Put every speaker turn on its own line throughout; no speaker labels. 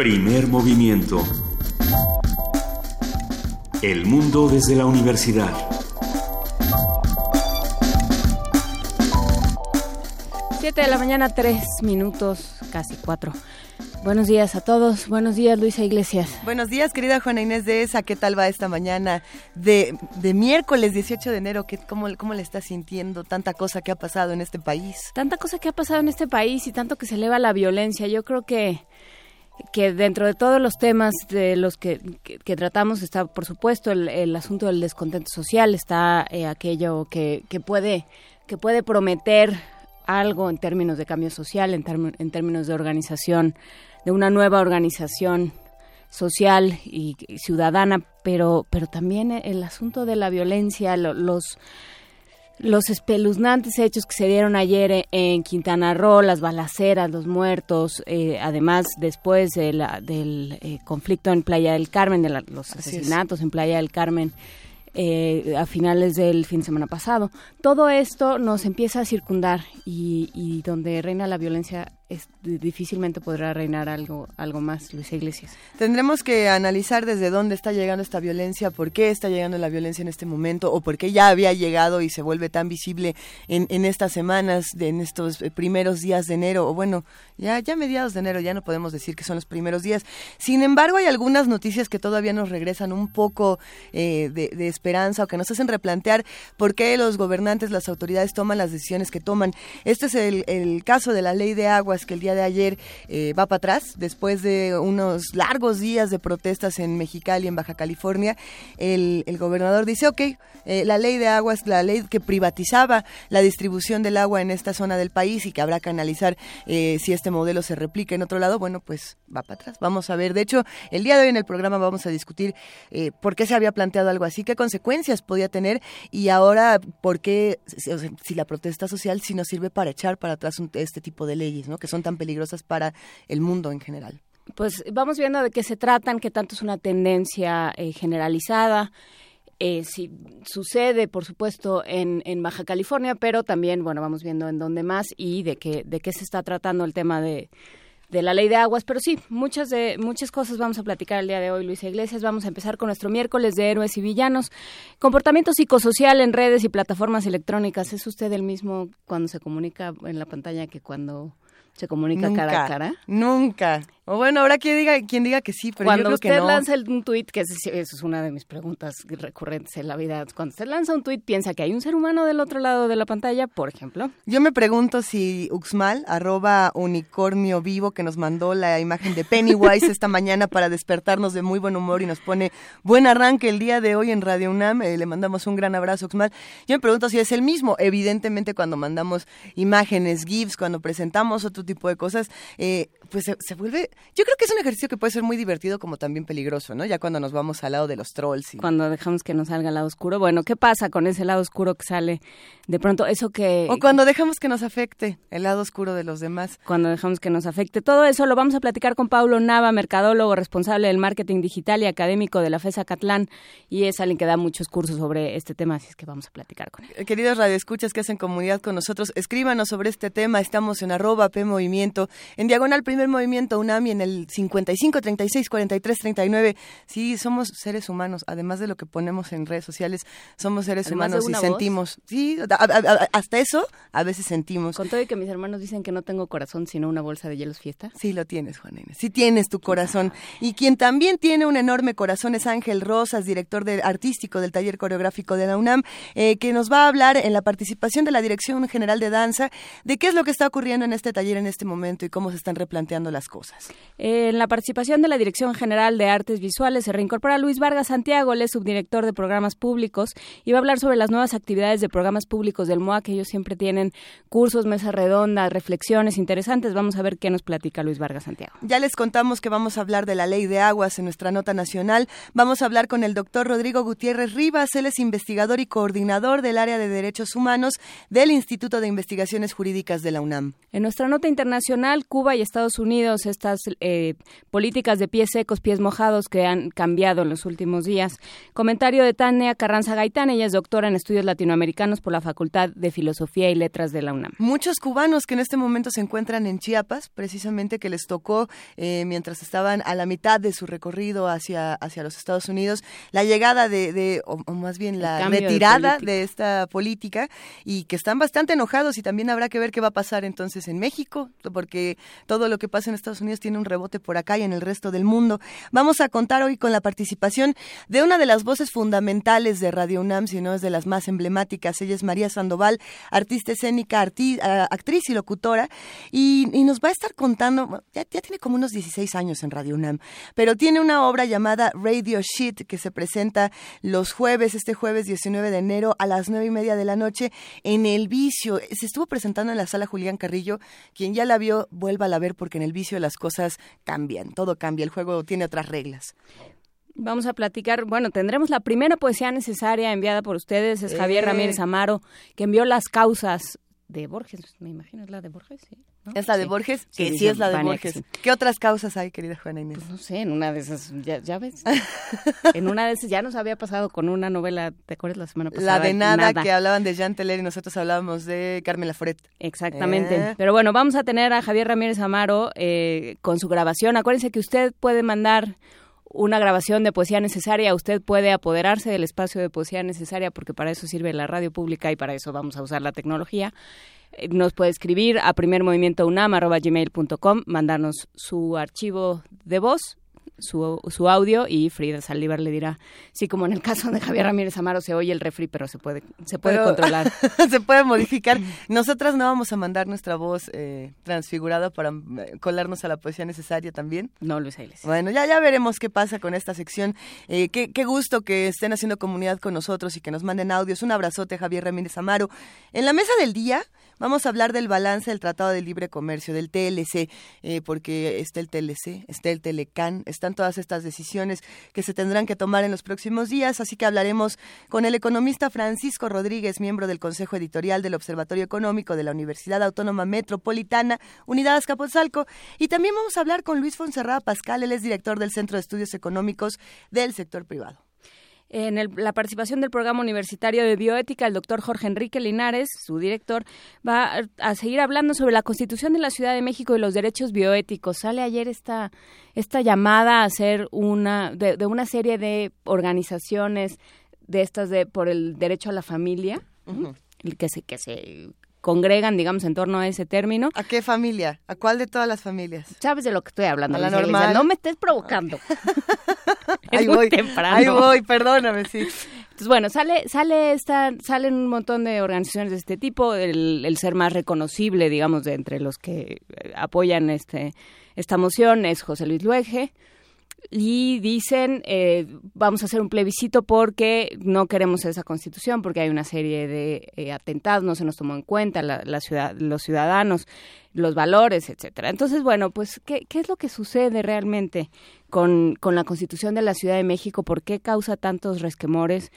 Primer movimiento. El mundo desde la universidad.
Siete de la mañana, tres minutos, casi cuatro. Buenos días a todos. Buenos días, Luisa Iglesias.
Buenos días, querida Juana Inés de ESA. ¿Qué tal va esta mañana de, de miércoles 18 de enero? ¿Qué, cómo, ¿Cómo le está sintiendo tanta cosa que ha pasado en este país?
Tanta cosa que ha pasado en este país y tanto que se eleva la violencia. Yo creo que que dentro de todos los temas de los que, que, tratamos está, por supuesto, el, asunto del descontento social, está eh, aquello que, que, puede, que puede prometer algo en términos de cambio social, en, en términos de organización de una nueva organización social y, ciudadana, pero, pero también el asunto de la violencia, los, los espeluznantes hechos que se dieron ayer en Quintana Roo, las balaceras, los muertos, eh, además después de la, del eh, conflicto en Playa del Carmen, de los asesinatos en Playa del Carmen. Eh, a finales del fin de semana pasado. Todo esto nos empieza a circundar y, y donde reina la violencia difícilmente podrá reinar algo, algo más, Luis Iglesias.
Tendremos que analizar desde dónde está llegando esta violencia, por qué está llegando la violencia en este momento o por qué ya había llegado y se vuelve tan visible en, en estas semanas, de, en estos primeros días de enero, o bueno, ya, ya mediados de enero, ya no podemos decir que son los primeros días. Sin embargo, hay algunas noticias que todavía nos regresan un poco eh, de, esperanza o que nos hacen replantear por qué los gobernantes, las autoridades toman las decisiones que toman. Este es el caso de la ley de aguas que el día de ayer eh, va para atrás, después de unos largos días de protestas en Mexicali, en Baja California, el, el gobernador dice, ok, eh, la ley de aguas, la ley que privatizaba la distribución del agua en esta zona del país y que habrá que analizar eh, si este modelo se replica en otro lado, bueno, pues va para atrás. Vamos a ver, de hecho, el día de hoy en el programa vamos a discutir eh, por qué se había planteado algo así, qué consecuencias podía tener y ahora por qué, si la protesta social sí nos sirve para echar para atrás un, este tipo de leyes, ¿no? Que son tan peligrosas para el mundo en general.
Pues vamos viendo de qué se tratan, que tanto es una tendencia eh, generalizada. Eh, sucede, por supuesto, en, en, Baja California, pero también, bueno, vamos viendo en dónde más y de qué, de qué se está tratando el tema de, de la ley de aguas, pero sí, muchas de muchas cosas vamos a platicar el día de hoy, Luisa Iglesias. Vamos a empezar con nuestro miércoles de héroes y villanos. Comportamiento psicosocial en redes y plataformas electrónicas. ¿Es usted el mismo cuando se comunica en la pantalla que cuando se comunica
nunca,
cara a cara?
Nunca. O bueno, ahora quien diga, quien diga que sí, pero
cuando
yo creo
usted
que no.
lanza un tuit, que eso es una de mis preguntas recurrentes en la vida, cuando usted lanza un tuit, piensa que hay un ser humano del otro lado de la pantalla, por ejemplo.
Yo me pregunto si Uxmal, arroba unicornio vivo, que nos mandó la imagen de Pennywise esta mañana para despertarnos de muy buen humor y nos pone buen arranque el día de hoy en Radio UNAM, eh, le mandamos un gran abrazo Uxmal. Yo me pregunto si es el mismo, evidentemente cuando mandamos imágenes, GIFs, cuando presentamos otro tipo de cosas, eh, pues se, se vuelve yo creo que es un ejercicio que puede ser muy divertido como también peligroso, ¿no? Ya cuando nos vamos al lado de los trolls. Y...
Cuando dejamos que nos salga el lado oscuro. Bueno, ¿qué pasa con ese lado oscuro que sale de pronto? Eso que...
O cuando dejamos que nos afecte el lado oscuro de los demás.
Cuando dejamos que nos afecte. Todo eso lo vamos a platicar con Pablo Nava, mercadólogo responsable del marketing digital y académico de la FESA Catlán. Y es alguien que da muchos cursos sobre este tema, así es que vamos a platicar con él.
Queridos radioescuchas que hacen comunidad con nosotros, escríbanos sobre este tema. Estamos en arroba P Movimiento, en diagonal Primer Movimiento UNAMI en el 55 36 43 39. Sí, somos seres humanos, además de lo que ponemos en redes sociales, somos seres
además
humanos y
voz.
sentimos. Sí, a, a, a, hasta eso a veces sentimos.
Con todo y que mis hermanos dicen que no tengo corazón sino una bolsa de hielos fiesta.
Sí lo tienes, Juana Inés. Sí tienes tu corazón. Y quien también tiene un enorme corazón es Ángel Rosas, director de, artístico del taller coreográfico de la UNAM, eh, que nos va a hablar en la participación de la Dirección General de Danza de qué es lo que está ocurriendo en este taller en este momento y cómo se están las cosas.
En la participación de la Dirección General de Artes Visuales se reincorpora Luis Vargas Santiago, él es subdirector de programas públicos y va a hablar sobre las nuevas actividades de programas públicos del MOA, que ellos siempre tienen cursos, mesas redondas, reflexiones interesantes. Vamos a ver qué nos platica Luis Vargas Santiago.
Ya les contamos que vamos a hablar de la ley de aguas en nuestra nota nacional. Vamos a hablar con el doctor Rodrigo Gutiérrez Rivas, él es investigador y coordinador del área de derechos humanos del Instituto de Investigaciones Jurídicas de la UNAM.
En nuestra nota internacional, Cuba y Estados Unidos, estas eh, políticas de pies secos, pies mojados que han cambiado en los últimos días. Comentario de Tania Carranza Gaitán, ella es doctora en estudios latinoamericanos por la Facultad de Filosofía y Letras de la UNAM.
Muchos cubanos que en este momento se encuentran en Chiapas, precisamente que les tocó eh, mientras estaban a la mitad de su recorrido hacia, hacia los Estados Unidos, la llegada de, o, más bien la retirada de, esta política y que están bastante enojados y también habrá que ver qué va a pasar entonces en México, porque todo lo que pasa en Estados Unidos tiene un rebote por acá y en el resto del mundo. Vamos a contar hoy con la participación de una de las voces fundamentales de Radio UNAM, si no es de las más emblemáticas. Ella es María Sandoval, artista escénica, actriz y locutora, y, nos va a estar contando, ya, ya tiene como unos 16 años en Radio UNAM, pero tiene una obra llamada Radio Shit que se presenta los jueves, este jueves 19 de enero a las nueve y media de la noche en El Vicio. Se estuvo presentando en la sala Julián Carrillo. Quien ya la vio, vuelva a ver porque en El Vicio las cosas cambian, todo cambia, el juego tiene otras reglas.
Vamos a platicar, bueno, tendremos la primera poesía necesaria enviada por ustedes, es Javier eh. Ramírez Amaro, que envió las causas de Borges, me imagino, es la de Borges, sí.
¿Es la de Borges? Que sí, es la de Borges. ¿Qué otras causas hay, querida Juana Inés?
Pues no sé, en una de esas, ya, ves, en una de esas ya nos había pasado con una novela, ¿te acuerdas la semana pasada?
La de Nada, que hablaban de Jean Teller y nosotros hablábamos de Carmen Laforet.
Exactamente. Eh. Pero bueno, vamos a tener a Javier Ramírez Amaro eh, con su grabación. Acuérdense que usted puede mandar una grabación de poesía necesaria, usted puede apoderarse del espacio de poesía necesaria porque para eso sirve la radio pública y para eso vamos a usar la tecnología. Eh, nos puede escribir a primermovimientounam.gmail.com, mandarnos su archivo de voz su, su audio y Frida Saldívar le dirá, sí, como en el caso de Javier Ramírez Amaro se oye el refri, pero se puede, se puede controlar.
se puede modificar. Nosotras no vamos a mandar nuestra voz eh, transfigurada para eh, colarnos a la poesía necesaria también.
No, Luis Ailes.
Bueno, ya, ya veremos qué pasa con esta sección. Eh, qué, qué gusto que estén haciendo comunidad con nosotros y que nos manden audios. Un abrazote, Javier Ramírez Amaro. En la mesa del día vamos a hablar del balance del Tratado de Libre Comercio, del TLC, porque está el TLC, está el Telecan, están todas estas decisiones que se tendrán que tomar en los próximos días, así que hablaremos con el economista Francisco Rodríguez, miembro del Consejo Editorial del Observatorio Económico de la Universidad Autónoma Metropolitana, Unidad Azcapotzalco, y también vamos a hablar con Luis Fonserrada Pascal, él es director del Centro de Estudios Económicos del Sector Privado.
En la participación del programa universitario de bioética, el doctor Jorge Enrique Linares, su director, va a seguir hablando sobre la Constitución de la Ciudad de México y los derechos bioéticos. Sale ayer esta, esta llamada a hacer una de, una serie de organizaciones de estas de por el derecho a la familia, que se que se congregan, digamos, en torno a ese término.
¿A qué familia? ¿A cuál de todas las familias?
Sabes de lo que estoy hablando.
A la normal.
No me estés provocando.
ahí voy, temprano. Ahí voy, perdóname, sí.
Entonces, bueno, sale, sale esta, salen un montón de organizaciones de este tipo. El, el ser más reconocible, digamos, de entre los que apoyan este esta moción es José Luis Luege y dicen eh, vamos a hacer un plebiscito porque no queremos esa constitución porque hay una serie de eh, atentados no se nos tomó en cuenta la, ciudad los ciudadanos los valores etcétera. Entonces bueno pues qué, qué es lo que sucede realmente con, con la constitución de la Ciudad de México por qué causa tantos resquemores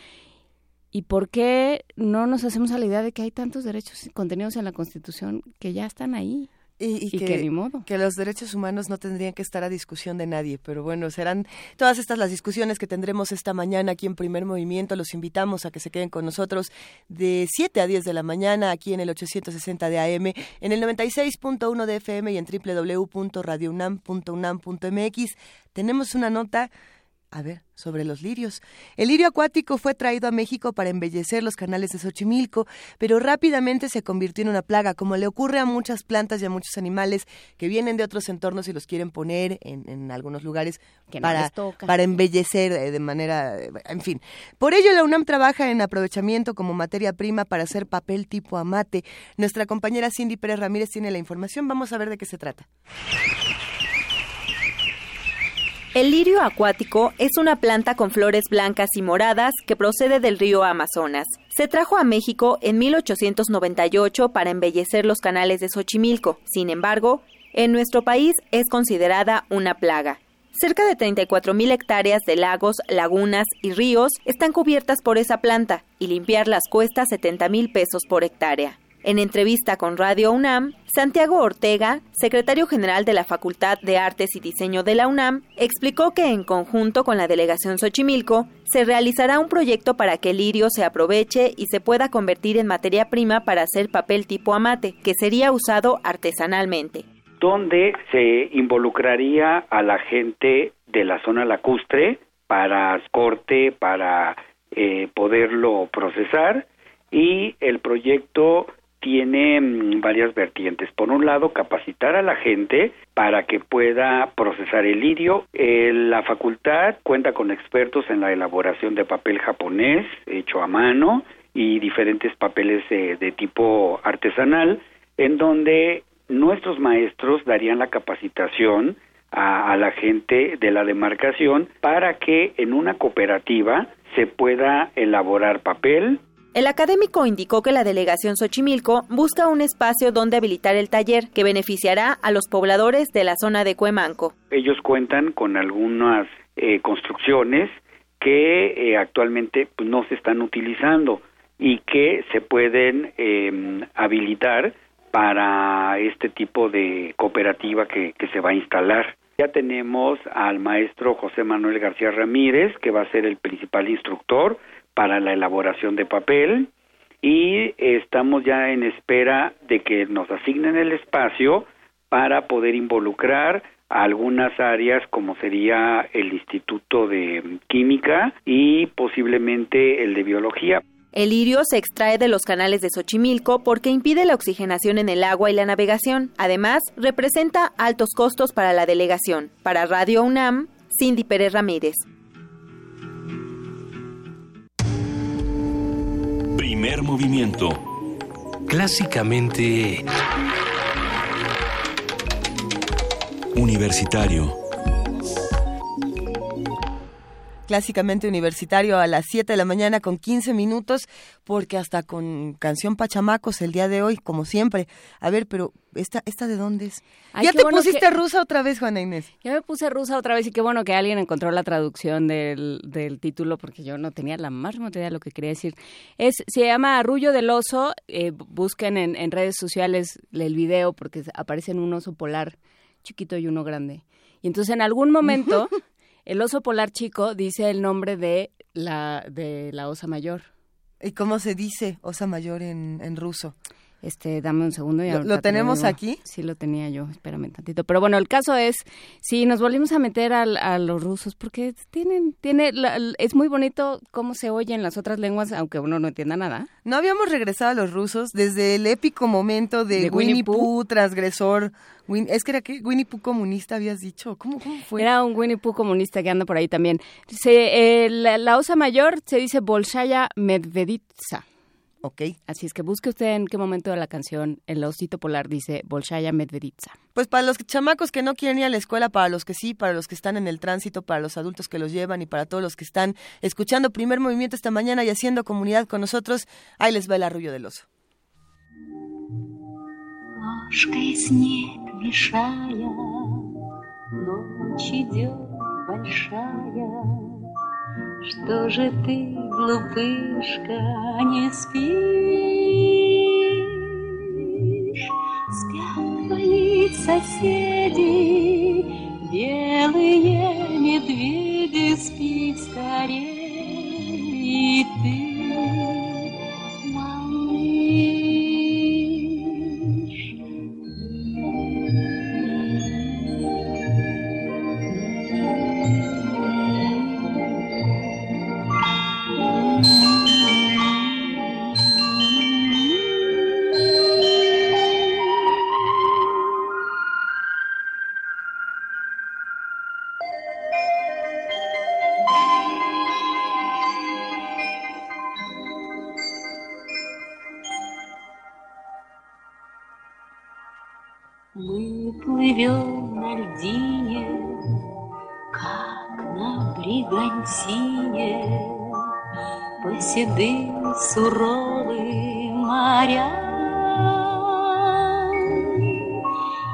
y por qué no nos hacemos a la idea de que hay tantos derechos contenidos en la constitución que ya están ahí
y, que, que los derechos humanos no tendrían que estar a discusión de nadie, pero bueno, serán todas estas las discusiones que tendremos esta mañana aquí en Primer Movimiento. Los invitamos a que se queden con nosotros de 7 a 10 de la mañana aquí en el 860 de AM, en el 96.1 de FM y en www.radiounam.unam.mx. Tenemos una nota a ver, sobre los lirios. El lirio acuático fue traído a México para embellecer los canales de Xochimilco, pero rápidamente se convirtió en una plaga, como le ocurre a muchas plantas y a muchos animales que vienen de otros entornos y los quieren poner en, algunos lugares para, para embellecer eh, de manera, en fin. Por ello, la UNAM trabaja en aprovechamiento como materia prima para hacer papel tipo amate. Nuestra compañera Cindy Pérez Ramírez tiene la información. Vamos a ver de qué se trata.
El lirio acuático es una planta con flores blancas y moradas que procede del río Amazonas. Se trajo a México en 1898 para embellecer los canales de Xochimilco. Sin embargo, en nuestro país es considerada una plaga. Cerca de 34.000 hectáreas de lagos, lagunas y ríos están cubiertas por esa planta y limpiarlas cuesta 70 mil pesos por hectárea. En entrevista con Radio UNAM, Santiago Ortega, secretario general de la Facultad de Artes y Diseño de la UNAM, explicó que en conjunto con la delegación Xochimilco se realizará un proyecto para que el lirio se aproveche y se pueda convertir en materia prima para hacer papel tipo amate, que sería usado artesanalmente.
Donde se involucraría a la gente de la zona lacustre para corte, para eh, poderlo procesar y el proyecto tiene mm, varias vertientes. Por un lado, capacitar a la gente para que pueda procesar el lirio. la facultad cuenta con expertos en la elaboración de papel japonés hecho a mano y diferentes papeles de tipo artesanal, en donde nuestros maestros darían la capacitación a, la gente de la demarcación para que en una cooperativa se pueda elaborar papel,
el académico indicó que la delegación Xochimilco busca un espacio donde habilitar el taller que beneficiará a los pobladores de la zona de Cuemanco.
Ellos cuentan con algunas eh, construcciones que eh, actualmente pues, no se están utilizando y que se pueden em, habilitar para este tipo de cooperativa que se va a instalar. Ya tenemos al maestro José Manuel García Ramírez, que va a ser el principal instructor para la elaboración de papel y estamos ya en espera de que nos asignen el espacio para poder involucrar algunas áreas como sería el Instituto de Química y posiblemente el de Biología.
El lirio se extrae de los canales de Xochimilco porque impide la oxigenación en el agua y la navegación. Además, representa altos costos para la delegación. Para Radio UNAM, Cindy Pérez Ramírez.
Primer movimiento.
Clásicamente...
Universitario
clásicamente universitario a las 7 de la mañana con 15 minutos, porque hasta con canción Pachamacos el día de hoy, como siempre. A ver, pero ¿esta, esta de dónde es? ya te pusiste rusa otra vez, Juana Inés.
Ya me puse rusa otra vez y qué bueno que alguien encontró la traducción del, del título, porque yo no tenía la más remota idea de lo que quería decir. Es, se llama Arrullo del Oso, eh, busquen en, en redes sociales el video, porque aparece un oso polar chiquito y uno grande. Y entonces en algún momento El oso polar chico dice el nombre de la, de la osa mayor.
¿Y cómo se dice osa mayor en, en ruso?
Este, dame un segundo.
¿Lo, ¿lo tenemos aquí?
Sí, lo tenía yo, espérame tantito. Pero bueno, el caso es, sí, nos volvimos a meter a, los rusos porque tienen, tiene, es muy bonito cómo se oye en las otras lenguas, aunque uno no entienda nada.
No habíamos regresado a los rusos desde el épico momento de, Winnie, Pooh, transgresor. Es que era que Winnie Pooh comunista, habías dicho. ¿Cómo, fue?
Era un Winnie Pooh comunista que anda por ahí también. Se, eh, la, osa mayor se dice Bolshaya Medveditsa.
Ok.
Así es que busque usted en qué momento de la canción el osito polar dice Bolshaya Medveditsa.
Pues para los chamacos que no quieren ir a la escuela, para los que sí, para los que están en el tránsito, para los adultos que los llevan y para todos los que están escuchando primer movimiento esta mañana y haciendo comunidad con nosotros, ahí les va el arrullo del oso.
Что же ты, глупышка, не спишь? Спят твои соседи, белые медведи, спит скорее, и ты, малыш. следы суровые моря.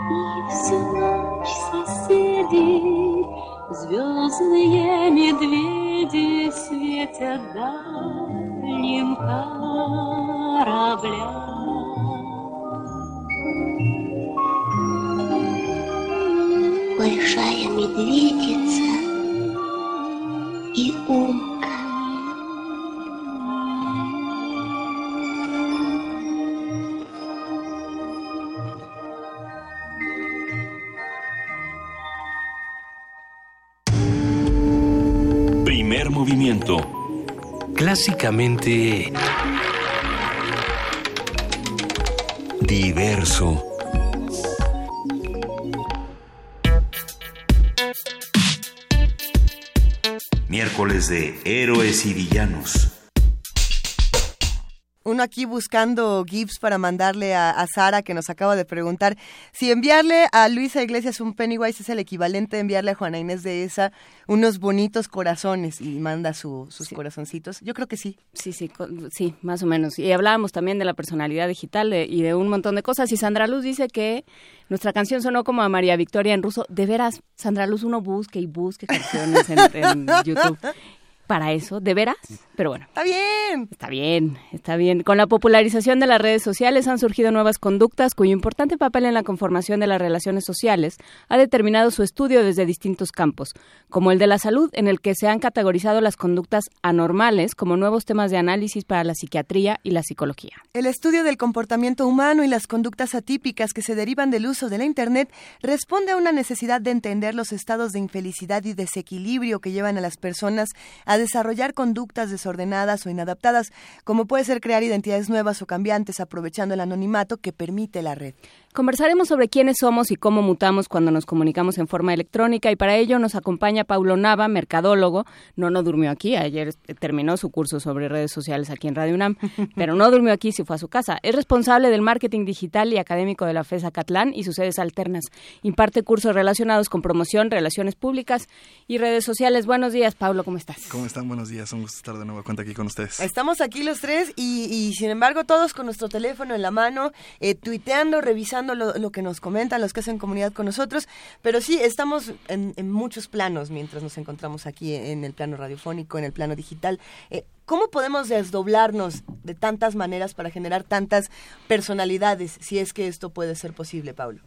И всю ночь соседи, звездные медведи светят дальним кораблям. Большая медведица
Clásicamente...
Diverso.
Miércoles de Héroes y Villanos.
Uno aquí buscando GIFs para mandarle a, a Sara que nos acaba de preguntar si enviarle a Luisa Iglesias un Pennywise es el equivalente de enviarle a Juana Inés de esa unos bonitos corazones y manda su- sus corazoncitos. Yo creo que sí.
Sí, sí, sí, más o menos. Y hablábamos también de la personalidad digital de- y de un montón de cosas. Y Sandra Luz dice que nuestra canción sonó como a María Victoria en ruso. De veras, Sandra Luz, uno busque y busque canciones en, en YouTube para eso, de veras. Pero bueno.
Está bien.
Está bien, está bien. Con la popularización de las redes sociales han surgido nuevas conductas cuyo importante papel en la conformación de las relaciones sociales ha determinado su estudio desde distintos campos, como el de la salud, en el que se han categorizado las conductas anormales como nuevos temas de análisis para la psiquiatría y la psicología.
El estudio del comportamiento humano y las conductas atípicas que se derivan del uso de la Internet responde a una necesidad de entender los estados de infelicidad y desequilibrio que llevan a las personas a desarrollar conductas desordenadas o inadaptadas, como puede ser crear identidades nuevas o cambiantes aprovechando el anonimato que permite la red.
Conversaremos sobre quiénes somos y cómo mutamos cuando nos comunicamos en forma electrónica y para ello nos acompaña Paulo Nava, mercadólogo. No, no durmió aquí, ayer eh, terminó su curso sobre redes sociales aquí en Radio UNAM, pero no durmió aquí, si fue a su casa. Es responsable del marketing digital y académico de la FESA Catlán y sus sedes alternas. Imparte cursos relacionados con promoción, relaciones públicas y redes sociales. Buenos días, Paulo, ¿cómo estás?
¿Cómo están? Buenos días. Un gusto estar de nuevo cuenta aquí con ustedes.
Estamos aquí los tres y, y, sin embargo todos con nuestro teléfono en la mano, eh, tuiteando, revisando lo, que nos comentan, los que hacen comunidad con nosotros, pero sí, estamos en, muchos planos mientras nos encontramos aquí en el plano radiofónico, en el plano digital. Eh, ¿Cómo podemos desdoblarnos de tantas maneras para generar tantas personalidades, si es que esto puede ser posible, Pablo?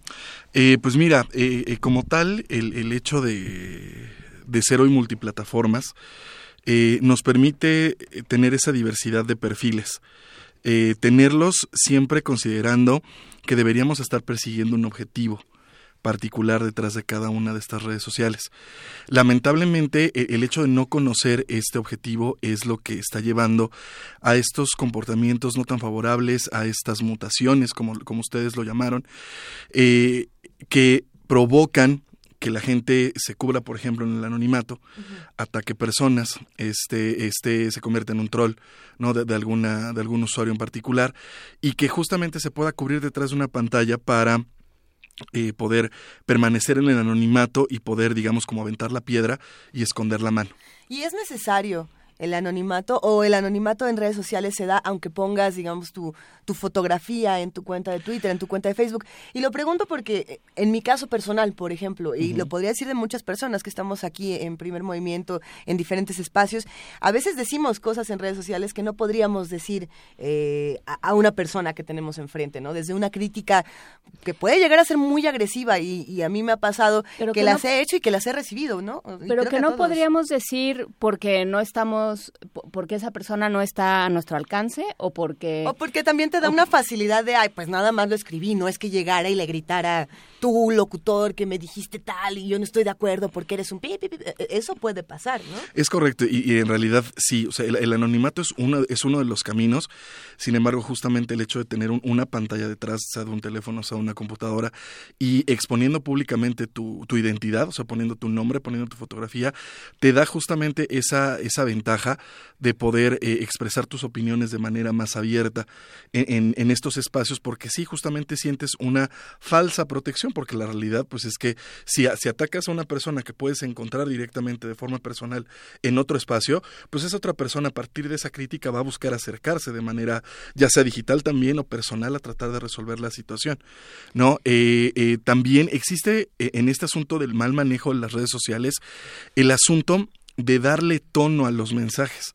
Eh, pues mira, eh, como tal, el, el hecho de, de, ser hoy multiplataformas eh, nos permite tener esa diversidad de perfiles. Eh, tenerlos siempre considerando que deberíamos estar persiguiendo un objetivo particular detrás de cada una de estas redes sociales. Lamentablemente, el hecho de no conocer este objetivo es lo que está llevando a estos comportamientos no tan favorables, a estas mutaciones, como, como ustedes lo llamaron, eh, que provocan que la gente se cubra, por ejemplo, en el anonimato, uh -huh. ataque personas, este, este se convierte en un troll, ¿no? De, de, alguna, de algún usuario en particular, y que justamente se pueda cubrir detrás de una pantalla para eh, poder permanecer en el anonimato y poder, digamos, como aventar la piedra y esconder la mano.
Y es necesario el anonimato o el anonimato en redes sociales se da aunque pongas, digamos, tu, tu fotografía en tu cuenta de Twitter, en tu cuenta de Facebook. Y lo pregunto porque en mi caso personal, por ejemplo, y uh -huh. lo podría decir de muchas personas que estamos aquí en primer movimiento, en diferentes espacios, a veces decimos cosas en redes sociales que no podríamos decir eh, a, a, una persona que tenemos enfrente, ¿no? Desde una crítica que puede llegar a ser muy agresiva y, y a mí me ha pasado pero que, que las he hecho y que las he recibido, ¿no?
Pero que, que no podríamos decir porque no estamos porque esa persona no está a nuestro alcance o porque
o porque también te da una facilidad de ay pues nada más lo escribí no es que llegara y le gritara tú locutor que me dijiste tal y yo no estoy de acuerdo porque eres un pi, pi, pi. eso puede pasar no
es correcto y, en realidad sí o sea el, anonimato es uno es uno de los caminos sin embargo justamente el hecho de tener un, una pantalla detrás sea de un teléfono sea de una computadora y exponiendo públicamente tu, tu identidad o sea poniendo tu nombre poniendo tu fotografía te da justamente esa esa ventaja de poder eh, expresar tus opiniones de manera más abierta en, en, en, estos espacios, porque sí, justamente sientes una falsa protección, porque la realidad pues es que si, si atacas a una persona que puedes encontrar directamente de forma personal en otro espacio, pues esa otra persona a partir de esa crítica va a buscar acercarse de manera ya sea digital también o personal a tratar de resolver la situación. ¿no? Eh, eh, también existe en este asunto del mal manejo de las redes sociales el asunto de darle tono a los mensajes.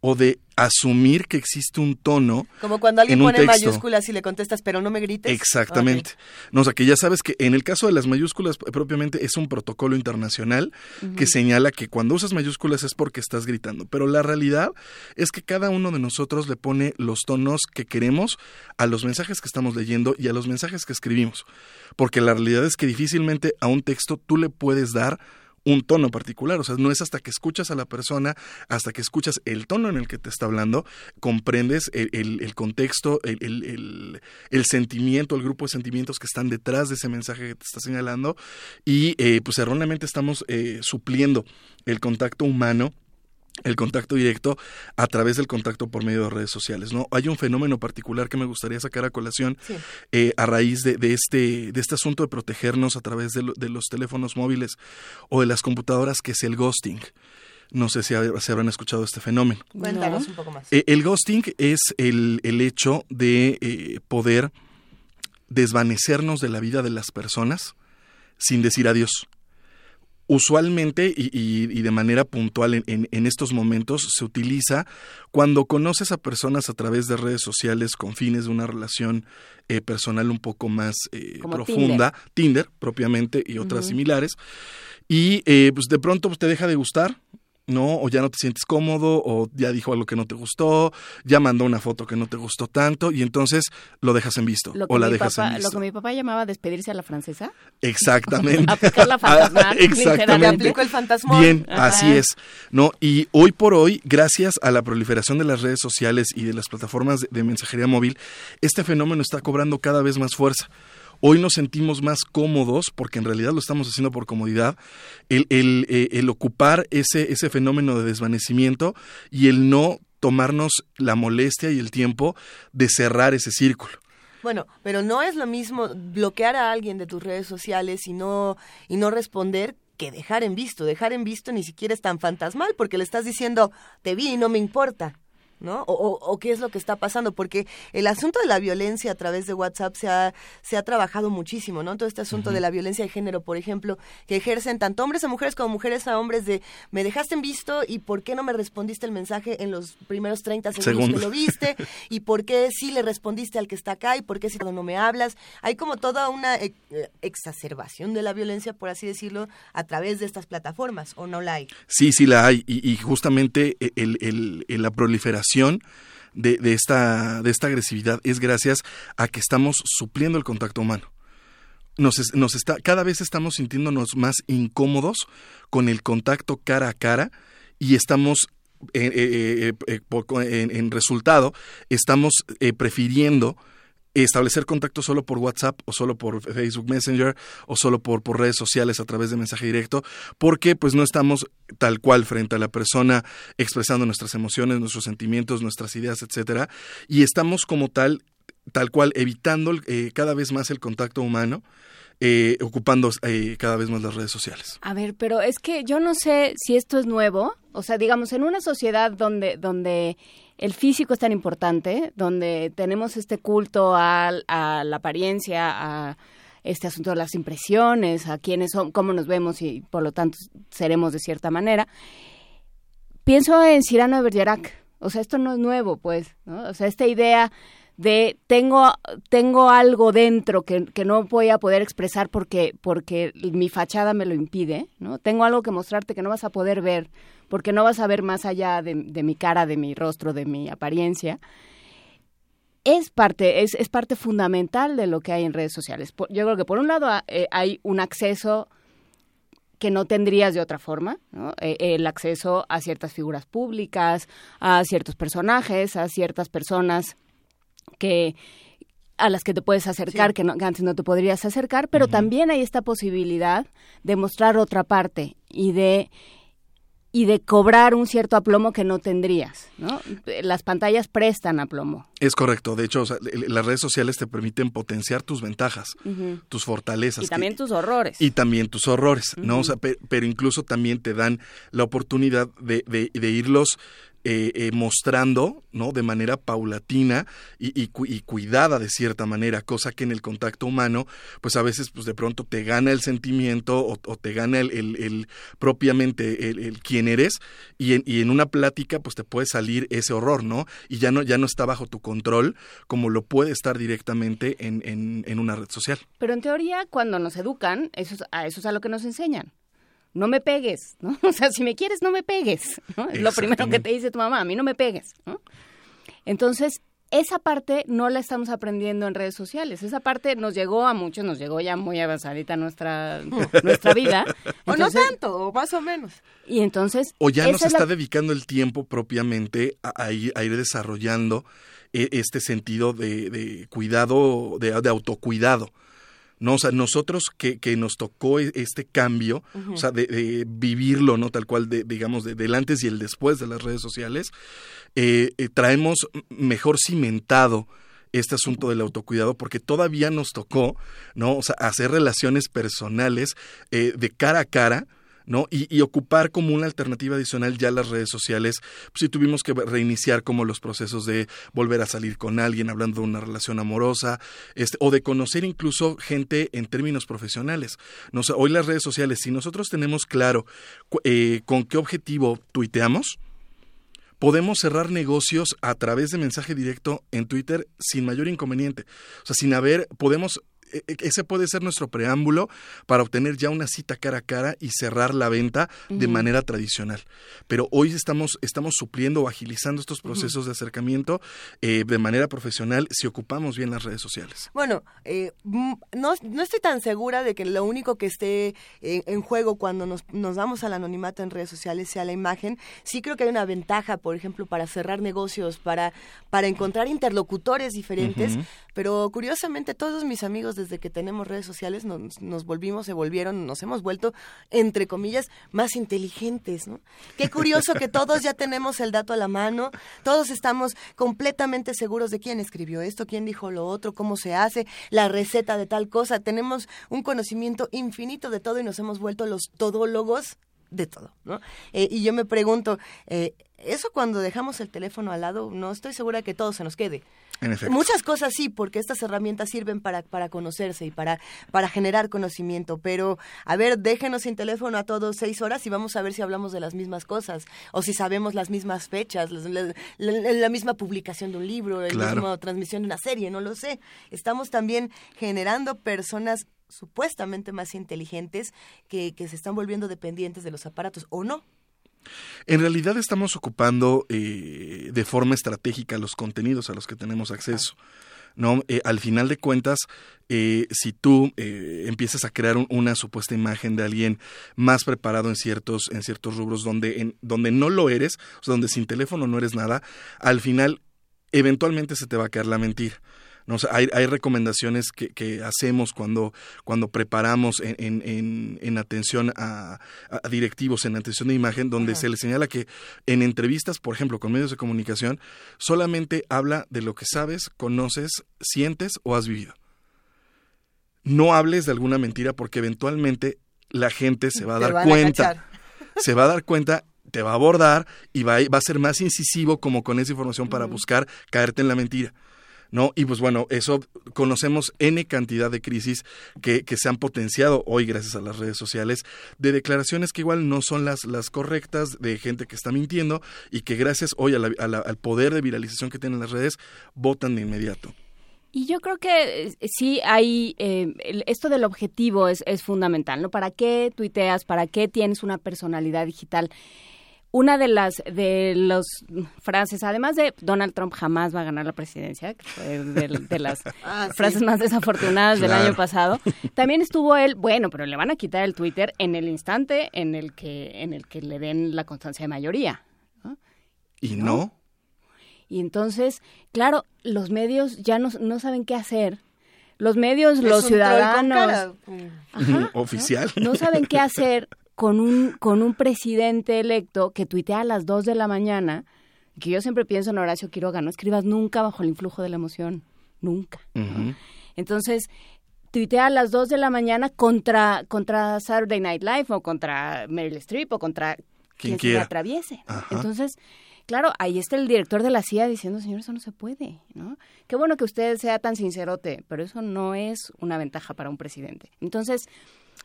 O de asumir que existe un tono.
Como cuando alguien
en un
pone
texto.
mayúsculas y le contestas, pero no me grites.
Exactamente. No, o sea, que ya sabes que en el caso de las mayúsculas eh, propiamente es un protocolo internacional que señala que cuando usas mayúsculas es porque estás gritando, pero la realidad es que cada uno de nosotros le pone los tonos que queremos a los mensajes que estamos leyendo y a los mensajes que escribimos, porque la realidad es que difícilmente a un texto tú le puedes dar un tono particular, o sea, no es hasta que escuchas a la persona, hasta que escuchas el tono en el que te está hablando, comprendes el, contexto, el sentimiento, el grupo de sentimientos que están detrás de ese mensaje que te está señalando y eh, pues erróneamente estamos eh, supliendo el contacto humano el contacto directo a través del contacto por medio de redes sociales, ¿no? Hay un fenómeno particular que me gustaría sacar a colación
Sí.
eh, a raíz de, de este, de este asunto de protegernos a través de, lo- de los teléfonos móviles o de las computadoras, que es el ghosting. No sé si, si habrán escuchado este fenómeno.
Cuéntanos un poco más.
Eh, el ghosting es el, el hecho de eh, poder desvanecernos de la vida de las personas sin decir adiós. Usualmente y, y- y de manera puntual en, en- en estos momentos se utiliza cuando conoces a personas a través de redes sociales con fines de una relación eh, personal un poco más eh, profunda, Tinder. propiamente y otras similares, y eh, pues de pronto pues, te deja de gustar, ¿no? O ya no te sientes cómodo, o ya dijo algo que no te gustó, ya mandó una foto que no te gustó tanto, y entonces lo dejas en visto,
Lo
o la dejas
papá,
en
lo
visto.
que mi papá llamaba despedirse a la francesa.
Exactamente.
Aplicar la
Ah,
Le
Exactamente.
aplico el fantasmón.
Bien,
Ajá.
así es. ¿no? Y hoy por hoy, gracias a la proliferación de las redes sociales y de las plataformas de mensajería móvil, este fenómeno está cobrando cada vez más fuerza. Hoy nos sentimos más cómodos, porque en realidad lo estamos haciendo por comodidad, el, el, eh, el ocupar ese, ese fenómeno de desvanecimiento y el no tomarnos la molestia y el tiempo de cerrar ese círculo.
Bueno, pero no es lo mismo bloquear a alguien de tus redes sociales y no, y no responder que dejar en visto. Dejar en visto ni siquiera es tan fantasmal porque le estás diciendo, te vi y no me importa. ¿No? O, o- o qué es lo que está pasando, porque el asunto de la violencia a través de WhatsApp se ha, se ha trabajado muchísimo, ¿no? Todo este asunto de la violencia de género, por ejemplo, que ejercen tanto hombres a mujeres como mujeres a hombres de me dejaste en visto y por qué no me respondiste el mensaje en los primeros 30 segundos que lo viste y por qué sí le respondiste al que está acá y por qué si no me hablas. Hay como toda una eh, eh, exacerbación de la violencia, por así decirlo, a través de estas plataformas, ¿o no la hay?
Sí, sí la hay. Y, y justamente el, el- el- la proliferación de, de esta, de esta agresividad es gracias a que estamos supliendo el contacto humano. Nos, nos está, cada vez estamos sintiéndonos más incómodos con el contacto cara a cara y estamos, eh, eh, eh, en, resultado, estamos prefiriendo establecer contacto solo por WhatsApp o solo por Facebook Messenger o solo por, por redes sociales a través de mensaje directo, porque pues no estamos tal cual frente a la persona expresando nuestras emociones, nuestros sentimientos, nuestras ideas, etcétera, y estamos como tal tal cual evitando eh, cada vez más el contacto humano, eh, ocupando eh, cada vez más las redes sociales.
A ver, pero es que yo no sé si esto es nuevo. O sea, digamos, en una sociedad donde, donde el físico es tan importante, donde tenemos este culto a, la apariencia, a este asunto de las impresiones, a quiénes son, cómo nos vemos y por lo tanto seremos de cierta manera. Pienso en Cyrano de Bergerac. O sea, esto no es nuevo, pues, ¿no? O sea, esta idea de tengo tengo algo dentro que, que no voy a poder expresar porque porque mi fachada me lo impide, ¿no? Tengo algo que mostrarte que no vas a poder ver porque no vas a ver más allá de, de mi cara, de mi rostro, de mi apariencia. Es parte es, es parte fundamental de lo que hay en redes sociales. Yo creo que por un lado a- eh, hay un acceso que no tendrías de otra forma. Eh, el acceso a ciertas figuras públicas, a ciertos personajes, a ciertas personas que a las que te puedes acercar, que, no- que antes no te podrías acercar, pero también hay esta posibilidad de mostrar otra parte y de y de cobrar un cierto aplomo que no tendrías, ¿no? Las pantallas prestan aplomo.
Es correcto. De hecho, o sea, las redes sociales te permiten potenciar tus ventajas, tus fortalezas.
Y
que-
también tus horrores.
Y también tus horrores, ¿no? O sea, pe- pero incluso también te dan la oportunidad de, de- de irlos eh, eh, mostrando, ¿no? De manera paulatina y, cuidada de cierta manera, cosa que en el contacto humano, pues a veces, pues de pronto te gana el sentimiento o, te gana el, propiamente el, quién eres y en, y en, una plática, pues te puede salir ese horror, ¿no? Y ya no, ya no está bajo tu control como lo puede estar directamente en, en, una red social.
Pero en teoría, cuando nos educan, eso a eso es a lo que nos enseñan no me pegues, ¿no? O sea, si me quieres, no me pegues, ¿no? Es lo primero que te dice tu mamá, a mí no me pegues, ¿no? Entonces, esa parte no la estamos aprendiendo en redes sociales. Esa parte nos llegó a muchos, nos llegó ya muy avanzadita nuestra, nuestra vida.
o no tanto, o más o menos.
Y entonces...
O ya nos está dedicando el tiempo propiamente a, ir, desarrollando e, este sentido de, cuidado, de, de autocuidado. ¿No? O sea, nosotros que, que nos tocó e, este cambio, o sea, de, vivirlo, ¿no? Tal cual, de, digamos, de, del antes y el después de las redes sociales, eh, eh, traemos mejor cimentado este asunto del autocuidado porque todavía nos tocó, ¿no? O sea, hacer relaciones personales eh, de cara a cara, ¿no? Y, ocupar como una alternativa adicional ya las redes sociales, pues si tuvimos que reiniciar como los procesos de volver a salir con alguien hablando de una relación amorosa, este, o de conocer incluso gente en términos profesionales. Hoy las redes sociales, si nosotros tenemos claro eh, con qué objetivo tuiteamos, podemos cerrar negocios a través de mensaje directo en Twitter sin mayor inconveniente. O sea, sin haber, podemos ese puede ser nuestro preámbulo para obtener ya una cita cara a cara y cerrar la venta de manera tradicional. Pero hoy estamos, estamos supliendo o agilizando estos procesos de acercamiento eh, de manera profesional si ocupamos bien las redes sociales.
Bueno, eh, no, no, estoy tan segura de que lo único que esté en, juego cuando nos, nos damos al anonimato en redes sociales sea la imagen. Sí creo que hay una ventaja, por ejemplo, para cerrar negocios, para, para encontrar interlocutores diferentes, pero curiosamente todos mis amigos desde que tenemos redes sociales nos, nos, volvimos, se volvieron, nos hemos vuelto, entre comillas, más inteligentes, ¿no? Qué curioso que todos ya tenemos el dato a la mano, todos estamos completamente seguros de quién escribió esto, quién dijo lo otro, cómo se hace, la receta de tal cosa, tenemos un conocimiento infinito de todo y nos hemos vuelto los todólogos de todo, ¿no? Eh, y yo me pregunto, eh, eso cuando dejamos el teléfono al lado, no estoy segura que todo se nos quede. Muchas cosas sí, porque estas herramientas sirven para, para conocerse y para, para generar conocimiento, pero a ver, déjenos sin teléfono a todos seis horas y vamos a ver si hablamos de las mismas cosas, o si sabemos las mismas fechas, la, misma publicación de un libro, la misma transmisión de una serie, no lo sé. Estamos también generando personas supuestamente más inteligentes que, que se están volviendo dependientes de los aparatos, ¿o no?
En realidad estamos ocupando eh, de forma estratégica los contenidos a los que tenemos acceso. ¿no? Eh, al final de cuentas, eh, si tú empiezas a crear una supuesta imagen de alguien más preparado en ciertos, en ciertos rubros donde, en, donde no lo eres, o sea, donde sin teléfono no eres nada, al final eventualmente se te va a caer la mentira. ¿No? hay, hay, recomendaciones que, que, hacemos cuando, cuando preparamos en, en, en atención a, directivos, en atención de imagen, donde se les señala que en entrevistas, por ejemplo, con medios de comunicación, solamente habla de lo que sabes, conoces, sientes o has vivido. No hables de alguna mentira porque eventualmente la gente se va a dar cuenta. se va a dar cuenta te va a abordar y va, va a ser más incisivo como con esa información para buscar caerte en la mentira. ¿No? Y pues bueno, eso conocemos N cantidad de crisis que, que se han potenciado hoy gracias a las redes sociales, de declaraciones que igual no son las, las correctas, de gente que está mintiendo y que gracias hoy al poder de viralización que tienen las redes, votan de inmediato.
Y yo creo que eh, sí hay, eh, esto del objetivo es, es fundamental, ¿no? ¿Para qué tuiteas? ¿Para qué tienes una personalidad digital? Una de las de los frases, además de Donald Trump jamás va a ganar la presidencia, que fue de, las ah, frases más desafortunadas del año pasado, también estuvo él, bueno, pero le van a quitar el Twitter en el instante en el que en el que le den la constancia de mayoría.
¿Y no?
Y entonces, claro, los medios ya no, no saben qué hacer. Los medios, los ciudadanos,
oficial,
no saben qué hacer con un, con un presidente electo que tuitea a las 2 de la mañana, que yo siempre pienso en Horacio Quiroga, no escribas nunca bajo el influjo de la emoción, nunca. Entonces, tuitea a las 2 de la mañana contra, contra Saturday Night Live o contra Meryl Streep o contra quien, se le atraviese. Entonces, claro, ahí está el director de la CIA diciendo, señor, eso no se puede, ¿no? Qué bueno que usted sea tan sincerote, pero eso no es una ventaja para un presidente. Entonces,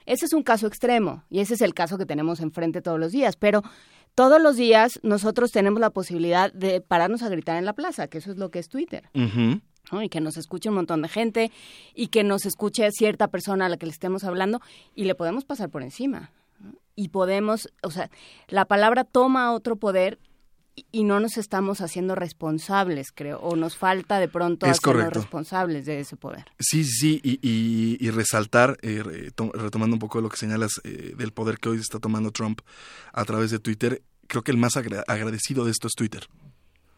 ese es un caso extremo y ese es el caso que tenemos enfrente todos los días, pero todos los días nosotros tenemos la posibilidad de pararnos a gritar en la plaza, que eso es lo que es Twitter. Y que nos escuche un montón de gente y que nos escuche cierta persona a la que le estemos hablando y le podemos pasar por encima. Y podemos, o sea, la palabra toma otro poder y no nos estamos haciendo responsables, creo, o nos falta de pronto
es
hacernos responsables de ese poder.
Sí, sí, y, y, resaltar, eh, retomando un poco lo que señalas eh, del poder que hoy está tomando Trump a través de Twitter, creo que el más agradecido de esto es Twitter.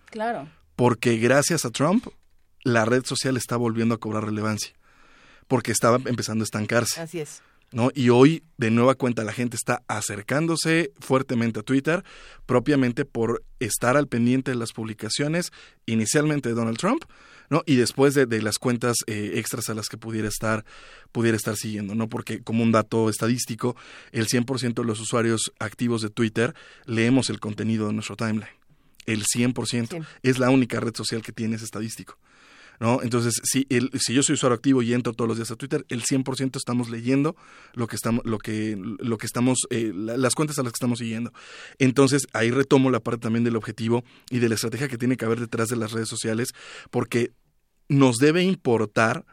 Claro.
Porque gracias a Trump, la red social está volviendo a cobrar relevancia, porque estaba empezando a estancarse.
Así es.
¿No? Y hoy, de nueva cuenta, la gente está acercándose fuertemente a Twitter, propiamente por estar al pendiente de las publicaciones, inicialmente de Donald Trump, ¿no? Y después de, las cuentas eh, extras a las que pudiera estar, pudiera estar siguiendo, ¿no? Porque como un dato estadístico, el 100% de los usuarios activos de Twitter leemos el contenido de nuestro timeline. El 100%. Es la única red social que tiene ese estadístico. ¿No? Entonces, si, el, si yo soy usuario activo y entro todos los días a Twitter, el 100% estamos leyendo lo que estamos, lo que, lo que estamos, eh, las cuentas a las que estamos siguiendo. Entonces, ahí retomo la parte también del objetivo y de la estrategia que tiene que haber detrás de las redes sociales, porque nos debe importar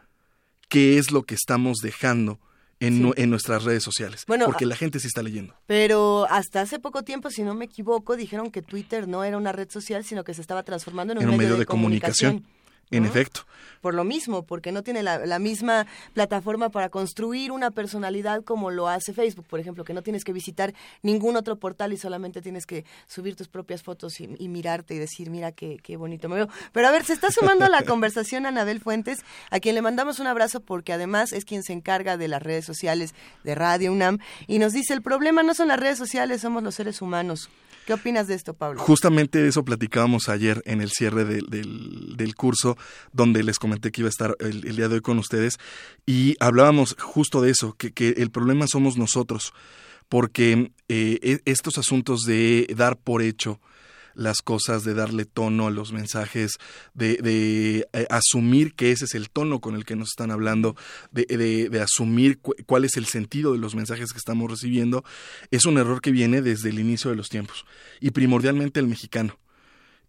qué es lo que estamos dejando en, en, nuestras redes sociales. Bueno, porque la gente sí está leyendo.
Pero hasta hace poco tiempo, si no me equivoco, dijeron que Twitter no era una red social, sino que se estaba transformando en un, medio, de, comunicación.
En efecto.
Por lo mismo, porque no tiene la, misma plataforma para construir una personalidad como lo hace Facebook, por ejemplo, que no tienes que visitar ningún otro portal y solamente tienes que subir tus propias fotos y, mirarte y decir, mira qué, qué bonito me veo. Pero a ver, se está sumando a la conversación Anabel Fuentes, a quien le mandamos un abrazo porque además es quien se encarga de las redes sociales de Radio UNAM y nos dice, el problema no son las redes sociales, somos los seres humanos. ¿Qué opinas de esto, Pablo?
Justamente eso platicábamos ayer en el cierre del, del, curso, donde les comenté que iba a estar el, día de hoy con ustedes, y hablábamos justo de eso, que, que el problema somos nosotros, porque eh, e, estos asuntos de dar por hecho, las cosas, de darle tono a los mensajes, de, de eh, asumir que ese es el tono con el que nos están hablando, de, de, asumir cuál es el sentido de los mensajes que estamos recibiendo, es un error que viene desde el inicio de los tiempos y primordialmente el mexicano.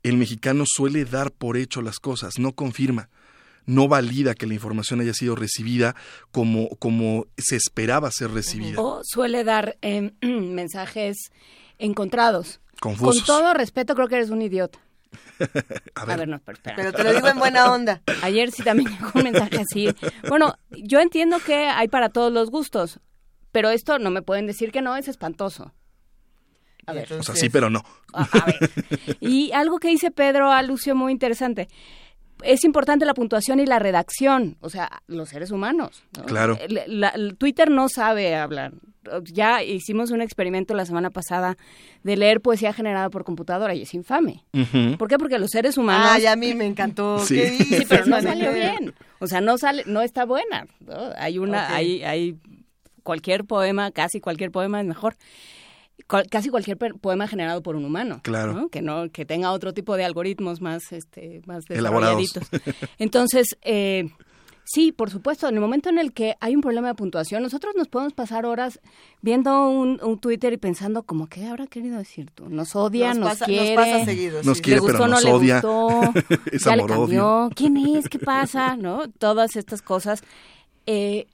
El mexicano suele dar por hecho las cosas, no confirma no valida que la información haya sido recibida como, como se esperaba ser recibida.
O suele dar eh, mensajes encontrados.
Con
todo respeto, creo que eres un idiota.
a, ver.
no, pero,
pero te lo digo en buena onda.
Ayer sí también llegó un mensaje así. Bueno, yo entiendo que hay para todos los gustos, pero esto no me pueden decir que no, es espantoso.
A ver. O sea, sí, pero no.
A, ver. Y algo que dice Pedro a Lucio muy interesante es importante la puntuación y la redacción, o sea, los seres humanos.
Claro.
Twitter no sabe hablar ya hicimos un experimento la semana pasada de leer poesía generada por computadora y es infame. ¿Por qué? Porque los seres humanos...
Ay, a mí me encantó.
Sí, pero no salió bien. O sea, no sale, no está buena. Hay una, hay, hay cualquier poema, casi cualquier poema es mejor. Casi cualquier poema generado por un humano,
claro,
que no, que tenga otro tipo de algoritmos más, este, más desarrolladitos. Entonces, eh, Sí, por supuesto. En el momento en el que hay un problema de puntuación, nosotros nos podemos pasar horas viendo un, Twitter y pensando como, ¿qué habrá querido decir tú? Nos odia, nos, quiere.
Nos pasa seguido.
Nos quiere, pero nos
no
odia.
Le gustó, ya le cambió. ¿Quién es? ¿Qué pasa? ¿No? Todas estas cosas. Eh,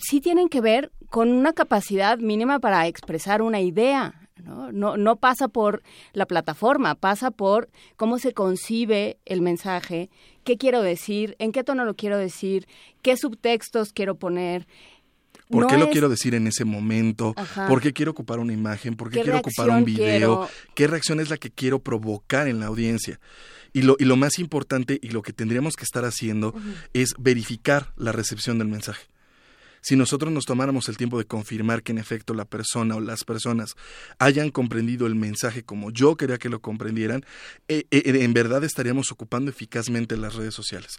sí tienen que ver con una capacidad mínima para expresar una idea. ¿no? No, no pasa por la plataforma, pasa por cómo se concibe el mensaje, qué quiero decir, en qué tono lo quiero decir, qué subtextos quiero poner.
¿Por qué lo quiero decir en ese momento? ¿Por qué quiero ocupar una imagen? ¿Por qué, quiero ocupar un video? ¿Qué reacción es la que quiero provocar en la audiencia? Y lo, y lo más importante y lo que tendríamos que estar haciendo es verificar la recepción del mensaje si nosotros nos tomáramos el tiempo de confirmar que en efecto la persona o las personas hayan comprendido el mensaje como yo quería que lo comprendieran, eh, eh, en verdad estaríamos ocupando eficazmente las redes sociales.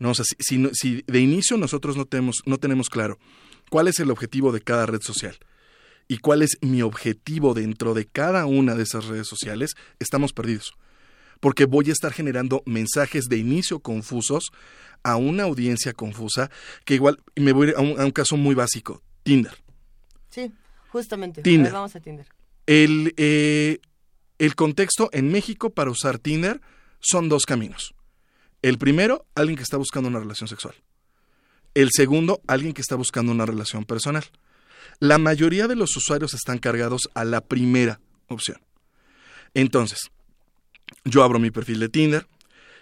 No, si, si, de inicio nosotros no tenemos, no tenemos claro cuál es el objetivo de cada red social y cuál es mi objetivo dentro de cada una de esas redes sociales, estamos perdidos. Porque voy a estar generando mensajes de inicio confusos a una audiencia confusa, que igual, me voy a un, a un caso muy básico, Tinder.
Sí, justamente.
Tinder.
Vamos a Tinder.
El, eh, el contexto en México para usar Tinder son dos caminos. El primero, alguien que está buscando una relación sexual. El segundo, alguien que está buscando una relación personal. La mayoría de los usuarios están cargados a la primera opción. Entonces, yo abro mi perfil de Tinder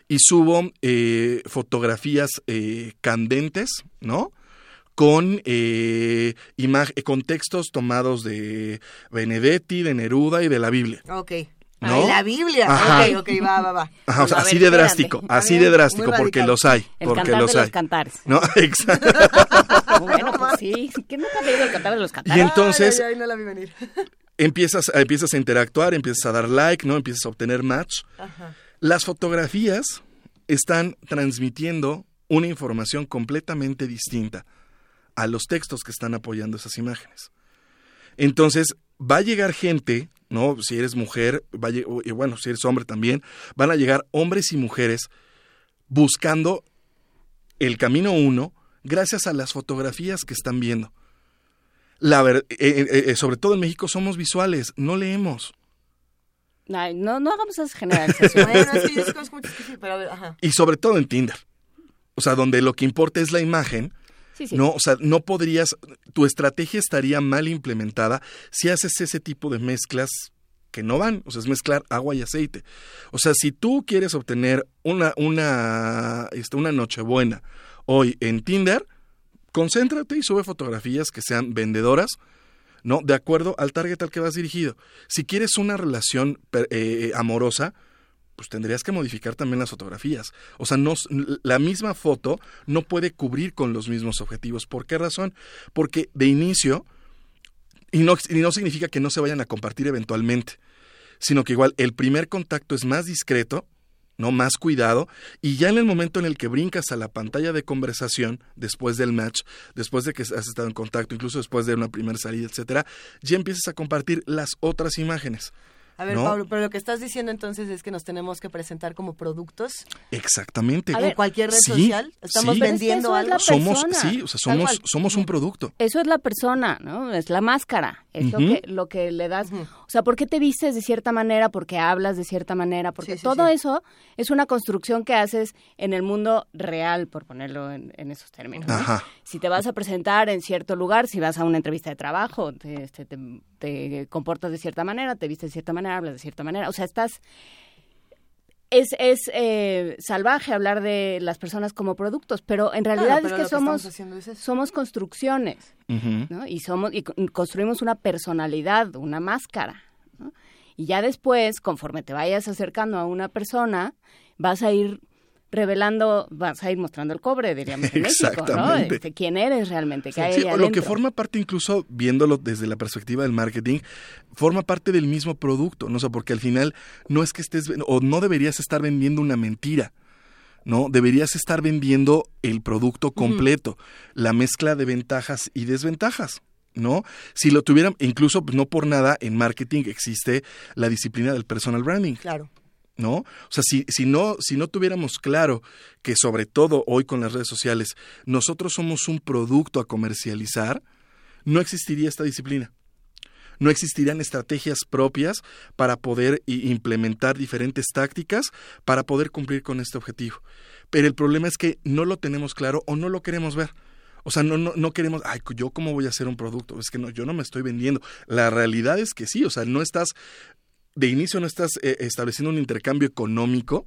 y subo eh, fotografías eh, candentes, ¿no? Con, eh, eh, con textos tomados de Benedetti, de Neruda y de la Biblia.
Ok.
¿No?
Ay, la Biblia.
Ajá.
Ok, ok, va, va, va.
Ajá, o sea,
A
así
ver,
de drástico, así de
muy
drástico, porque
radical.
los hay,
El
porque
cantar
los
de los
hay.
cantares.
¿No? Exacto.
Bueno, pues sí, que nunca he leído el cantar de los
Y
cantares.
entonces
Ay, ay, ay, no la vi venir.
Empiezas, empiezas a interactuar, empiezas a dar like, ¿no? Empiezas a obtener match.
Ajá.
Las fotografías están transmitiendo una información completamente distinta a los textos que están apoyando esas imágenes. Entonces, va a llegar gente, ¿no? Si eres mujer, va a bueno, si eres hombre también, van a llegar hombres y mujeres buscando el camino uno gracias a las fotografías que están viendo. La ver- eh, eh, eh, sobre todo en México somos visuales, no leemos.
Ay, no, no hagamos esas generalizaciones.
Y sobre todo en Tinder. O sea, donde lo que importa es la imagen,
Sí, sí.
¿no? O sea, no podrías, tu estrategia estaría mal implementada si haces ese tipo de mezclas que no van, o sea, es mezclar agua y aceite. O sea, si tú quieres obtener una, una, este, una nochebuena hoy en Tinder, concéntrate y sube fotografías que sean vendedoras, ¿no? De acuerdo al target al que vas dirigido. Si quieres una relación per- eh, amorosa, pues tendrías que modificar también las fotografías. O sea, no, la misma foto no puede cubrir con los mismos objetivos. ¿Por qué razón? Porque de inicio, y no, y no significa que no se vayan a compartir eventualmente, sino que igual el primer contacto es más discreto, no más cuidado, y ya en el momento en el que brincas a la pantalla de conversación, después del match, después de que has estado en contacto, incluso después de una primera salida, etcétera, ya empiezas a compartir las otras imágenes.
A ver,
¿no?
Pablo, pero lo que estás diciendo entonces es que nos tenemos que presentar como productos
Exactamente.
en cualquier red
Sí,
social. Estamos
sí.
Pero es que
vendiendo
es
algo.
la
somos,
persona.
sí, o sea, somos, somos un producto.
Eso es la persona, ¿no? Es la máscara, es lo que lo que le das, o sea, ¿por qué te vistes de cierta manera? ¿Por qué hablas de cierta manera? Porque
Sí, sí,
todo
sí.
eso es una construcción que haces en el mundo real, por ponerlo en, en esos términos. Si te vas a presentar en cierto lugar, si vas a una entrevista de trabajo, te, este, te, te comportas de cierta manera, te vistes de cierta manera, hablas de cierta manera, o sea, estás es, es eh, salvaje hablar de las personas como productos, pero en realidad
Claro, pero
es que somos
es
somos construcciones. ¿no? Y somos y co- construimos una personalidad, una máscara. ¿no? Y ya después, conforme te vayas acercando a una persona, vas a ir revelando, vas a ir mostrando el cobre, diríamos en México, ¿no? Este, quién eres realmente, qué hay
Sí, lo que forma parte incluso viéndolo desde la perspectiva del marketing, forma parte del mismo producto, no o sea, porque al final no es que estés o no deberías estar vendiendo una mentira. ¿No? Deberías estar vendiendo el producto completo, la mezcla de ventajas y desventajas. ¿No? Si lo tuvieran, incluso pues, no por nada en marketing existe la disciplina del personal branding.
Claro.
¿No? O sea, si, si, no, si no tuviéramos claro que sobre todo hoy con las redes sociales nosotros somos un producto a comercializar, no existiría esta disciplina. No existirían estrategias propias para poder implementar diferentes tácticas para poder cumplir con este objetivo. Pero el problema es que no lo tenemos claro o no lo queremos ver. O sea, no, no, no queremos, ay, yo cómo voy a hacer un producto. Es que no, yo no me estoy vendiendo. La realidad es que sí, o sea, no estás de inicio no estás eh, estableciendo un intercambio económico,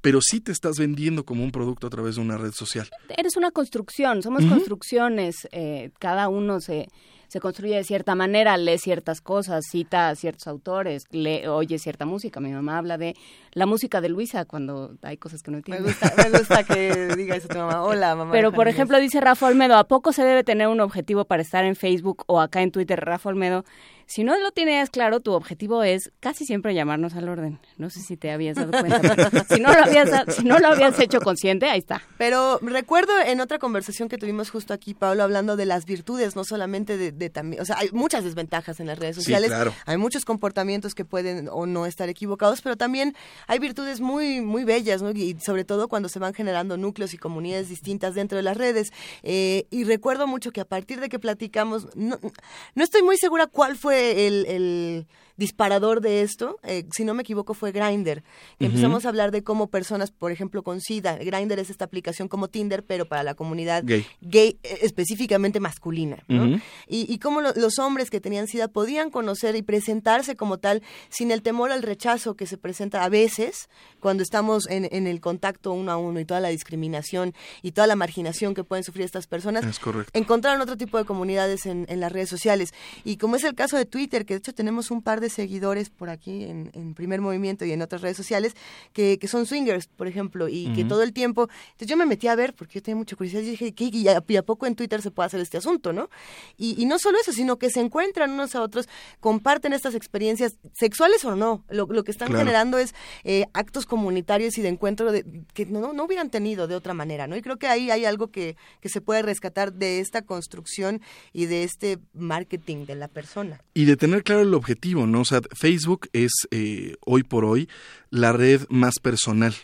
pero sí te estás vendiendo como un producto a través de una red social.
Eres una construcción, somos construcciones, eh, cada uno se, se construye de cierta manera, lee ciertas cosas, cita a ciertos autores, lee, oye cierta música. Mi mamá habla de la música de Luisa cuando hay cosas que no
Me
entiendo.
gusta, me gusta que diga eso tu mamá. Hola, mamá.
Pero, por ejemplo, dice Rafa Olmedo, ¿a poco se debe tener un objetivo para estar en Facebook o acá en Twitter? Rafa Olmedo, Si no lo tienes claro, tu objetivo es casi siempre llamarnos al orden. No sé si te habías dado cuenta. si, no lo habías, si no lo habías hecho consciente, ahí está.
Pero recuerdo en otra conversación que tuvimos justo aquí, Pablo, hablando de las virtudes, no solamente de, también, o sea, hay muchas desventajas en las redes sociales,
claro.
hay muchos comportamientos que pueden o no estar equivocados, pero también hay virtudes muy, muy bellas, ¿no? Y sobre todo cuando se van generando núcleos y comunidades distintas dentro de las redes. Eh, y recuerdo mucho que a partir de que platicamos, no, no estoy muy segura cuál fue el, disparador de esto, eh, si no me equivoco, fue Grinder. Empezamos a hablar de cómo personas, por ejemplo, con SIDA, Grinder es esta aplicación como Tinder, pero para la comunidad
Gay.
gay, eh, específicamente masculina. ¿no? y, y cómo lo- los hombres que tenían SIDA podían conocer y presentarse como tal sin el temor al rechazo que se presenta a veces cuando estamos en, en el contacto uno a uno y toda la discriminación y toda la marginación que pueden sufrir estas personas
Es correcto.
encontraron otro tipo de comunidades en, en las redes sociales. Y como es el caso de Twitter, que de hecho tenemos un par de seguidores por aquí en, en Primer Movimiento y en otras redes sociales, que, que son swingers, por ejemplo, y que todo el tiempo... Entonces yo me metí a ver, porque yo tenía mucha curiosidad, y dije, ¿qué? ¿Y a, y a poco en Twitter se puede hacer este asunto, no? Y, y no solo eso, sino que se encuentran unos a otros, comparten estas experiencias, sexuales o no. Lo, lo que están
Claro.
generando es eh, actos comunitarios y de encuentro de, que no, no hubieran tenido de otra manera, ¿no? Y creo que ahí hay algo que, que se puede rescatar de esta construcción y de este marketing de la persona.
Y de tener claro el objetivo, ¿no? Facebook es eh, hoy por hoy la red más personal.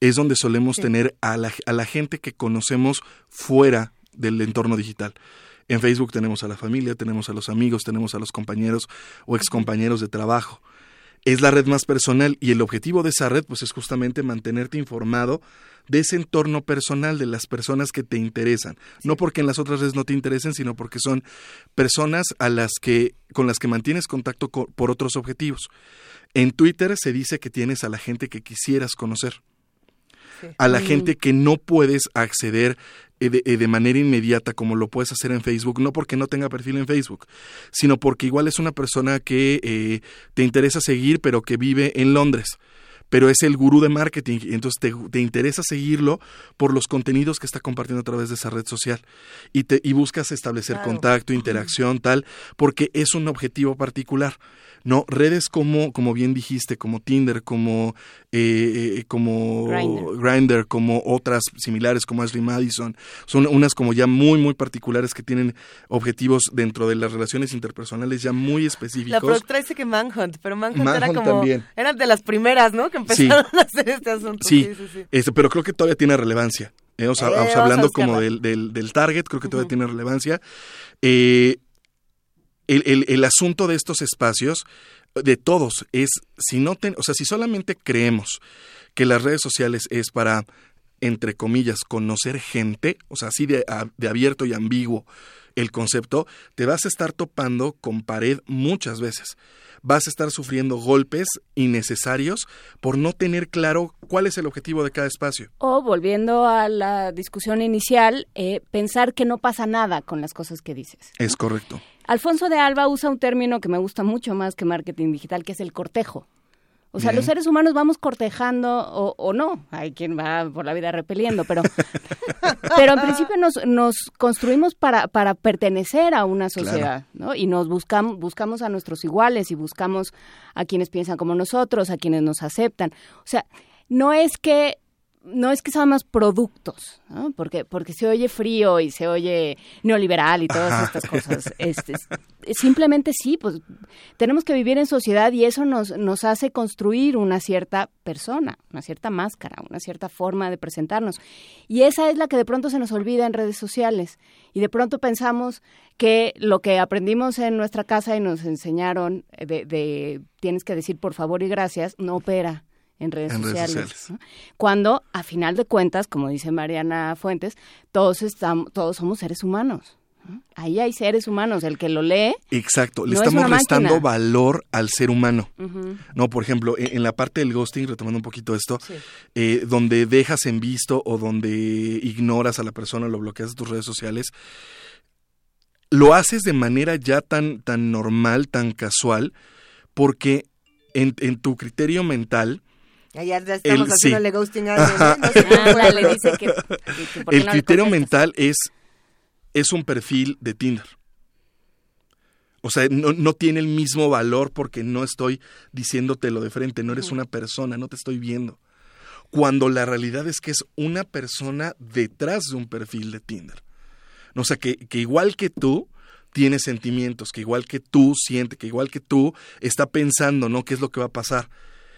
Es donde solemos tener a la, a la gente que conocemos fuera del entorno digital. En Facebook tenemos a la familia, tenemos a los amigos, tenemos a los compañeros o excompañeros de trabajo. Es la red más personal y el objetivo de esa red pues es justamente mantenerte informado de ese entorno personal de las personas que te interesan. No porque en las otras redes no te interesen, sino porque son personas a las que con las que mantienes contacto co- por otros objetivos. En Twitter se dice que tienes a la gente que quisieras conocer a la gente que no puedes acceder de, de manera inmediata como lo puedes hacer en Facebook, no porque no tenga perfil en Facebook, sino porque igual es una persona que eh, te interesa seguir pero que vive en Londres pero es el gurú de marketing y entonces te, te interesa seguirlo por los contenidos que está compartiendo a través de esa red social y, te, y buscas establecer
Claro.
contacto, interacción, tal, porque es un objetivo particular. No, redes como, como bien dijiste, como Tinder, como, eh, eh, como
Grindr.
Grindr, como otras similares como Ashley Madison, son unas como ya muy, muy particulares que tienen objetivos dentro de las relaciones interpersonales ya muy
La
específicos.
productora dice que Manhunt, pero Manhunt, era como...
también.
Eran de las primeras, ¿no? Que empezaron a hacer este asunto.
Sí,
Sí, sí, sí.
Este, pero creo que todavía tiene relevancia. Eh, o sea,
Eh,
o sea, hablando como del, del, del target, creo que todavía tiene relevancia. Eh, el, el- el asunto de estos espacios, de todos, es si no ten- o sea, si solamente creemos que las redes sociales es para, entre comillas, conocer gente, o sea, así de, de abierto y ambiguo el concepto, te vas a estar topando con pared muchas veces. Vas a estar sufriendo golpes innecesarios por no tener claro cuál es el objetivo de cada espacio.
O volviendo a la discusión inicial, eh, pensar que no pasa nada con las cosas que dices.
Es correcto.
Alfonso de Alba usa un término que me gusta mucho más que marketing digital, que es el cortejo. O sea,
Bien.
los seres humanos vamos cortejando o, o no. Hay quien va por la vida repeliendo, pero, pero en principio nos, nos construimos para, para pertenecer a una sociedad, ¿no? Y nos buscamos, buscamos a nuestros iguales y buscamos a quienes piensan como nosotros, a quienes nos aceptan. O sea, no es que no es que seamos productos, ¿no? porque porque se oye frío y se oye neoliberal y todas estas cosas. Este, es- simplemente sí, pues tenemos que vivir en sociedad y eso nos nos hace construir una cierta persona, una cierta máscara, una cierta forma de presentarnos. Y esa es la que de pronto se nos olvida en redes sociales y de pronto pensamos que lo que aprendimos en nuestra casa y nos enseñaron de, de tienes que decir por favor y gracias no opera en redes
En redes
sociales. Cuando, a final de cuentas, como dice Mariana Fuentes, todos, estamos, todos somos seres humanos. ¿no? Ahí hay seres humanos. El que lo lee,
Exacto, le
No es
estamos
una
restando
máquina.
valor al ser humano. No, por ejemplo, en, en la parte del ghosting, retomando un poquito esto,
Sí.
eh, donde dejas en visto o donde ignoras a la persona, lo bloqueas de tus redes sociales, lo haces de manera ya tan, tan normal, tan casual, porque en, en tu criterio mental,
Ya, estamos
El-
haciéndole
sí.
ghosting a alguien, ¿eh? No se preocupe.
ándale, dice que, que ¿por qué
el
no
criterio mental es, es un perfil de Tinder. O sea, no, no, tiene el mismo valor porque no estoy diciéndotelo de frente, no eres una persona, no te estoy viendo. Cuando la realidad es que es una persona detrás de un perfil de Tinder. O sea, que, que igual que tú, tiene sentimientos, que igual que tú siente, que igual que tú está pensando, ¿no? ¿Qué es lo que va a pasar?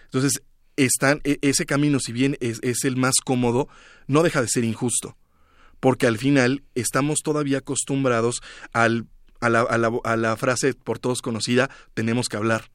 Entonces, están, e, ese camino, si bien es, es el más cómodo, no deja de ser injusto, porque al final estamos todavía acostumbrados al, a, la, a, la, a la frase por todos conocida, tenemos que hablar.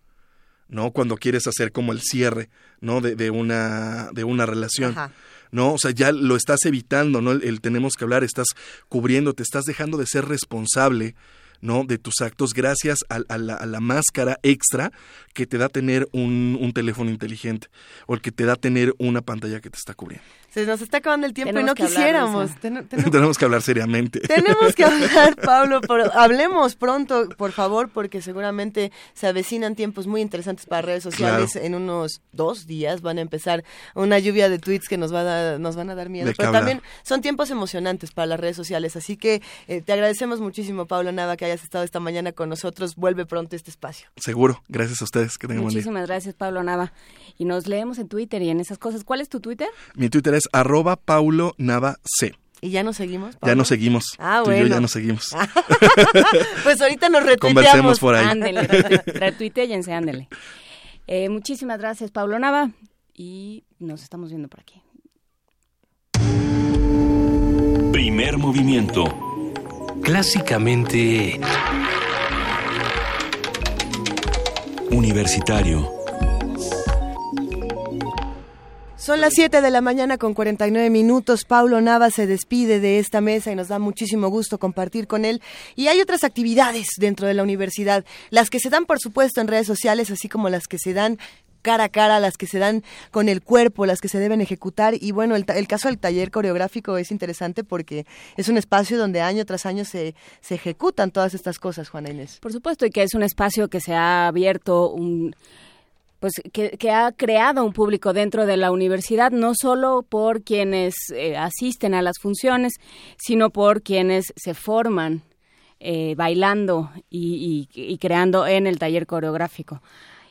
¿no? Cuando quieres hacer como el cierre, ¿no? De, de una, de una relación. Ajá. ¿no? O sea, ya lo estás evitando, ¿no? El, el, tenemos que hablar, estás cubriéndote, estás dejando de ser responsable, ¿no? De tus actos gracias a, a, la, a la, máscara extra que te da tener un, un, teléfono inteligente o el que te da tener una pantalla que te está cubriendo.
Se nos está acabando el tiempo tenemos y no quisiéramos.
Ten, tenemos, tenemos, que hablar seriamente.
Tenemos que hablar, Pablo, pero hablemos pronto, por favor, porque seguramente se avecinan tiempos muy interesantes para redes sociales. Claro. En unos dos días van a empezar una lluvia de tweets que nos, va a dar, nos van a dar miedo. Pero también son tiempos emocionantes para las redes sociales. Así que eh, te agradecemos muchísimo, Pablo Nava, que hayas estado esta mañana con nosotros. Vuelve pronto este espacio.
Seguro. Gracias a ustedes. Que tengan
Muchísimas
buen
día. gracias, Pablo Nava. Y nos leemos en Twitter y en esas cosas. ¿Cuál es tu Twitter?
Mi Twitter es arroba Paulo Nava C.
¿Y ya nos seguimos?
Pablo? Ya nos seguimos.
Ah,
Tú
bueno.
y yo ya nos seguimos.
pues ahorita nos retuiteamos.
Conversemos por ahí.
Ándele, retuiteense, ándele. Eh, muchísimas gracias, Pablo Nava. Y nos estamos viendo por aquí.
Primer movimiento.
Clásicamente...
Universitario.
Son las 7 de la mañana con 49 minutos. Paulo Nava se despide de esta mesa y nos da muchísimo gusto compartir con él. Y hay otras actividades dentro de la universidad, las que se dan por supuesto en redes sociales, así como las que se dan cara a cara, las que se dan con el cuerpo, las que se deben ejecutar. Y bueno, el, el, caso del taller coreográfico es interesante porque es un espacio donde año tras año se, se ejecutan todas estas cosas, Juana Inés.
Por supuesto, y que es un espacio que se ha abierto un pues que, que, ha creado un público dentro de la universidad, no solo por quienes eh, asisten a las funciones, sino por quienes se forman eh, bailando y, y, y creando en el taller coreográfico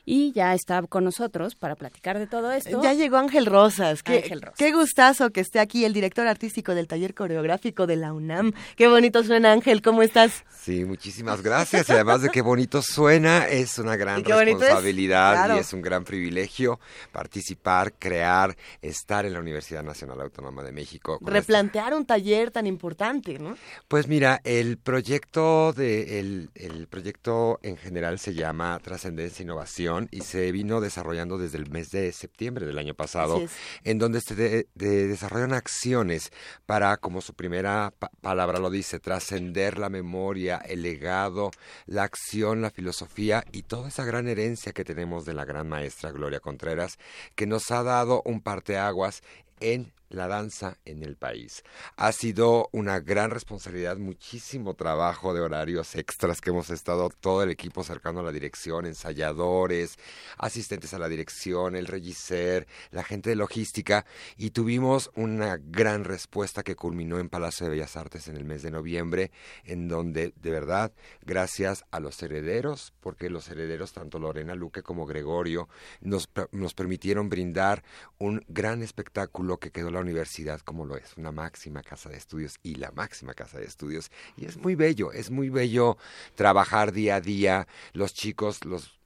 y ya está con nosotros para platicar de todo esto.
Ya llegó Ángel Rosas. Qué,
Ángel Rosas.
qué gustazo que esté aquí el director artístico del taller coreográfico de la UNAM. Qué bonito suena Ángel, ¿cómo estás?
Sí, muchísimas gracias. Y además de qué bonito suena, es una gran responsabilidad es? Claro. y es un gran privilegio participar, crear, estar en la Universidad Nacional Autónoma de México.
Replantear esta... un taller tan importante, ¿no?
Pues mira, el proyecto de el, el proyecto en general se llama Trascendencia e Innovación y se vino desarrollando desde el mes de septiembre del año pasado, en donde se de, de desarrollan acciones para, como su primera pa palabra lo dice, trascender la memoria, el legado, la acción, la filosofía y toda esa gran herencia que tenemos de la gran maestra Gloria Contreras, que nos ha dado un parteaguas en la danza en el país. Ha sido una gran responsabilidad, muchísimo trabajo de horarios extras que hemos estado todo el equipo cercano a la dirección, ensayadores, asistentes a la dirección, el regiser, la gente de logística y tuvimos una gran respuesta que culminó en Palacio de Bellas Artes en el mes de noviembre, en donde de verdad, gracias a los herederos, porque los herederos, tanto Lorena Luque como Gregorio, nos, nos permitieron brindar un gran espectáculo que quedó la universidad como lo es, una máxima casa de estudios y la máxima casa de estudios. Y es muy bello, es muy bello trabajar día a día, los chicos, los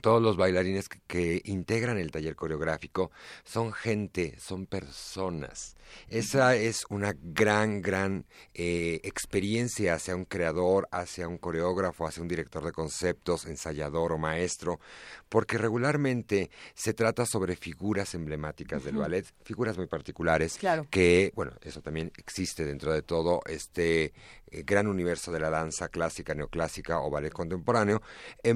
todos los bailarines que, que, integran el taller coreográfico son gente, son personas. Esa es una gran, gran eh, experiencia hacia un creador, hacia un coreógrafo, hacia un director de conceptos, ensayador o maestro, porque regularmente se trata sobre figuras emblemáticas uh -huh. del ballet, figuras muy particulares,
claro.
que, bueno, eso también existe dentro de todo este gran universo de la danza clásica, neoclásica o ballet contemporáneo,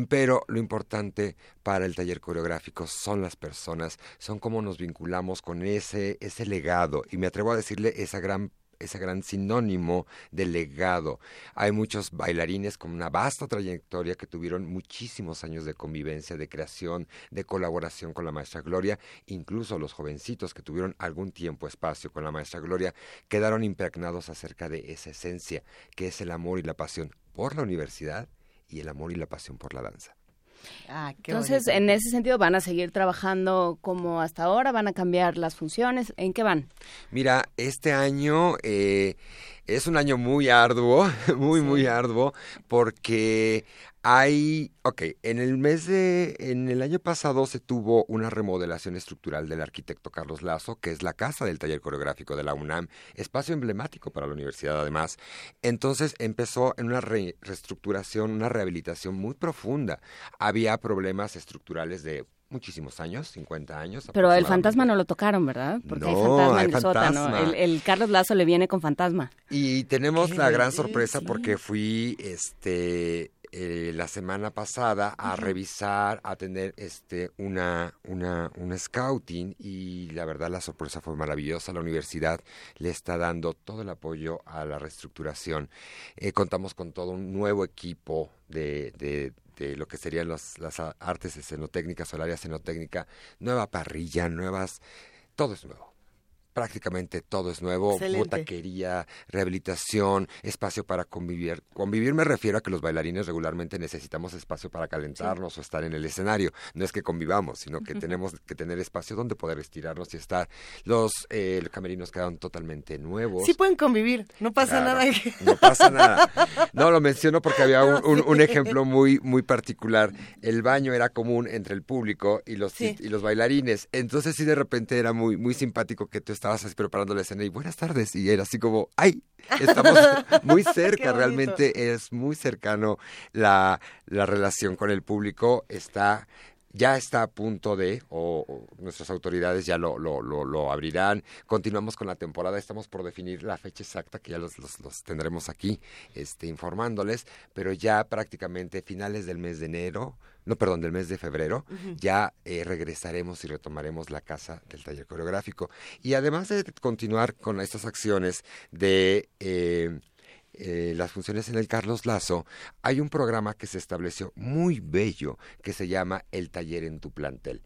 pero lo importante para el taller coreográfico son las personas, son cómo nos vinculamos con ese, ese legado. Y me atrevo a decirle esa gran ese gran sinónimo de legado. Hay muchos bailarines con una vasta trayectoria que tuvieron muchísimos años de convivencia, de creación, de colaboración con la maestra Gloria, incluso los jovencitos que tuvieron algún tiempo, espacio con la maestra Gloria, quedaron impregnados acerca de esa esencia, que es el amor y la pasión por la universidad y el amor y la pasión por la danza.
Ah, Entonces, en ese sentido, ¿van a seguir trabajando como hasta ahora? ¿Van a cambiar las funciones? ¿En qué van?
Mira, este año eh, es un año muy arduo, muy, muy arduo, porque hay, ok, en el mes de, en el año pasado se tuvo una remodelación estructural del arquitecto Carlos Lazo, que es la casa del taller coreográfico de la UNAM, espacio emblemático para la universidad además. Entonces empezó en una reestructuración, una rehabilitación muy profunda. Había problemas estructurales de muchísimos años, 50 años.
Pero el fantasma no lo tocaron, ¿verdad? Porque hay fantasma en el sótano. El, Carlos Lazo le viene con fantasma.
Y tenemos la gran sorpresa porque fui, este, eh, la semana pasada a revisar, a tener este una, una, un scouting y la verdad la sorpresa fue maravillosa. La universidad le está dando todo el apoyo a la reestructuración. Eh, contamos con todo un nuevo equipo de, de, de lo que serían las artes escenotécnicas o el área escenotécnica, nueva parrilla, nuevas, todo es nuevo prácticamente todo es nuevo, botaquería, rehabilitación, espacio para convivir. Convivir me refiero a que los bailarines regularmente necesitamos espacio para calentarnos o estar en el escenario. No es que convivamos, sino que tenemos que tener espacio donde poder estirarnos y estar. Los eh, camerinos quedaron totalmente nuevos.
Sí pueden convivir, no pasa nada.
No pasa nada. No, lo menciono porque había un, ejemplo muy, muy particular. El baño era común entre el público y los, y los bailarines. Entonces sí de repente era muy, muy simpático que tú estabas así preparando la escena y buenas tardes. Y era así como, ¡ay! Estamos muy cerca, realmente es muy cercano la, la relación con el público. Está ya está a punto de, o, nuestras autoridades ya lo, lo, lo, abrirán. Continuamos con la temporada, estamos por definir la fecha exacta, que ya los, los, tendremos aquí este, informándoles, pero ya prácticamente finales del mes de enero, no, perdón, del mes de febrero, ya eh, regresaremos y retomaremos la casa del taller coreográfico. Y además de continuar con estas acciones de... Eh, eh, las funciones en el Carlos Lazo, hay un programa que se estableció muy bello que se llama El Taller en tu Plantel.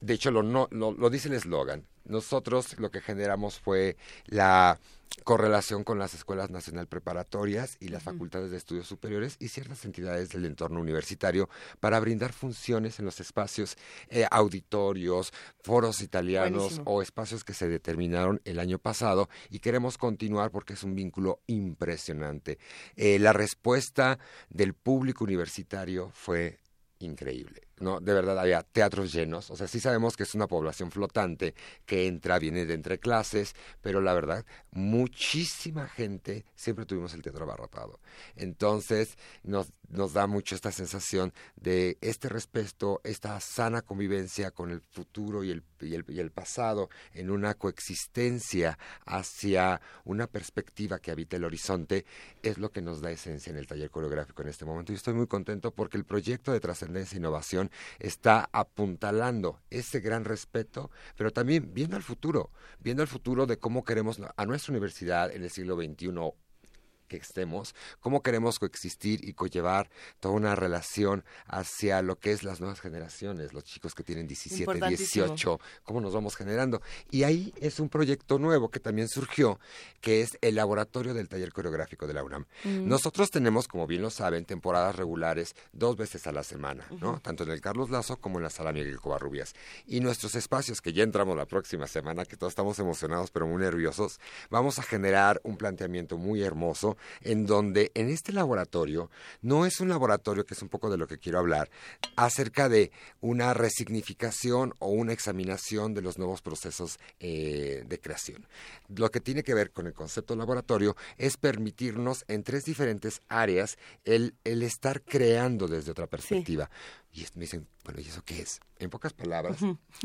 De hecho, lo, no, lo dice el eslogan. Nosotros lo que generamos fue la correlación con las escuelas nacional preparatorias y las facultades de estudios superiores y ciertas entidades del entorno universitario para brindar funciones en los espacios eh, auditorios, foros italianos o espacios que se determinaron el año pasado y queremos continuar porque es un vínculo impresionante. Eh, la respuesta del público universitario fue increíble. ¿No? De verdad había teatros llenos, o sea, sí sabemos que es una población flotante que entra, viene de entre clases, pero la verdad, muchísima gente, siempre tuvimos el teatro abarrotado. Entonces, nos, nos da mucho esta sensación de este respeto, esta sana convivencia con el futuro y el, y el, y el pasado en una coexistencia hacia una perspectiva que habita el horizonte, es lo que nos da esencia en el taller coreográfico en este momento. Y estoy muy contento porque el proyecto de trascendencia e innovación está apuntalando ese gran respeto, pero también viendo al futuro, viendo al futuro de cómo queremos a nuestra universidad en el siglo XXI que estemos, cómo queremos coexistir y conllevar toda una relación hacia lo que es las nuevas generaciones, los chicos que tienen 17, 18, cómo nos vamos generando. Y ahí es un proyecto nuevo que también surgió, que es el laboratorio del taller coreográfico de la UNAM. Mm. Nosotros tenemos, como bien lo saben, temporadas regulares dos veces a la semana, ¿no? Tanto en el Carlos Lazo como en la Sala Miguel Covarrubias. Y nuestros espacios, que ya entramos la próxima semana, que todos estamos emocionados pero muy nerviosos, vamos a generar un planteamiento muy hermoso en donde en este laboratorio no es un laboratorio que es un poco de lo que quiero hablar, acerca de una resignificación o una examinación de los nuevos procesos eh, de creación. Lo que tiene que ver con el concepto laboratorio es permitirnos en tres diferentes áreas el, el estar creando desde otra perspectiva. Y me dicen, bueno, ¿y eso qué es? En pocas palabras,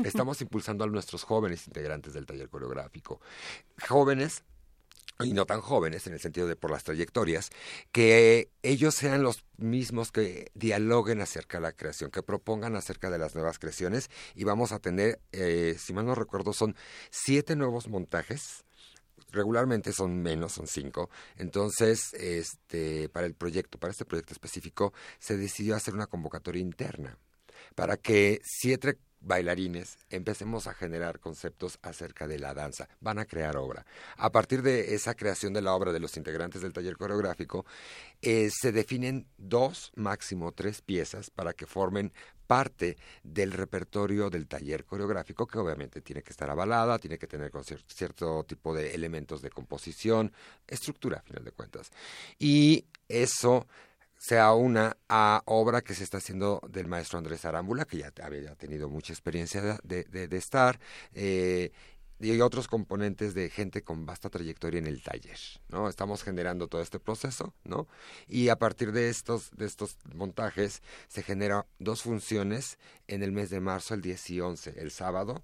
estamos impulsando a nuestros jóvenes integrantes del taller coreográfico. Jóvenes y no tan jóvenes en el sentido de por las trayectorias, que ellos sean los mismos que dialoguen acerca de la creación, que propongan acerca de las nuevas creaciones y vamos a tener, eh, si mal no recuerdo, son siete nuevos montajes regularmente son menos, son cinco. Entonces, este, para el proyecto, para este proyecto específico, se decidió hacer una convocatoria interna para que siete bailarines, empecemos a generar conceptos acerca de la danza. Van a crear obra. A partir de esa creación de la obra de los integrantes del taller coreográfico, eh, se definen dos, máximo tres piezas para que formen parte del repertorio del taller coreográfico, que obviamente tiene que estar avalada, tiene que tener cierto tipo de elementos de composición, estructura, a final de cuentas. Y eso sea una a obra que se está haciendo del maestro Andrés Arámbula, que ya había tenido mucha experiencia de, de, estar, eh, y otros componentes de gente con vasta trayectoria en el taller, ¿no? Estamos generando todo este proceso, ¿no? Y a partir de estos, de estos montajes se generan dos funciones en el mes de marzo, el 10 y 11, el sábado,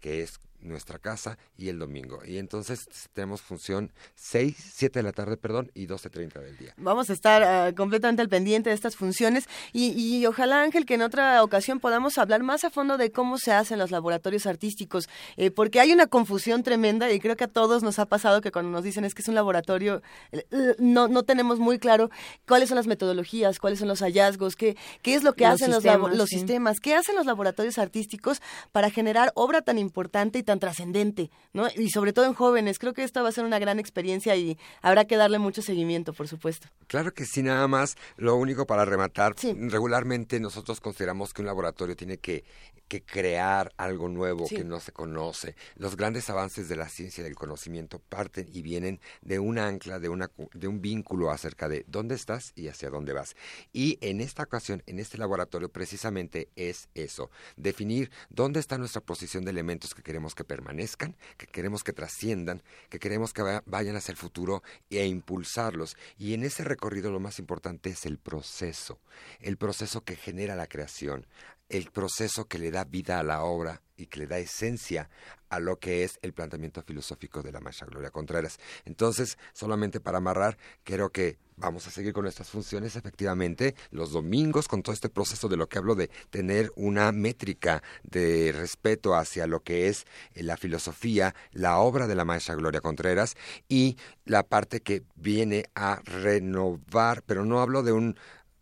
que es nuestra casa y el domingo. Y entonces tenemos función 6, 7 de la tarde, perdón, y 12.30 del día.
Vamos a estar ah, completamente al pendiente de estas funciones y, y, ojalá, Ángel, que en otra ocasión podamos hablar más a fondo de cómo se hacen los laboratorios artísticos, eh, porque hay una confusión tremenda y creo que a todos nos ha pasado que cuando nos dicen es que es un laboratorio, eh, no, no tenemos muy claro cuáles son las metodologías, cuáles son los hallazgos, qué, qué es lo que hacen los, los sistemas, qué hacen los laboratorios artísticos para generar obra tan importante y tan trascendente, ¿no? Y sobre todo en jóvenes. Creo que esta va a ser una gran experiencia y habrá que darle mucho seguimiento, por supuesto.
Claro que sí, nada más. Lo único para rematar, regularmente nosotros consideramos que un laboratorio tiene que, que crear algo nuevo que no se conoce. Los grandes avances de la ciencia y del conocimiento parten y vienen de un ancla, de, una, de un vínculo acerca de dónde estás y hacia dónde vas. Y en esta ocasión, en este laboratorio, precisamente es eso, definir dónde está nuestra posición de elementos que queremos que permanezcan, que queremos que trasciendan, que queremos que vayan hacia el futuro e impulsarlos. Y en ese recorrido lo más importante es el proceso, el proceso que genera la creación, el proceso que le da vida a la obra y que le da esencia a lo que es el planteamiento filosófico de la maestra Gloria Contreras. Entonces, solamente para amarrar, creo que vamos a seguir con nuestras funciones efectivamente los domingos con todo este proceso de lo que hablo de tener una métrica de respeto hacia lo que es eh, la filosofía, la obra de la maestra Gloria Contreras y la parte que viene a renovar, pero no hablo de un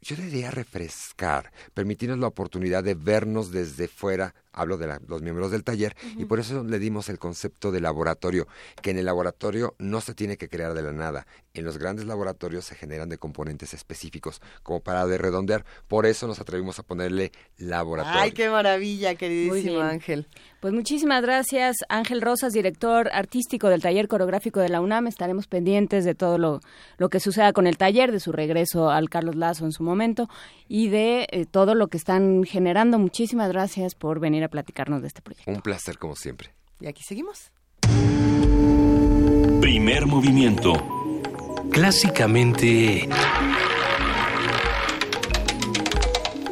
yo diría refrescar, permitirnos la oportunidad de vernos desde fuera hablo de los miembros del taller, y por eso le dimos el concepto de laboratorio, que en el laboratorio no se tiene que crear de la nada. En los grandes laboratorios se generan de componentes específicos, como para de redondear. Por eso nos atrevimos a ponerle laboratorio.
¡Ay, qué maravilla, queridísimo Ángel!
Pues muchísimas gracias, Ángel Rosas, director artístico del taller coreográfico de la UNAM. Estaremos pendientes de todo lo, lo que suceda con el taller, de su regreso al Carlos Lazo en su momento y de eh, todo lo que están generando. Muchísimas gracias por venir a platicarnos de este proyecto.
Un placer, como siempre.
Y aquí seguimos.
Primer movimiento.
Clásicamente...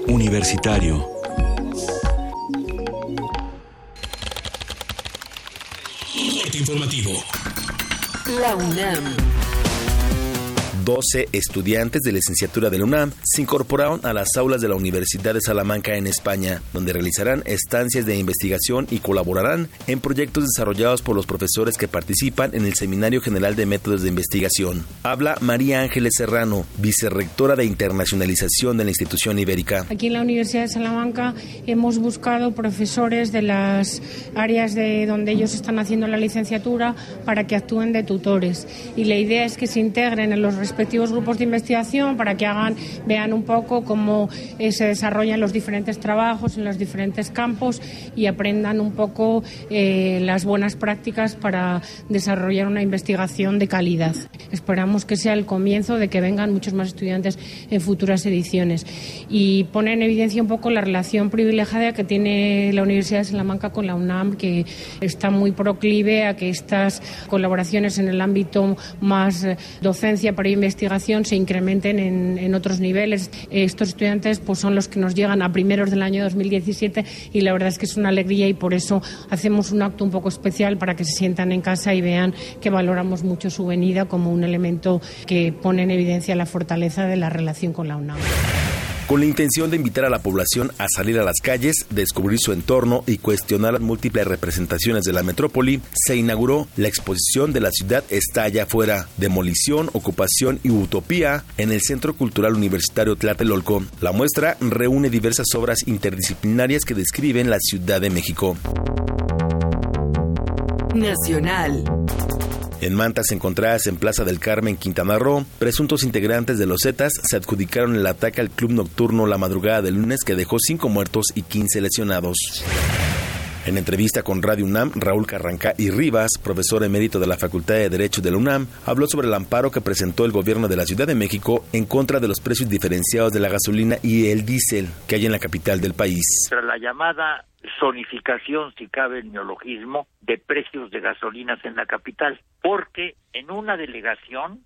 Universitario.
informativo.
La UNAM. 12 estudiantes de licenciatura de la UNAM se incorporaron a las aulas de la Universidad de Salamanca en España, donde realizarán estancias de investigación y colaborarán en proyectos desarrollados por los profesores que participan en el Seminario General de Métodos de Investigación. Habla María Ángeles Serrano, vicerrectora de internacionalización de la institución ibérica.
Aquí en la Universidad de Salamanca hemos buscado profesores de las áreas de donde ellos están haciendo la licenciatura para que actúen de tutores. Y la idea es que se integren en los respectivos grupos de investigación para que hagan, vean un poco cómo eh, se desarrollan los diferentes trabajos en los diferentes campos y aprendan un poco eh, las buenas prácticas para desarrollar una investigación de calidad. Esperamos que sea el comienzo de que vengan muchos más estudiantes en futuras ediciones y pone en evidencia un poco la relación privilegiada que tiene la Universidad de Salamanca con la UNAM, que está muy proclive a que estas colaboraciones en el ámbito más eh, docencia para investigación se incrementen en, otros niveles. Estos estudiantes pues, son los que nos llegan a primeros del año 2017 y la verdad es que es una alegría y por eso hacemos un acto un poco especial para que se sientan en casa y vean que valoramos mucho su venida como un elemento que pone en evidencia la fortaleza de la relación con la UNAM.
Con la intención de invitar a la población a salir a las calles, descubrir su entorno y cuestionar las múltiples representaciones de la metrópoli, se inauguró la exposición de la ciudad está allá afuera, demolición, ocupación y utopía en el Centro Cultural Universitario Tlatelolco. La muestra reúne diversas obras interdisciplinarias que describen la Ciudad de México.
Nacional.
En mantas encontradas en Plaza del Carmen, Quintana Roo, presuntos integrantes de los Zetas se adjudicaron el ataque al club nocturno la madrugada del lunes que dejó cinco muertos y 15 lesionados. En entrevista con Radio UNAM, Raúl Carranca y Rivas, profesor emérito de la Facultad de Derecho de la UNAM, habló sobre el amparo que presentó el gobierno de la Ciudad de México en contra de los precios diferenciados de la gasolina y el diésel que hay en la capital del país.
Tras la llamada zonificación, si cabe el neologismo, de precios de gasolinas en la capital, porque en una delegación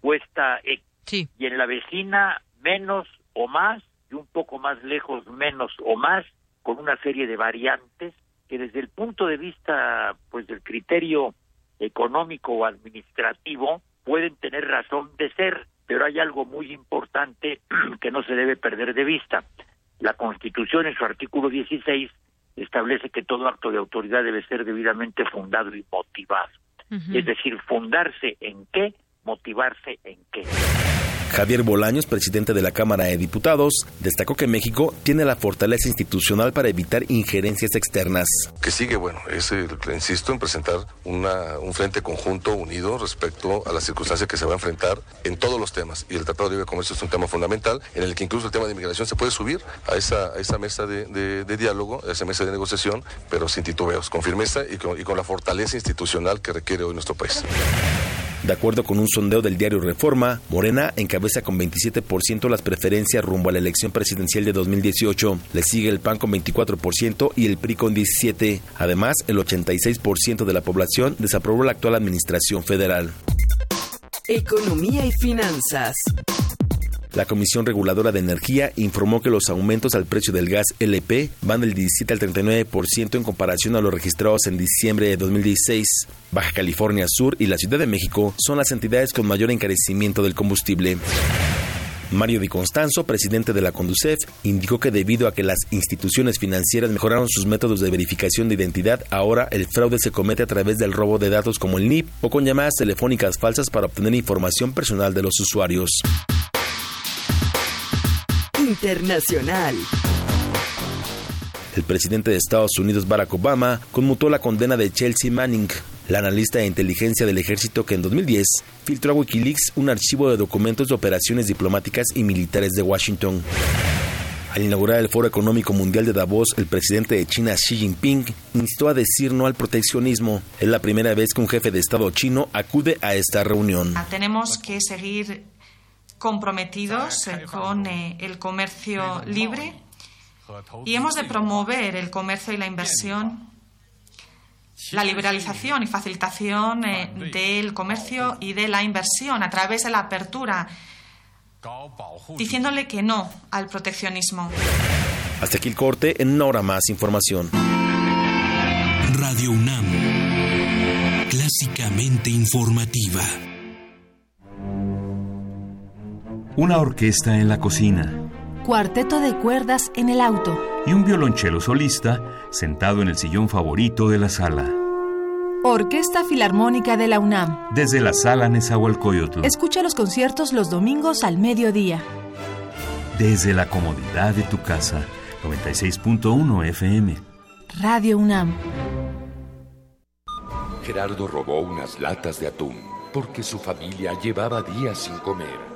cuesta X y en la vecina menos o más y un poco más lejos menos o más con una serie de variantes que desde el punto de vista pues del criterio económico o administrativo pueden tener razón de ser, pero hay algo muy importante que no se debe perder de vista. La Constitución en su artículo 16 establece que todo acto de autoridad debe ser debidamente fundado y motivado. Es decir, fundarse en qué, motivarse en qué.
Javier Bolaños, presidente de la Cámara de Diputados, destacó que México tiene la fortaleza institucional para evitar injerencias externas.
Que sigue, bueno, es, insisto, en presentar un frente conjunto unido respecto a las circunstancias que se va a enfrentar en todos los temas. Y el Tratado de Libre Comercio es un tema fundamental en el que incluso el tema de inmigración se puede subir a esa, mesa de, diálogo, a esa mesa de negociación, pero sin titubeos, con firmeza y con la fortaleza institucional que requiere hoy nuestro país.
De acuerdo con un sondeo del diario Reforma, Morena encabeza con 27% las preferencias rumbo a la elección presidencial de 2018. Le sigue el PAN con 24% y el PRI con 17%. Además, el 86% de la población desaprobó la actual administración federal.
Economía y finanzas.
La Comisión Reguladora de Energía informó que los aumentos al precio del gas LP van del 17 al 39% en comparación a los registrados en diciembre de 2016. Baja California Sur y la Ciudad de México son las entidades con mayor encarecimiento del combustible. Mario Di Constanzo, presidente de la Conducef, indicó que debido a que las instituciones financieras mejoraron sus métodos de verificación de identidad, ahora el fraude se comete a través del robo de datos como el NIP o con llamadas telefónicas falsas para obtener información personal de los usuarios.
Internacional.
El presidente de Estados Unidos, Barack Obama, conmutó la condena de Chelsea Manning, la analista de inteligencia del ejército que en 2010 filtró a Wikileaks un archivo de documentos de operaciones diplomáticas y militares de Washington. Al inaugurar el Foro Económico Mundial de Davos, el presidente de China, Xi Jinping, instó a decir no al proteccionismo. Es la primera vez que un jefe de Estado chino acude a esta reunión.
Tenemos que seguir comprometidos eh, con eh, el comercio libre. y hemos de promover el comercio y la inversión, la liberalización y facilitación eh, del comercio y de la inversión a través de la apertura, diciéndole que no al proteccionismo.
Hasta aquí el corte, en una hora más información.
Radio UNAM, clásicamente informativa.
Una orquesta en la cocina.
Cuarteto de cuerdas en el auto.
Y un violonchelo solista sentado en el sillón favorito de la sala.
Orquesta Filarmónica de la UNAM.
Desde la sala Nezahualcóyotl.
Escucha los conciertos los domingos al mediodía.
Desde la comodidad de tu casa. 96.1 FM.
Radio UNAM.
Gerardo robó unas latas de atún porque su familia llevaba días sin comer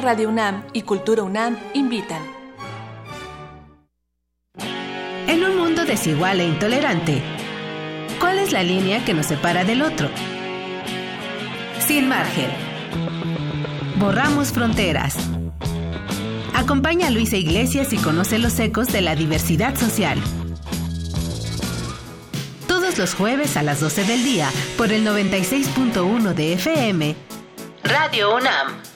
Radio UNAM y Cultura UNAM invitan.
En un mundo desigual e intolerante, ¿cuál es la línea que nos separa del otro? Sin margen. Borramos fronteras. Acompaña a Luisa Iglesias y conoce los ecos de la diversidad social. Todos los jueves a las 12 del día por el 96.1 de FM. Radio UNAM.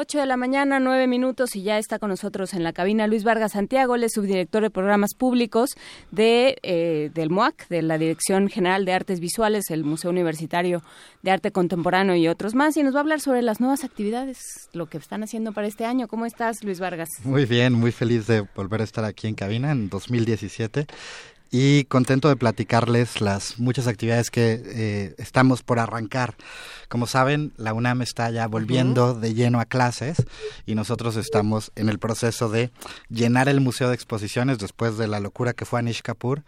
8 de la mañana, 9 minutos y ya está con nosotros en la cabina Luis Vargas Santiago, él es subdirector de programas públicos de, eh, del MUAC, de la Dirección General de Artes Visuales, el Museo Universitario de Arte Contemporáneo y otros más, y nos va a hablar sobre las nuevas actividades, lo que están haciendo para este año. ¿Cómo estás, Luis Vargas?
Muy bien, muy feliz de volver a estar aquí en cabina en 2017 y contento de platicarles las muchas actividades que eh, estamos por arrancar. Como saben, la UNAM está ya volviendo de lleno a clases y nosotros estamos en el proceso de llenar el Museo de Exposiciones después de la locura que fue Anish Kapoor.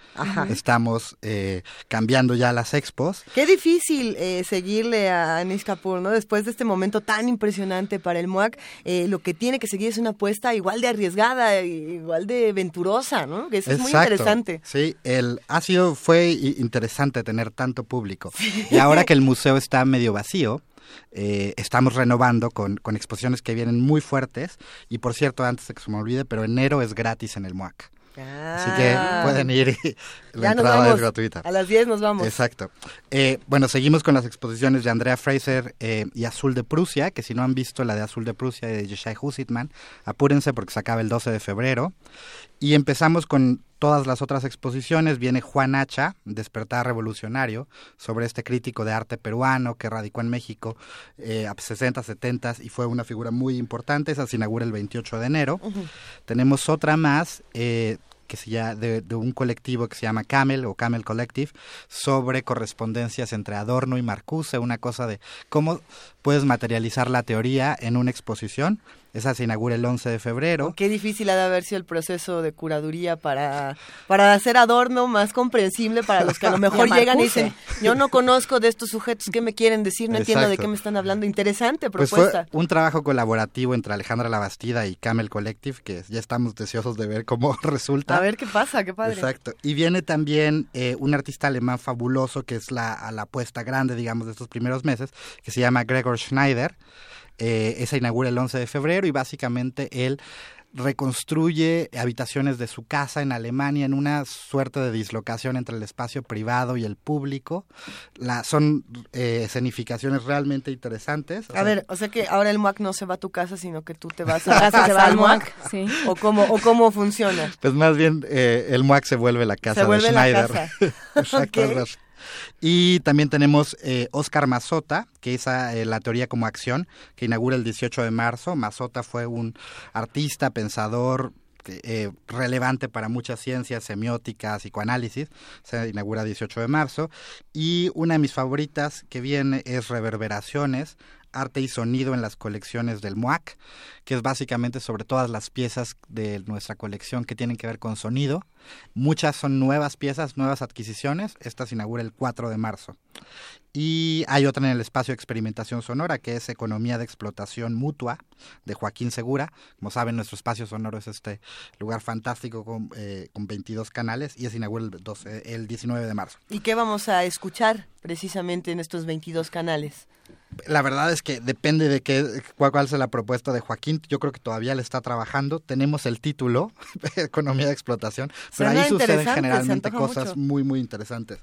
Estamos eh, cambiando ya las expos.
Qué difícil eh, seguirle a Anish Kapoor, ¿no? Después de este momento tan impresionante para el MUAC, lo que tiene que seguir es una apuesta igual de arriesgada, igual de venturosa, ¿no? Que eso es muy interesante.
Sí, el, ha sido, fue interesante tener tanto público. Y ahora que el museo está medio vacío, eh, estamos renovando con, con, exposiciones que vienen muy fuertes. Y por cierto, antes de que se me olvide, pero enero es gratis en el MUAC. Así que
Ah.
pueden ir y la
Ya
entrada
vamos.
es gratuita.
A las 10 nos vamos.
Exacto. Eh, bueno, seguimos con las exposiciones de Andrea Fraser eh, y Azul de Prusia, que si no han visto la de Azul de Prusia de Yeshai Husitman, apúrense porque se acaba el 12 de febrero. Y empezamos con todas las otras exposiciones. Viene Juan Hacha, Despertar Revolucionario, sobre este crítico de arte peruano que radicó en México eh, a 60, 70 y fue una figura muy importante. Esa se inaugura el 28 de enero. Tenemos otra más eh, que se llama, de, de un colectivo que se llama Camel o Camel Collective sobre correspondencias entre Adorno y Marcuse, una cosa de cómo puedes materializar la teoría en una exposición. Esa se inaugura el 11 de febrero.
Qué difícil ha de haber sido el proceso de curaduría para, para hacer Adorno más comprensible para los que a lo mejor
Y
llegan y dicen, yo no conozco de estos sujetos, ¿qué me quieren decir? No entiendo de qué me están hablando. Interesante
Pues
propuesta.
fue un trabajo colaborativo entre Alejandra Labastida y Camel Collective, que ya estamos deseosos de ver cómo resulta.
A ver qué pasa, qué padre.
Exacto. Y viene también eh, un artista alemán fabuloso, que es la, a la apuesta grande, digamos, de estos primeros meses, que se llama Gregor Schneider. Eh, esa inaugura el 11 de febrero y básicamente él reconstruye habitaciones de su casa en Alemania en una suerte de dislocación entre el espacio privado y el público. La, son eh, escenificaciones realmente interesantes. O
A
sea,
ver, o sea que ahora el MUAC no se va a tu casa, sino que tú te vas a
casa se va al
MUAC.
sí.
¿O cómo, ¿O cómo funciona?
Pues más bien eh, el MUAC se vuelve la casa
Se vuelve
de
la
Schneider.
casa.
Exacto,
Ok.
Y también tenemos eh, Oscar Mazota, que es ah, eh, la teoría como acción, que inaugura el 18 de marzo. Mazota fue un artista, pensador, eh, relevante para muchas ciencias, semiótica, psicoanálisis. Se inaugura el 18 de marzo. Y una de mis favoritas que viene es Reverberaciones, arte y sonido en las colecciones del MUAC, que es básicamente sobre todas las piezas de nuestra colección que tienen que ver con sonido. Muchas son nuevas piezas, nuevas adquisiciones. Esta inaugura el 4 de marzo. Y hay otra en el espacio de experimentación sonora, que es Economía de Explotación Mutua, de Joaquín Segura. Como saben, nuestro espacio sonoro es este lugar fantástico con, eh, con 22 canales y es inaugura el, el 19 de marzo.
¿Y qué vamos a escuchar precisamente en estos 22 canales?
La verdad es que depende de qué, cuál, cuál sea la propuesta de Joaquín. Yo creo que todavía le está trabajando. Tenemos el título, Economía de Explotación, pero ahí suceden generalmente cosas muy, muy interesantes.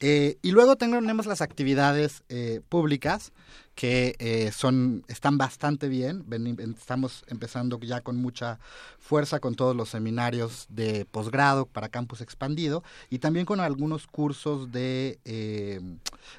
Eh, y luego tenemos las actividades eh, públicas que eh, son están bastante bien. estamos empezando ya con mucha fuerza con todos los seminarios de posgrado para campus expandido y también con algunos cursos de, eh,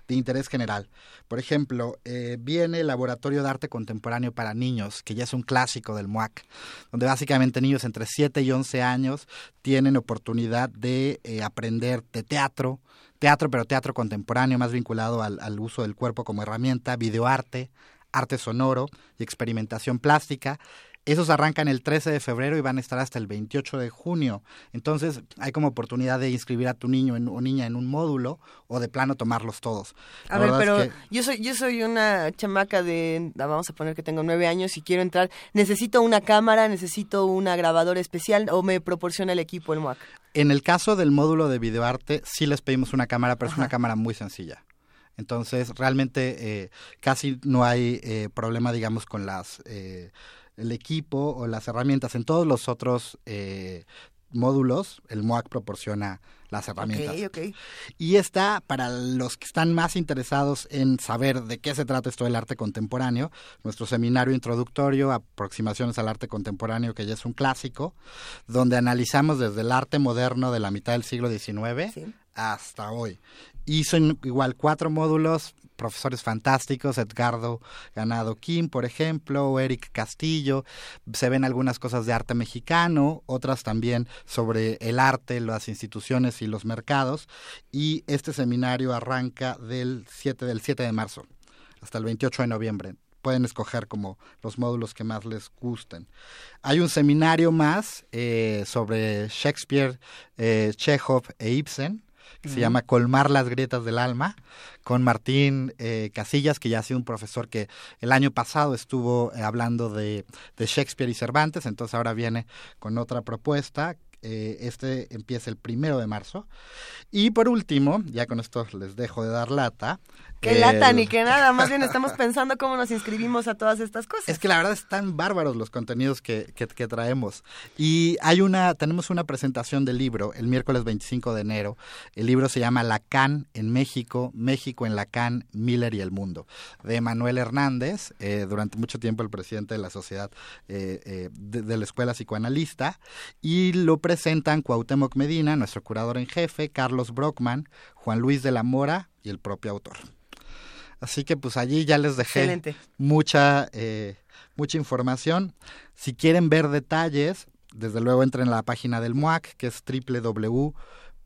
de interés general. Por ejemplo, eh, viene el Laboratorio de Arte Contemporáneo para Niños, que ya es un clásico del MUAC, donde básicamente niños entre 7 y 11 años tienen oportunidad de aprender de teatro, teatro, pero teatro contemporáneo, más vinculado al, al uso del cuerpo como herramienta, videoarte, arte sonoro y experimentación plástica. Esos arrancan el 13 de febrero y van a estar hasta el 28 de junio. Entonces hay como oportunidad de inscribir a tu niño o niña en un módulo o de plano tomarlos todos.
A ver, pero yo soy yo soy una chamaca de, vamos a poner que tengo nueve años y quiero entrar. ¿Necesito una cámara? ¿Necesito una grabadora especial o me proporciona el equipo el MUAC?
En el caso del módulo de videoarte sí les pedimos una cámara, pero es una cámara muy sencilla. Entonces, realmente eh, casi no hay eh, problema, digamos, con las eh, el equipo o las herramientas. En todos los otros eh, módulos, el MOAC proporciona las herramientas. Y está, para los que están más interesados en saber de qué se trata esto del arte contemporáneo, nuestro seminario introductorio, Aproximaciones al Arte Contemporáneo, que ya es un clásico, donde analizamos desde el arte moderno de la mitad del siglo XIX hasta hoy. Y son igual cuatro módulos profesores fantásticos, Edgardo Ganado Kim, por ejemplo, Eric Castillo. Se ven algunas cosas de arte mexicano, otras también sobre el arte, las instituciones y los mercados. Y este seminario arranca del 7, del 7 de marzo hasta el 28 de noviembre pueden escoger como los módulos que más les gusten. Hay un seminario más eh, sobre Shakespeare, eh, Chekhov e Ibsen, se llama Colmar las grietas del alma, con Martín eh, Casillas, que ya ha sido un profesor que el año pasado estuvo eh, hablando de, de, Shakespeare y Cervantes, entonces ahora viene con otra propuesta. Eh, este empieza el primero de marzo. Y por último, ya con esto les dejo de dar lata,
Qué lata ni que nada, más bien estamos pensando cómo nos inscribimos a todas estas cosas.
Es que la verdad están bárbaros los contenidos que, que, traemos. Y hay una, tenemos una presentación del libro el miércoles 25 de enero. El libro se llama Lacan en México, México en Lacan, Miller y el Mundo, de Manuel Hernández, eh, durante mucho tiempo el presidente de la Sociedad eh, eh, de, la Escuela Psicoanalista, y lo presentan Cuauhtémoc Medina, nuestro curador en jefe, Carlos Brockman, Juan Luis de la Mora y el propio autor. Así que pues allí ya les dejé mucha, eh, mucha información. Si quieren ver detalles, desde luego entren a la página del MUAC, que es www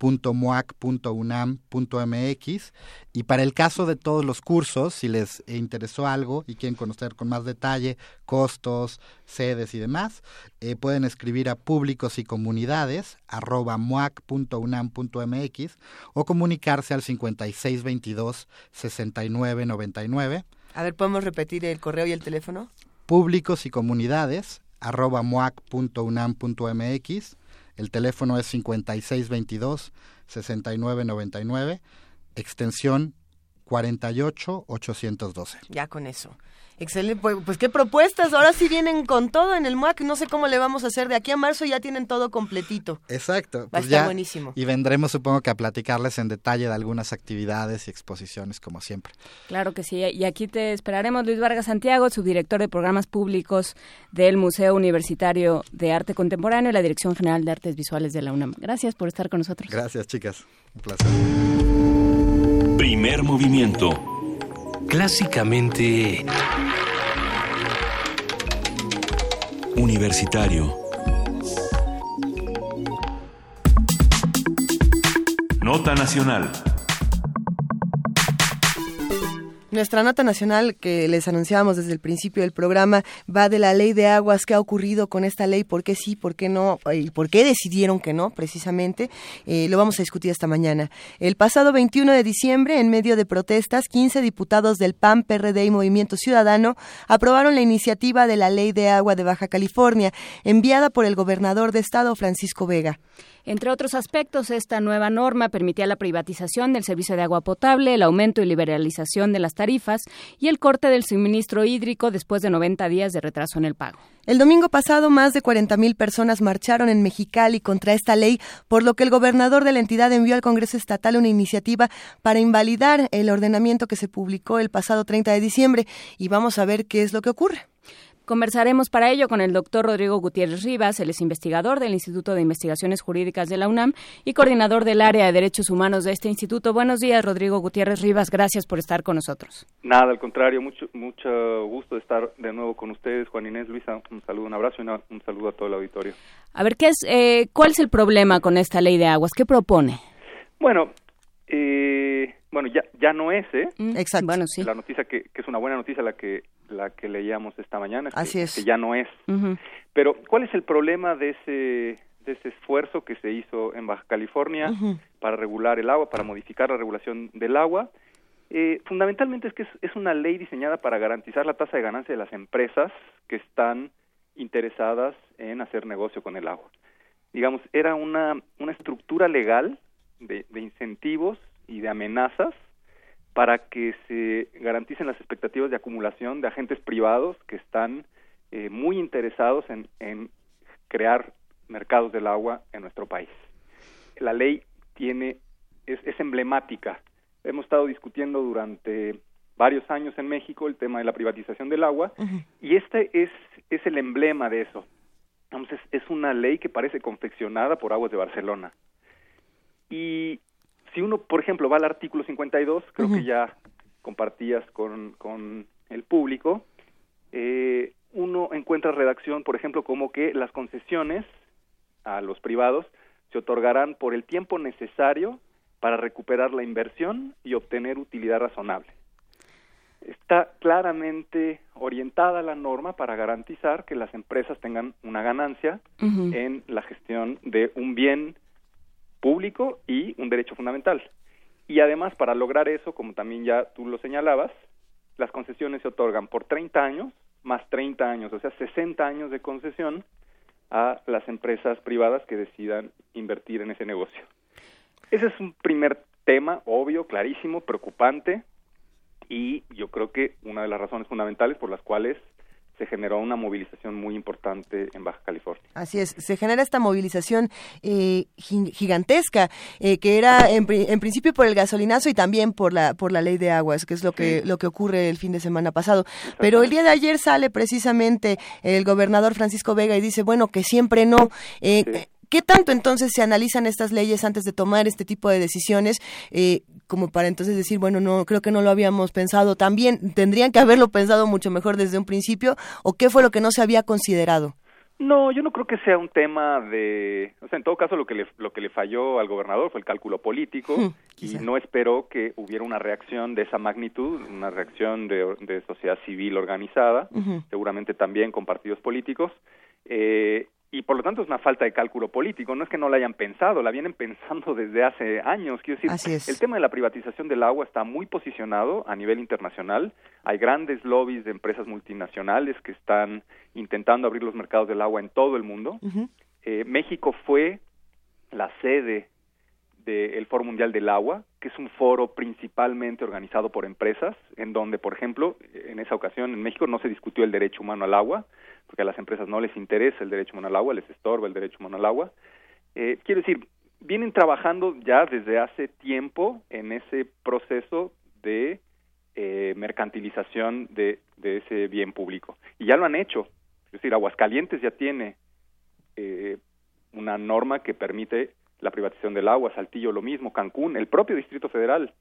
.muac.unam.mx y para el caso de todos los cursos, si les interesó algo y quieren conocer con más detalle costos, sedes y demás, eh, pueden escribir a públicos y comunidades arroba muac.unam.mx o comunicarse al 5622 6999.
A ver, ¿podemos repetir el correo y el teléfono?
Públicos y comunidades arroba muac.unam.mx el teléfono es 5622-6999, extensión 48812.
Ya con eso. Excelente, pues, pues, qué propuestas, ahora sí vienen con todo en el MUAC, no sé cómo le vamos a hacer, de aquí a marzo ya tienen todo completito.
Exacto.
Va pues buenísimo.
Y vendremos supongo que a platicarles en detalle de algunas actividades y exposiciones como siempre.
Claro que sí, y aquí te esperaremos Luis Vargas Santiago, subdirector de programas públicos del Museo Universitario de Arte Contemporáneo y la Dirección General de Artes Visuales de la UNAM. Gracias por estar con nosotros.
Gracias chicas, un placer.
Primer movimiento
clásicamente
universitario. Nota nacional.
Nuestra nota nacional que les anunciábamos desde el principio del programa va de la ley de aguas. ¿Qué ha ocurrido con esta ley? ¿Por qué sí? ¿Por qué no? ¿Y por qué decidieron que no? Precisamente eh, lo vamos a discutir esta mañana. El pasado 21 de diciembre, en medio de protestas, 15 diputados del PAN, PRD y Movimiento Ciudadano aprobaron la iniciativa de la ley de agua de Baja California, enviada por el gobernador de estado Francisco Vega.
Entre otros aspectos, esta nueva norma permitía la privatización del servicio de agua potable, el aumento y liberalización de las tarifas y el corte del suministro hídrico después de 90 días de retraso en el pago.
El domingo pasado, más de 40.000 personas marcharon en Mexicali contra esta ley, por lo que el gobernador de la entidad envió al Congreso Estatal una iniciativa para invalidar el ordenamiento que se publicó el pasado 30 de diciembre. Y vamos a ver qué es lo que ocurre.
Conversaremos para ello con el doctor Rodrigo Gutiérrez Rivas, él es investigador del Instituto de Investigaciones Jurídicas de la UNAM y coordinador del área de Derechos Humanos de este instituto. Buenos días, Rodrigo Gutiérrez Rivas, gracias por estar con nosotros.
Nada, al contrario, mucho, mucho gusto de estar de nuevo con ustedes, Juan Inés, Luisa, un saludo, un abrazo y un saludo a todo el auditorio.
A ver, ¿qué es, eh, ¿cuál es el problema con esta ley de aguas? ¿Qué propone?
Bueno, eh, bueno, ya, ya no es, ¿eh?
Mm, exacto. Bueno, sí.
La noticia que, que es una buena noticia la que la que leíamos esta mañana,
Así
que,
es.
que ya no es. Pero, ¿cuál es el problema de ese, de ese esfuerzo que se hizo en Baja California para regular el agua, para modificar la regulación del agua? Eh, fundamentalmente es que es, es, una ley diseñada para garantizar la tasa de ganancia de las empresas que están interesadas en hacer negocio con el agua. Digamos, era una, una estructura legal de, de incentivos y de amenazas para que se garanticen las expectativas de acumulación de agentes privados que están eh, muy interesados en, en, crear mercados del agua en nuestro país. La ley tiene es, es, emblemática. Hemos estado discutiendo durante varios años en México el tema de la privatización del agua uh -huh. y este es, es el emblema de eso. Entonces, es una ley que parece confeccionada por Aguas de Barcelona. Y si uno, por ejemplo, va al artículo 52, creo uh -huh. que ya compartías con, con el público, eh, uno encuentra redacción, por ejemplo, como que las concesiones a los privados se otorgarán por el tiempo necesario para recuperar la inversión y obtener utilidad razonable. Está claramente orientada la norma para garantizar que las empresas tengan una ganancia uh -huh. en la gestión de un bien público y un derecho fundamental. Y además, para lograr eso, como también ya tú lo señalabas, las concesiones se otorgan por 30 años, más 30 años, o sea, 60 años de concesión a las empresas privadas que decidan invertir en ese negocio. Ese es un primer tema, obvio, clarísimo, preocupante, y yo creo que una de las razones fundamentales por las cuales se generó una movilización muy importante en Baja California.
Así es, se genera esta movilización eh, gigantesca eh, que era en, en, principio por el gasolinazo y también por la por la ley de aguas, que es lo que sí. lo que ocurre el fin de semana pasado. Pero el día de ayer sale precisamente el gobernador Francisco Vega y dice, bueno, que siempre no. Eh, sí. ¿Qué tanto entonces se analizan estas leyes antes de tomar este tipo de decisiones? Eh, como para entonces decir, bueno, no, creo que no lo habíamos pensado tan bien. ¿Tendrían que haberlo pensado mucho mejor desde un principio? ¿O qué fue lo que no se había considerado?
No, yo no creo que sea un tema de, o sea, en todo caso lo que le lo que le falló al gobernador fue el cálculo político hmm, y no esperó que hubiera una reacción de esa magnitud, una reacción de, de sociedad civil organizada, uh -huh. seguramente también con partidos políticos. Eh, y por lo tanto es una falta de cálculo político, no es que no la hayan pensado, la vienen pensando desde hace años. Quiero decir,
es.
el tema de la privatización del agua está muy posicionado a nivel internacional, hay grandes lobbies de empresas multinacionales que están intentando abrir los mercados del agua en todo el mundo. Uh -huh. eh, México fue la sede del Foro Mundial del Agua, que es un foro principalmente organizado por empresas, en donde, por ejemplo, en esa ocasión en México no se discutió el derecho humano al agua, porque a las empresas no les interesa el derecho humano al agua, les estorba el derecho humano al agua. Eh, quiero decir, vienen trabajando ya desde hace tiempo en ese proceso de eh, mercantilización de, de, ese bien público. Y ya lo han hecho. Es decir, Aguascalientes ya tiene eh, una norma que permite la privatización del agua, Saltillo lo mismo, Cancún, el propio Distrito Federal.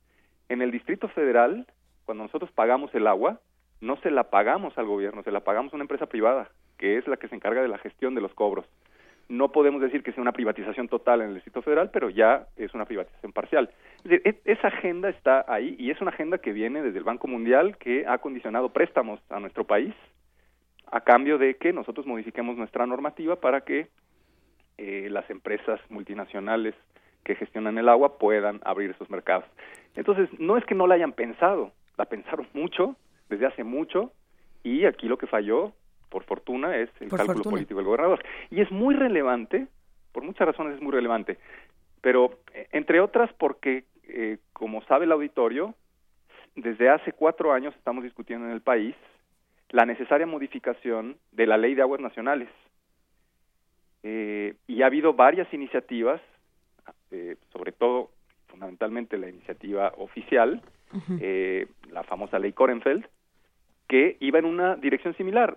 En el Distrito Federal, cuando nosotros pagamos el agua, no se la pagamos al gobierno, se la pagamos a una empresa privada, que es la que se encarga de la gestión de los cobros. no podemos decir que sea una privatización total en el Distrito Federal, pero ya es una privatización parcial. E, esa agenda está ahí y es una agenda que viene desde el Banco Mundial que ha condicionado préstamos a nuestro país a cambio de que nosotros modifiquemos nuestra normativa para que eh, las empresas multinacionales que gestionan el agua puedan abrir esos mercados. Entonces, no es que no la hayan pensado, la pensaron mucho, desde hace mucho, y aquí lo que falló, por fortuna, es el cálculo político del gobernador. Y es muy relevante, por muchas razones es muy relevante, pero eh, entre otras porque, eh, como sabe el auditorio, desde hace cuatro años estamos discutiendo en el país la necesaria modificación de la ley de aguas nacionales. Eh, y ha habido varias iniciativas, eh, sobre todo, fundamentalmente la iniciativa oficial, eh, la famosa ley Korenfeld, que iba en una dirección similar.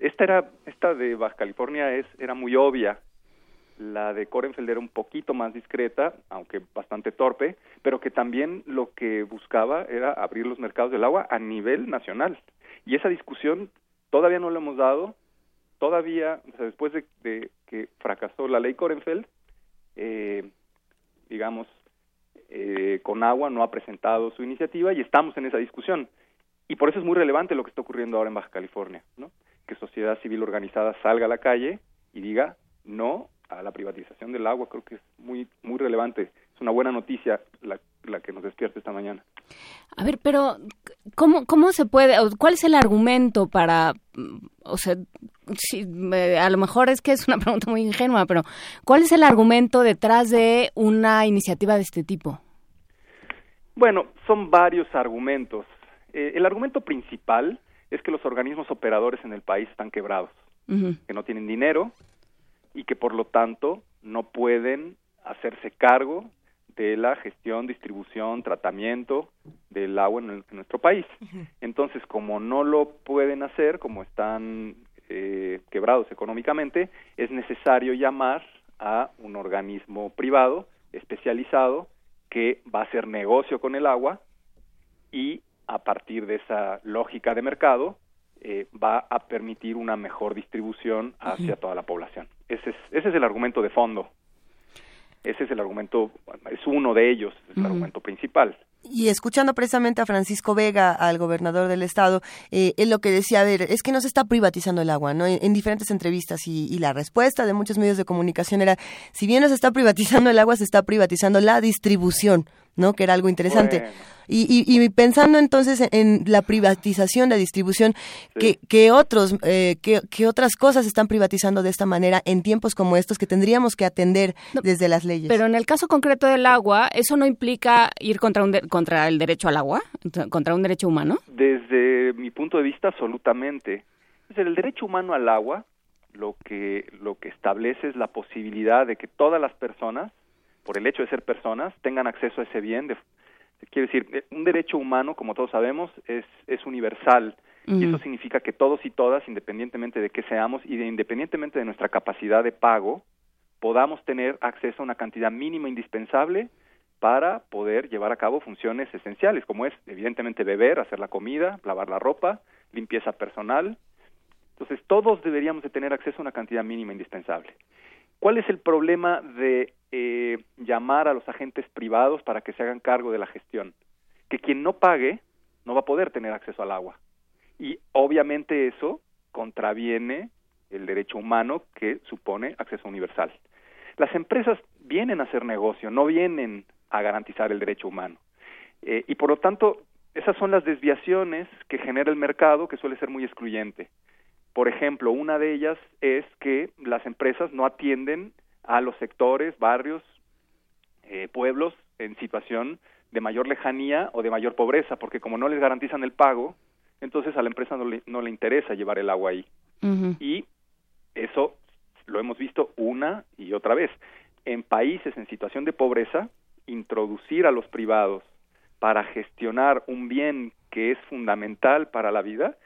Esta era, esta de Baja California es, era muy obvia. La de Korenfeld era un poquito más discreta, aunque bastante torpe, pero que también lo que buscaba era abrir los mercados del agua a nivel nacional. Y esa discusión todavía no la hemos dado, todavía, después de, que fracasó la ley Korenfeld, eh, digamos, eh, con agua no ha presentado su iniciativa y estamos en esa discusión. Y por eso es muy relevante lo que está ocurriendo ahora en Baja California, ¿no? Que sociedad civil organizada salga a la calle y diga no a la privatización del agua. Creo que es muy muy relevante. Es una buena noticia la, la que nos despierta esta mañana.
A ver, pero ¿cómo, cómo se puede, cuál es el argumento para, o sea, si, a lo mejor es que es una pregunta muy ingenua, pero ¿cuál es el argumento detrás de una iniciativa de este tipo?
Bueno, son varios argumentos. Eh, el argumento principal es que los organismos operadores en el país están quebrados, que no tienen dinero y que por lo tanto no pueden hacerse cargo de la gestión, distribución, tratamiento del agua en, nuestro país. Entonces, como no lo pueden hacer, como están eh, quebrados económicamente, es necesario llamar a un organismo privado especializado que va a hacer negocio con el agua y a partir de esa lógica de mercado eh, va a permitir una mejor distribución hacia toda la población. Ese es, ese es el argumento de fondo ese es el argumento, es uno de ellos, es el argumento principal.
Y escuchando precisamente a Francisco Vega, al gobernador del estado, eh, él lo que decía, a ver, es que no se está privatizando el agua, ¿no? En, diferentes entrevistas y, la respuesta de muchos medios de comunicación era, si bien no se está privatizando el agua, se está privatizando la distribución, ¿no? Que era algo interesante. Y, y, pensando entonces en la privatización, la distribución, ¿qué, otros, eh, qué, otras cosas están privatizando de esta manera en tiempos como estos que tendríamos que atender desde las leyes?
Pero en el caso concreto del agua, ¿eso no implica ir contra, un contra el derecho al agua, contra un derecho humano?
Desde mi punto de vista, absolutamente. el derecho humano al agua lo que, lo que establece es la posibilidad de que todas las personas por el hecho de ser personas, tengan acceso a ese bien. De, quiere decir, eh, un derecho humano, como todos sabemos, es, es universal. Y eso significa que todos y todas, independientemente de qué seamos y de, independientemente de nuestra capacidad de pago, podamos tener acceso a una cantidad mínima indispensable para poder llevar a cabo funciones esenciales, como es, evidentemente, beber, hacer la comida, lavar la ropa, limpieza personal. Entonces, todos deberíamos de tener acceso a una cantidad mínima indispensable. ¿Cuál es el problema de eh, llamar a los agentes privados para que se hagan cargo de la gestión. Que quien no pague no va a poder tener acceso al agua. Y obviamente eso contraviene el derecho humano que supone acceso universal. Las empresas vienen a hacer negocio, no vienen a garantizar el derecho humano. Eh, y por lo tanto, esas son las desviaciones que genera el mercado, que suele ser muy excluyente. Por ejemplo, una de ellas es que las empresas no atienden a los sectores, barrios, eh, pueblos en situación de mayor lejanía o de mayor pobreza, porque como no les garantizan el pago, entonces a la empresa no le, no le interesa llevar el agua ahí. Y eso lo hemos visto una y otra vez. En países en situación de pobreza, introducir a los privados para gestionar un bien que es fundamental para la vida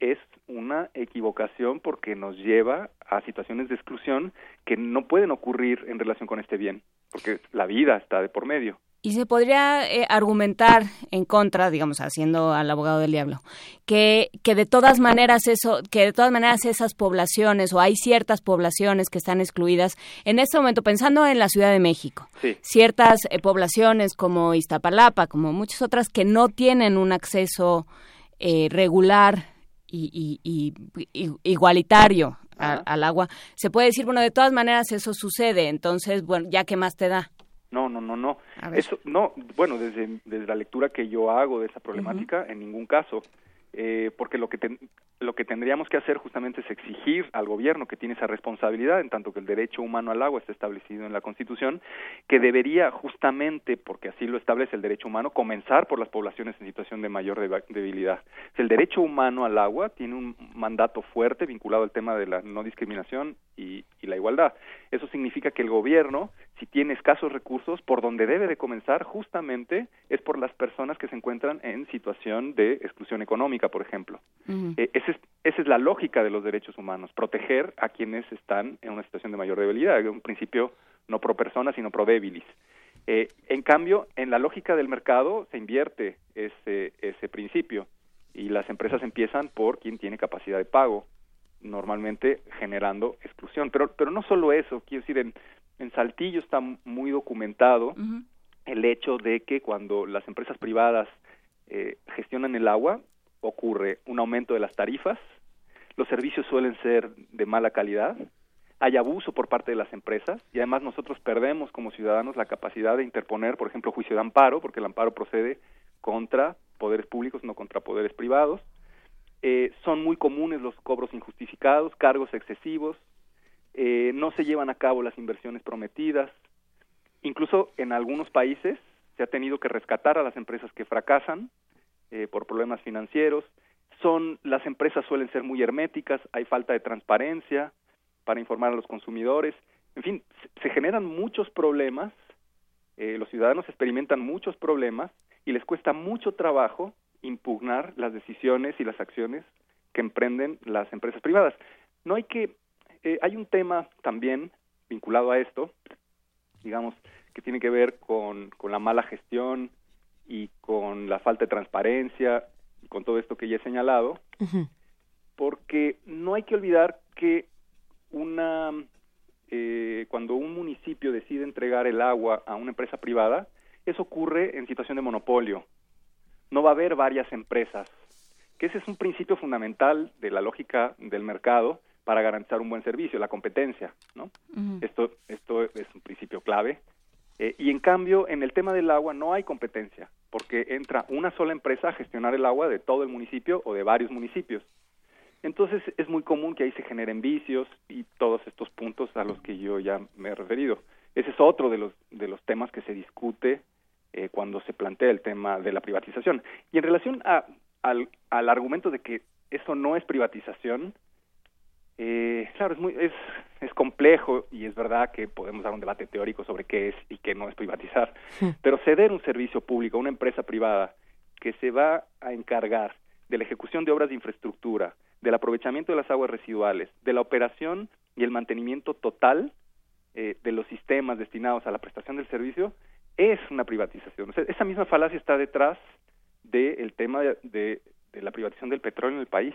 es una equivocación porque nos lleva a situaciones de exclusión que no pueden ocurrir en relación con este bien, porque la vida está de por medio.
Y se podría eh, argumentar en contra, digamos, haciendo al abogado del diablo, que, que de todas maneras eso, que de todas maneras esas poblaciones o hay ciertas poblaciones que están excluidas en este momento, pensando en la Ciudad de México, ciertas eh, poblaciones como Iztapalapa, como muchas otras que no tienen un acceso eh, regular y, igualitario al agua, se puede decir, bueno, de todas maneras eso sucede, entonces, bueno, ya qué más te da.
No, no, no, no. Eso, no, bueno, desde, desde la lectura que yo hago de esa problemática, en ningún caso. Eh, porque lo que, lo que tendríamos que hacer justamente es exigir al gobierno que tiene esa responsabilidad, en tanto que el derecho humano al agua está establecido en la Constitución, que debería justamente, porque así lo establece el derecho humano, comenzar por las poblaciones en situación de mayor debilidad. El derecho humano al agua tiene un mandato fuerte vinculado al tema de la no discriminación y, y la igualdad. Eso significa que el gobierno si tiene escasos recursos, por donde debe de comenzar justamente es por las personas que se encuentran en situación de exclusión económica, por ejemplo. Eh, esa, es, la lógica de los derechos humanos, proteger a quienes están en una situación de mayor debilidad, un principio no pro persona, sino pro debilis. Eh, en cambio, en la lógica del mercado se invierte ese, ese principio y las empresas empiezan por quien tiene capacidad de pago normalmente generando exclusión. Pero, pero no solo eso, quiero decir, en, en Saltillo está muy documentado el hecho de que cuando las empresas privadas eh, gestionan el agua, ocurre un aumento de las tarifas, los servicios suelen ser de mala calidad, hay abuso por parte de las empresas y además nosotros perdemos como ciudadanos la capacidad de interponer, por ejemplo, juicio de amparo, porque el amparo procede contra poderes públicos, no contra poderes privados. Eh, son muy comunes los cobros injustificados, cargos excesivos, eh, no se llevan a cabo las inversiones prometidas, incluso en algunos países se ha tenido que rescatar a las empresas que fracasan eh, por problemas financieros, son las empresas suelen ser muy herméticas, hay falta de transparencia para informar a los consumidores, en fin, se, generan muchos problemas, eh, los ciudadanos experimentan muchos problemas y les cuesta mucho trabajo impugnar las decisiones y las acciones que emprenden las empresas privadas. No hay que eh, hay un tema también vinculado a esto, digamos, que tiene que ver con, con la mala gestión y con la falta de transparencia y con todo esto que ya he señalado, porque no hay que olvidar que una eh, cuando un municipio decide entregar el agua a una empresa privada, eso ocurre en situación de monopolio. No va a haber varias empresas, que ese es un principio fundamental de la lógica del mercado para garantizar un buen servicio, la competencia, ¿no? Esto esto es un principio clave. Eh, y en cambio, en el tema del agua no hay competencia, porque entra una sola empresa a gestionar el agua de todo el municipio o de varios municipios. Entonces es muy común que ahí se generen vicios y todos estos puntos a los que yo ya me he referido. Ese es otro de los, de los temas que se discute eh, cuando se plantea el tema de la privatización. Y en relación a, al, al argumento de que eso no es privatización, eh, claro, es, muy, es, es complejo y es verdad que podemos dar un debate teórico sobre qué es y qué no es privatizar, pero ceder un servicio público a una empresa privada que se va a encargar de la ejecución de obras de infraestructura, del aprovechamiento de las aguas residuales, de la operación y el mantenimiento total eh, de los sistemas destinados a la prestación del servicio, es una privatización. esa misma falacia está detrás del tema de la privatización del petróleo en el país.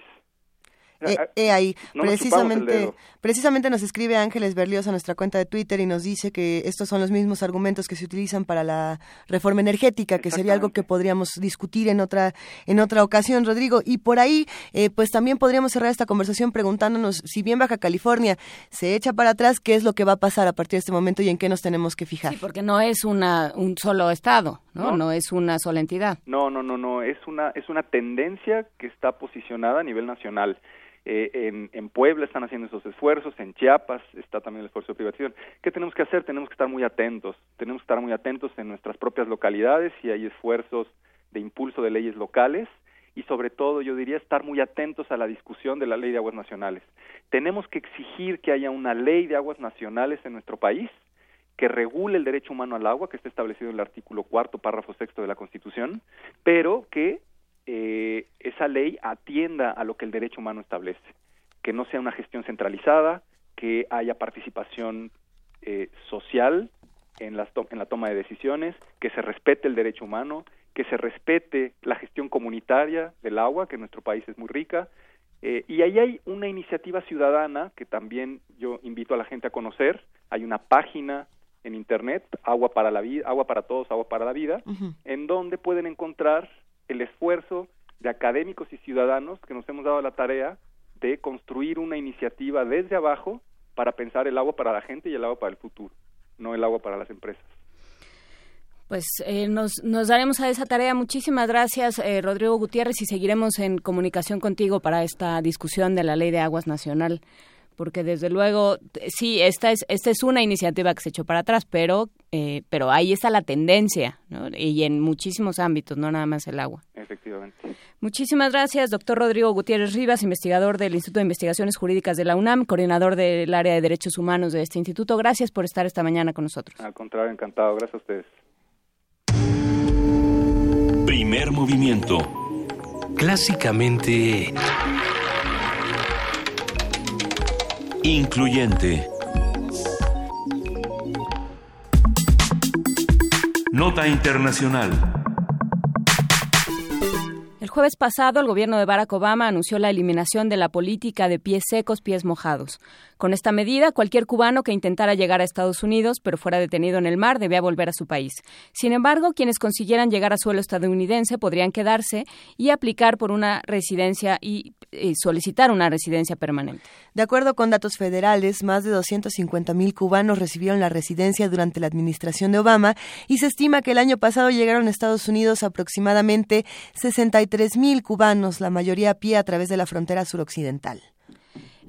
Eh, eh, ahí, precisamente, precisamente nos escribe Ángeles Berlioz a nuestra cuenta de Twitter y nos dice que estos son los mismos argumentos que se utilizan para la reforma energética, que sería algo que podríamos discutir en otra en otra ocasión, Rodrigo. Y por ahí, eh, pues también podríamos cerrar esta conversación preguntándonos si bien Baja California se echa para atrás, qué es lo que va a pasar a partir de este momento y en qué nos tenemos que fijar.
Sí, porque no es una un solo estado, ¿no? No, no es una sola entidad.
No, no, no, no, es una es una tendencia que está posicionada a nivel nacional. Eh, en, Puebla están haciendo esos esfuerzos, en Chiapas está también el esfuerzo de privatización. ¿Qué tenemos que hacer? Tenemos que estar muy atentos, tenemos que estar muy atentos en nuestras propias localidades si hay esfuerzos de impulso de leyes locales y sobre todo yo diría estar muy atentos a la discusión de la ley de aguas nacionales. Tenemos que exigir que haya una ley de aguas nacionales en nuestro país que regule el derecho humano al agua, que está establecido en el artículo cuarto, párrafo sexto de la Constitución, pero que eh, esa ley atienda a lo que el derecho humano establece, que no sea una gestión centralizada, que haya participación eh, social en, las en la toma de decisiones, que se respete el derecho humano, que se respete la gestión comunitaria del agua, que en nuestro país es muy rica. Eh, y ahí hay una iniciativa ciudadana que también yo invito a la gente a conocer. Hay una página en internet, Agua para la vida, Agua para todos, Agua para la vida, en donde pueden encontrar el esfuerzo de académicos y ciudadanos que nos hemos dado la tarea de construir una iniciativa desde abajo para pensar el agua para la gente y el agua para el futuro, no el agua para las empresas.
Pues eh, nos, nos, daremos a esa tarea. Muchísimas gracias, eh, Rodrigo Gutiérrez, y seguiremos en comunicación contigo para esta discusión de la Ley de Aguas Nacional porque desde luego sí esta es esta es una iniciativa que se echó para atrás pero eh, pero ahí está la tendencia y en muchísimos ámbitos no nada más el agua.
Efectivamente.
Muchísimas gracias doctor Rodrigo Gutiérrez Rivas investigador del Instituto de Investigaciones Jurídicas de la UNAM coordinador del área de derechos humanos de este instituto. Gracias por estar esta mañana con nosotros.
Al contrario encantado. Gracias a ustedes.
Primer movimiento.
Clásicamente Incluyente. Nota Internacional.
El jueves pasado, el gobierno de Barack Obama anunció la eliminación de la política de pies secos, pies mojados. Con esta medida, cualquier cubano que intentara llegar a Estados Unidos, pero fuera detenido en el mar, debía volver a su país. Sin embargo, quienes consiguieran llegar a suelo estadounidense podrían quedarse y aplicar por una residencia y, solicitar una residencia permanente.
De acuerdo con datos federales, más de 250 mil cubanos recibieron la residencia durante la administración de Obama y se estima que el año pasado llegaron a Estados Unidos aproximadamente 63 3.000 cubanos, la mayoría a pie a través de la frontera suroccidental.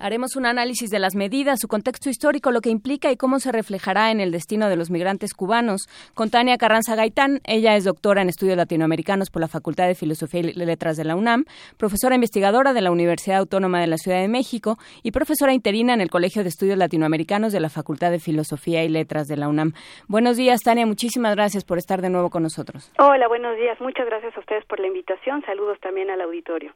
Haremos un análisis de las medidas, su contexto histórico, lo que implica y cómo se reflejará en el destino de los migrantes cubanos. Con Tania Carranza Gaitán, ella es doctora en estudios latinoamericanos por la Facultad de Filosofía y Letras de la UNAM, profesora investigadora de la Universidad Autónoma de la Ciudad de México y profesora interina en el Colegio de Estudios Latinoamericanos de la Facultad de Filosofía y Letras de la UNAM. Buenos días, Tania, muchísimas gracias por estar de nuevo con nosotros.
Hola, buenos días. Muchas gracias a ustedes por la invitación. Saludos también al auditorio.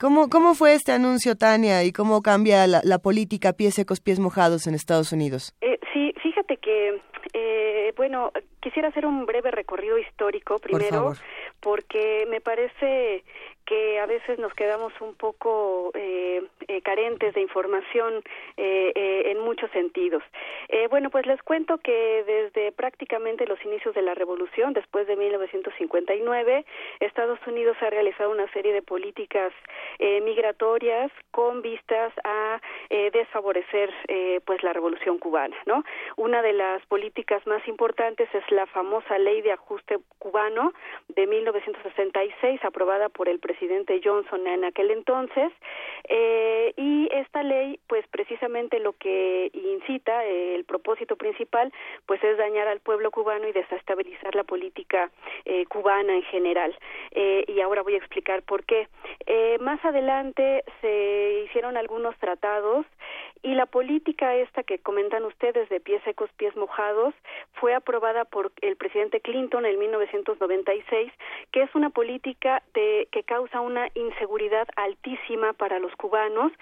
¿Cómo, ¿Cómo fue este anuncio, Tania, y cómo cambia la, política pies secos, pies mojados en Estados Unidos?
Eh, sí, fíjate que, eh, bueno, quisiera hacer un breve recorrido histórico primero, porque me parece que a veces nos quedamos un poco eh, eh, carentes de información eh, en muchos sentidos. bueno, pues les cuento que desde prácticamente los inicios de la revolución, después de 1959, Estados Unidos ha realizado una serie de políticas migratorias con vistas a desfavorecer pues la revolución cubana, ¿no? Una de las políticas más importantes es la famosa ley de ajuste cubano de 1966 aprobada por el presidente presidente Johnson en aquel entonces eh, y esta ley pues precisamente lo que incita eh, el propósito principal pues es dañar al pueblo cubano y desestabilizar la política eh, cubana en general. Y ahora voy a explicar por qué. Más adelante se hicieron algunos tratados y la política esta que comentan ustedes de pies secos, pies mojados, fue aprobada por el presidente Clinton en 1996, que es una política de, que causa una inseguridad altísima para los cubanos,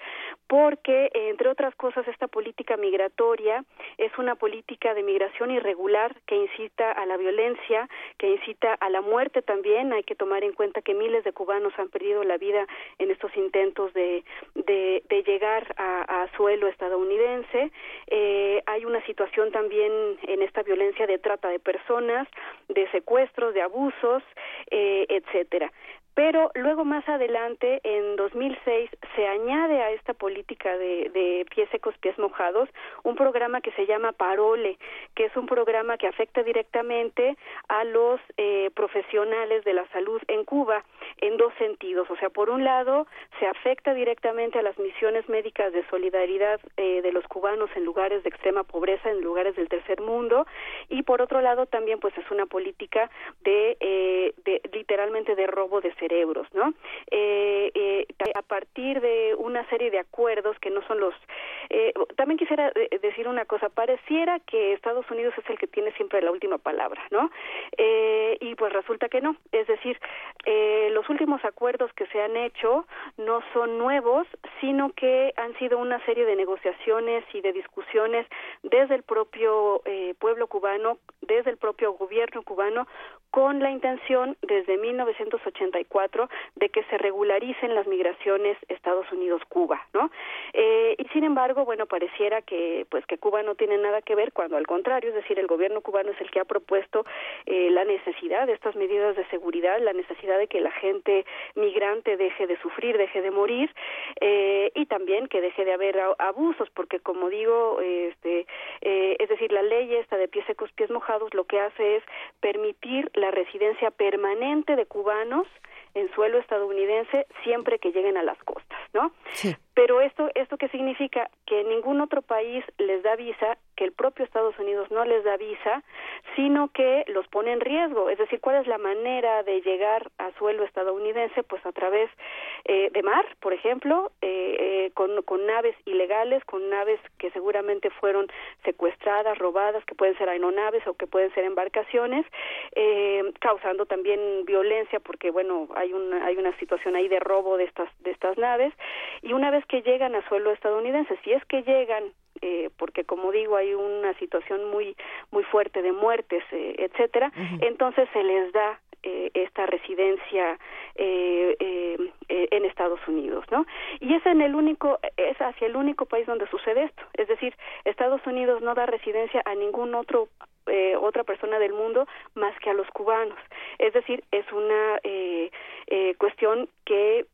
porque, entre otras cosas, esta política migratoria es una política de migración irregular que incita a la violencia, que incita a la muerte también. Hay que tomar en cuenta que miles de cubanos han perdido la vida en estos intentos de, de, llegar a, a suelo estadounidense. Eh, hay una situación también en esta violencia de trata de personas, de secuestros, de abusos, eh, etcétera pero luego más adelante, en 2006, se añade a esta política de, de, pies secos, pies mojados, un programa que se llama Parole, que es un programa que afecta directamente a los eh, profesionales de la salud en Cuba en dos sentidos. O sea, por un lado, se afecta directamente a las misiones médicas de solidaridad eh, de los cubanos en lugares de extrema pobreza, en lugares del tercer mundo, y por otro lado, también pues es una política de, eh, de literalmente de robo de cerebros, ¿no? Eh, eh, a partir de una serie de acuerdos que no son los... Eh, también quisiera decir una cosa, pareciera que Estados Unidos es el que tiene siempre la última palabra, ¿no? y pues resulta que no, es decir, los últimos acuerdos que se han hecho no son nuevos, sino que han sido una serie de negociaciones y de discusiones desde el propio pueblo cubano desde el propio gobierno cubano con la intención desde 1984 de que se regularicen las migraciones Estados Unidos-Cuba, ¿no? Eh, y sin embargo, bueno, pareciera que pues que Cuba no tiene nada que ver cuando al contrario, es decir, el gobierno cubano es el que ha propuesto eh, la necesidad de estas medidas de seguridad, la necesidad de que la gente migrante deje de sufrir, deje de morir eh, y también que deje de haber abusos, porque como digo, este, eh, es decir, la ley esta de pies secos, pies mojados, lo que hace es permitir la residencia permanente de cubanos en suelo estadounidense siempre que lleguen a las costas, ¿no? Sí. Pero esto, ¿esto qué significa? Que ningún otro país les da visa, que el propio Estados Unidos no les da visa, sino que los pone en riesgo. Es decir, ¿cuál es la manera de llegar a suelo estadounidense? Pues a través eh, de mar, por ejemplo, eh, eh, con, naves ilegales, con naves que seguramente fueron secuestradas, robadas, que pueden ser aeronaves o que pueden ser embarcaciones, causando también violencia porque, bueno, hay una, hay una situación ahí de robo de estas, de estas naves. Y una vez que llegan a suelo estadounidense, si es que llegan eh, porque como digo hay una situación muy muy fuerte de muertes eh, etcétera entonces se les da eh, esta residencia eh, eh, en Estados Unidos, ¿no? Y es en el único, es hacia el único país donde sucede esto. Es decir, Estados Unidos no da residencia a ningún otro otra persona del mundo más que a los cubanos. Es decir, es una cuestión que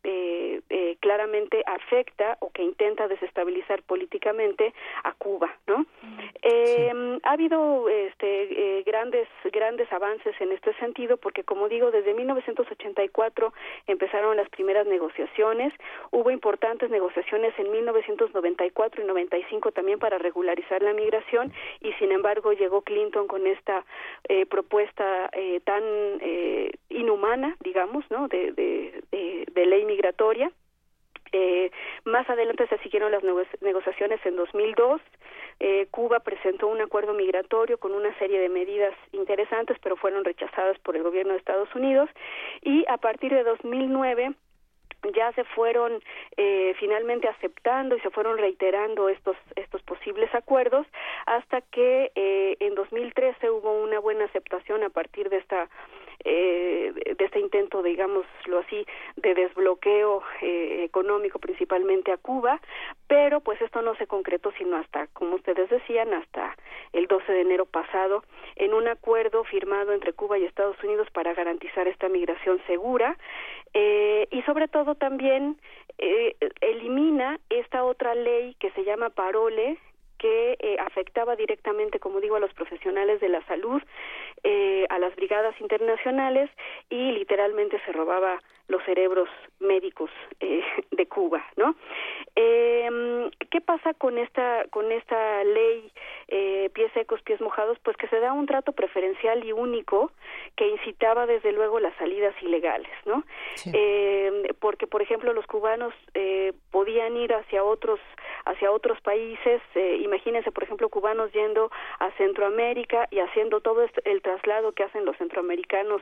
claramente afecta o que intenta desestabilizar políticamente a Cuba, ¿no? Ha habido este, grandes grandes avances en este sentido porque como digo, desde 1984 empezaron las primeras negociaciones, hubo importantes negociaciones en 1994 y 95 también para regularizar la migración y sin embargo llegó Clinton con esta eh, propuesta eh, tan eh, inhumana, digamos, ¿no? de, de ley migratoria eh, más adelante se siguieron las negociaciones en 2002. Eh, Cuba presentó un acuerdo migratorio con una serie de medidas interesantes, pero fueron rechazadas por el gobierno de Estados Unidos. Y a partir de 2009 ya se fueron eh, finalmente aceptando y se fueron reiterando estos estos posibles acuerdos hasta que eh, en 2013 hubo una buena aceptación a partir de esta eh, de este intento, digámoslo así, de desbloqueo eh, económico principalmente a Cuba, pero pues esto no se concretó sino hasta, como ustedes decían, hasta el 12 de enero pasado, en un acuerdo firmado entre Cuba y Estados Unidos para garantizar esta migración segura eh, y sobre todo también eh, elimina esta otra ley que se llama Parole, que eh, afectaba directamente, como digo, a los profesionales de la salud, eh, a las brigadas internacionales y literalmente se robaba los cerebros médicos eh, de Cuba, ¿no? Eh, ¿Qué pasa con esta con esta ley eh, pies secos pies mojados? Pues que se da un trato preferencial y único que incitaba desde luego las salidas ilegales, ¿no? Eh, porque por ejemplo los cubanos eh, podían ir hacia otros hacia otros países, eh, imagínense por ejemplo cubanos yendo a Centroamérica y haciendo todo este, el traslado que hacen los centroamericanos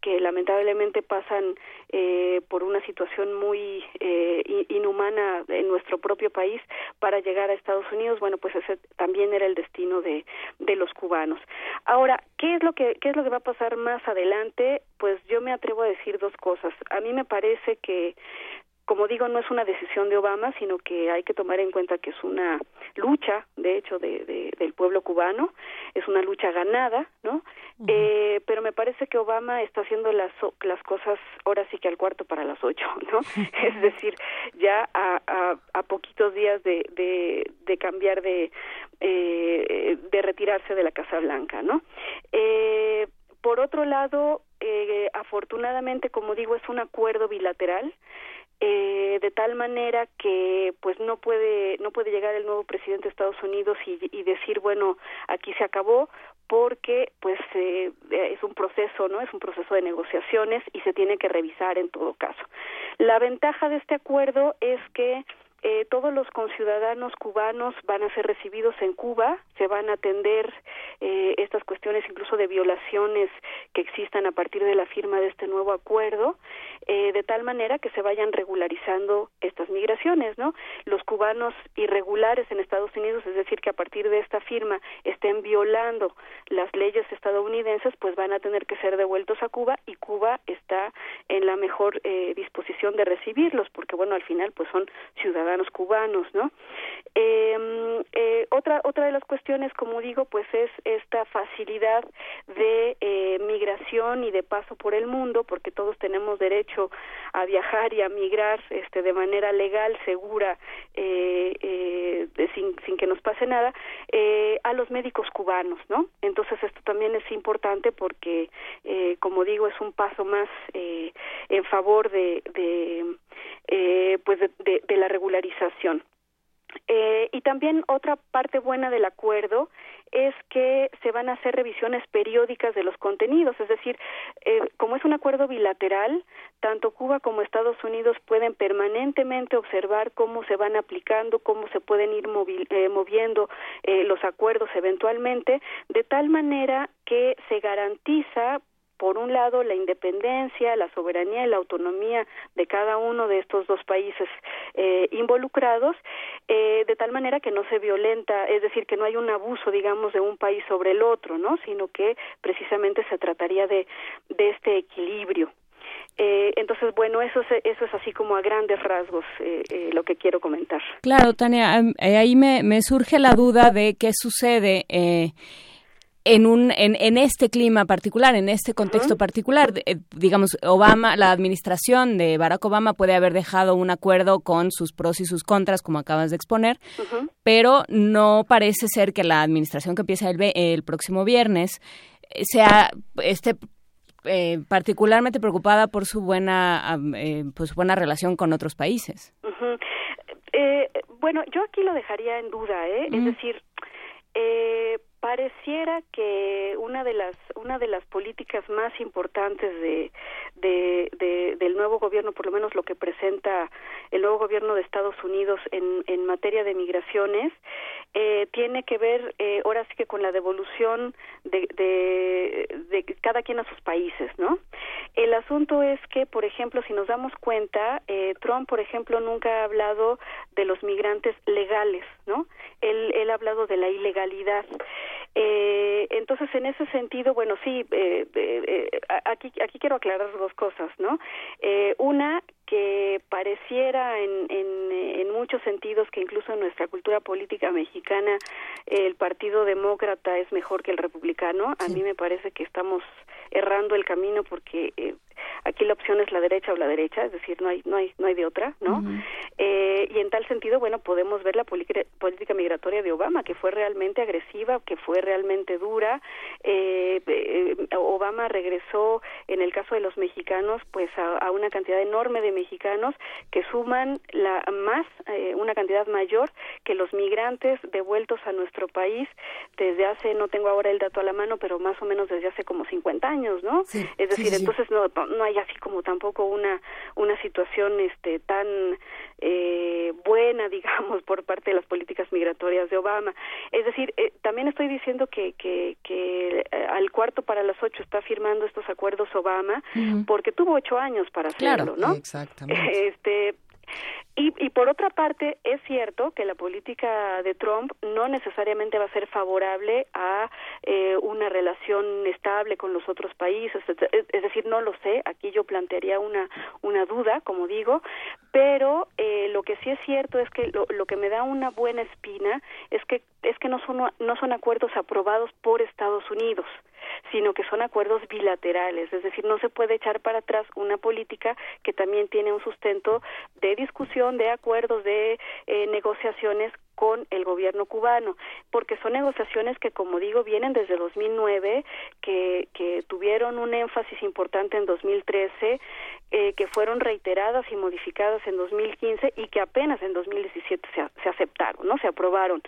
que lamentablemente pasan eh, por una situación muy eh, inhumana en nuestro propio país para llegar a Estados Unidos, bueno, pues ese también era el destino de, de los cubanos. Ahora, ¿qué es lo que qué es lo que va a pasar más adelante? Pues yo me atrevo a decir dos cosas. A mí me parece que como digo, no es una decisión de Obama, sino que hay que tomar en cuenta que es una lucha, de hecho, de, del pueblo cubano, es una lucha ganada, ¿no? eh, pero me parece que Obama está haciendo las, las cosas ahora sí que al cuarto para las ocho, ¿no? es decir, ya a, a, a poquitos días de, de, de cambiar de, eh, de retirarse de la Casa Blanca, ¿no? Eh, por otro lado, eh, afortunadamente, como digo, es un acuerdo bilateral eh, de tal manera que pues no puede no puede llegar el nuevo presidente de Estados Unidos y, decir bueno aquí se acabó porque pues eh, es un proceso no es un proceso de negociaciones y se tiene que revisar en todo caso. La ventaja de este acuerdo es que eh, todos los conciudadanos cubanos van a ser recibidos en Cuba, se van a atender eh, estas cuestiones incluso de violaciones que existan a partir de la firma de este nuevo acuerdo, eh, de tal manera que se vayan regularizando estas migraciones, ¿no? Los cubanos irregulares en Estados Unidos, es decir, que a partir de esta firma estén violando las leyes estadounidenses, pues van a tener que ser devueltos a Cuba y Cuba está en la mejor eh, disposición de recibirlos, porque bueno, al final pues son ciudadanos cubanos, ¿no? Em, eh, otra otra de las cuestiones, como digo, pues es esta facilidad de eh, migración y de paso por el mundo, porque todos tenemos derecho a viajar y a migrar este, de manera legal, segura, eh, eh, sin, sin que nos pase nada, a los médicos cubanos, ¿no? Entonces esto también es importante porque, como digo, es un paso más en favor de, de pues de, de, la Eh, y también otra parte buena del acuerdo es que se van a hacer revisiones periódicas de los contenidos, es decir, eh, como es un acuerdo bilateral, tanto Cuba como Estados Unidos pueden permanentemente observar cómo se van aplicando, cómo se pueden ir eh, moviendo eh, los acuerdos eventualmente, de tal manera que se garantiza por un lado la independencia, la soberanía y la autonomía de cada uno de estos dos países eh, involucrados, eh, de tal manera que no se violenta, es decir, que no hay un abuso, digamos, de un país sobre el otro, ¿no? Sino que precisamente se trataría de, de este equilibrio. Eh, entonces, bueno, eso es, eso es así como a grandes rasgos eh, eh, lo que quiero comentar.
Claro, Tania, eh, ahí me, me, surge la duda de qué sucede. Eh, en un en, en, este clima particular, en este contexto uh -huh. particular, eh, digamos, Obama, la administración de Barack Obama puede haber dejado un acuerdo con sus pros y sus contras, como acabas de exponer, uh -huh. pero no parece ser que la administración que empieza el, el próximo viernes sea este eh, particularmente preocupada por su buena eh, pues buena relación con otros países.
Uh -huh. eh, bueno, yo aquí lo dejaría en duda, ¿eh? es decir, eh, pareciera que una de las una de las políticas más importantes de, de, de, del nuevo gobierno por lo menos lo que presenta el nuevo gobierno de Estados Unidos en, en materia de migraciones eh, tiene que ver eh, ahora sí que con la devolución de, de, cada quien a sus países no el asunto es que por ejemplo si nos damos cuenta eh, Trump por ejemplo nunca ha hablado de los migrantes legales no él, él ha hablado de la ilegalidad eh, entonces, en ese sentido, bueno, sí, eh, eh, aquí, aquí quiero aclarar dos cosas, ¿no? Eh, una, que pareciera en, en, en, muchos sentidos que incluso en nuestra cultura política mexicana el Partido Demócrata es mejor que el republicano. A sí. mí me parece que estamos errando el camino porque eh, aquí la opción es la derecha o la derecha, es decir, no hay no hay no hay de otra, ¿no? Uh -huh. eh, y en tal sentido, bueno, podemos ver la política migratoria de Obama que fue realmente agresiva, que fue realmente dura. Eh, eh, Obama regresó en el caso de los mexicanos, pues a, a una cantidad enorme de mexicanos que suman la más eh, una cantidad mayor que los migrantes devueltos a nuestro país desde hace no tengo ahora el dato a la mano, pero más o menos desde hace como 50 años, ¿no?
Sí,
es decir,
sí, sí.
entonces no no hay así como tampoco una una situación este tan eh, buena, digamos, por parte de las políticas migratorias de Obama. Es decir, eh, también estoy diciendo que, que, que eh, al cuarto para las ocho está firmando estos acuerdos Obama uh -huh. porque tuvo ocho años para hacerlo,
claro,
¿no?
Exactamente.
Este, y, y, por otra parte, es cierto que la política de Trump no necesariamente va a ser favorable a eh, una relación estable con los otros países, es, es, decir, no lo sé, aquí yo plantearía una, una duda, como digo, pero eh, lo que sí es cierto es que lo, lo, que me da una buena espina es que, es que no, son, no son acuerdos aprobados por Estados Unidos sino que son acuerdos bilaterales, es decir, no se puede echar para atrás una política que también tiene un sustento de discusión, de acuerdos, de eh, negociaciones con el gobierno cubano, porque son negociaciones que, como digo, vienen desde 2009, que, que tuvieron un énfasis importante en 2013, eh, que fueron reiteradas y modificadas en 2015 y que apenas en 2017 se, se aceptaron, no se aprobaron.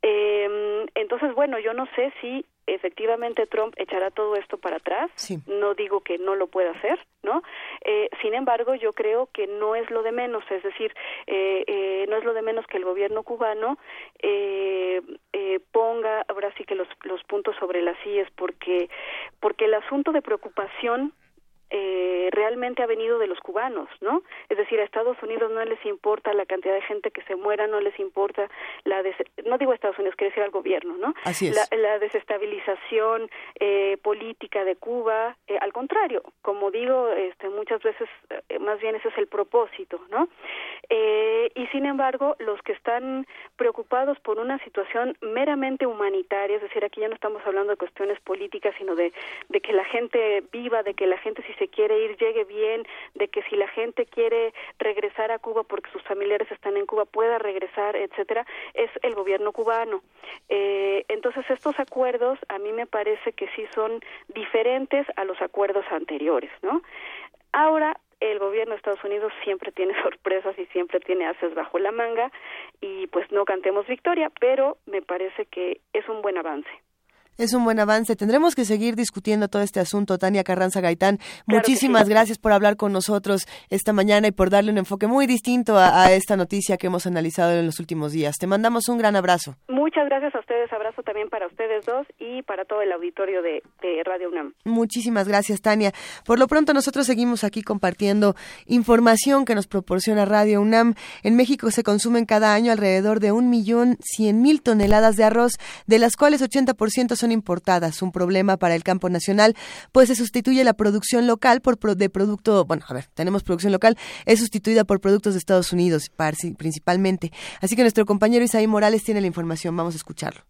Eh, entonces, bueno, yo no sé si efectivamente Trump echará todo esto para atrás. No digo que no lo pueda hacer, ¿no? Eh, sin embargo, yo creo que no es lo de menos, es decir, eh, eh, no es lo de menos que el gobierno cubano ponga ahora sí que los, los puntos sobre las sillas, porque porque el asunto de preocupación eh, realmente ha venido de los cubanos, ¿no? Es decir, a Estados Unidos no les importa la cantidad de gente que se muera, no les importa la no digo Estados Unidos, quiero decir al gobierno, ¿no?
Así
es. La, desestabilización eh, política de Cuba, eh, al contrario, como digo, este, muchas veces eh, más bien ese es el propósito, ¿no? Eh, y sin embargo, los que están preocupados por una situación meramente humanitaria, es decir, aquí ya no estamos hablando de cuestiones políticas, sino de, de que la gente viva, de que la gente si se quiere ir llegue bien, de que si la gente quiere regresar a Cuba porque sus familiares están en Cuba pueda regresar, etcétera, es el gobierno cubano. Eh, entonces estos acuerdos a mí me parece que sí son diferentes a los acuerdos anteriores, ¿no? Ahora el gobierno de Estados Unidos siempre tiene sorpresas y siempre tiene haces bajo la manga y pues no cantemos victoria, pero me parece que es un buen avance.
Es un buen avance. Tendremos que seguir discutiendo todo este asunto. Tania Carranza Gaitán, muchísimas gracias por hablar con nosotros esta mañana y por darle un enfoque muy distinto a, esta noticia que hemos analizado en los últimos días. Te mandamos un gran abrazo.
Muchas gracias a ustedes. Abrazo también para ustedes dos y para todo el auditorio de, de Radio UNAM.
Muchísimas gracias, Tania. Por lo pronto, nosotros seguimos aquí compartiendo información que nos proporciona Radio UNAM. En México se consumen cada año alrededor de un millón cien mil toneladas de arroz, de las cuales 80% son importadas, un problema para el campo nacional, pues se sustituye la producción local por de producto, bueno, a ver, tenemos producción local, es sustituida por productos de Estados Unidos principalmente. Así que nuestro compañero Isaí Morales tiene la información, vamos a escucharlo.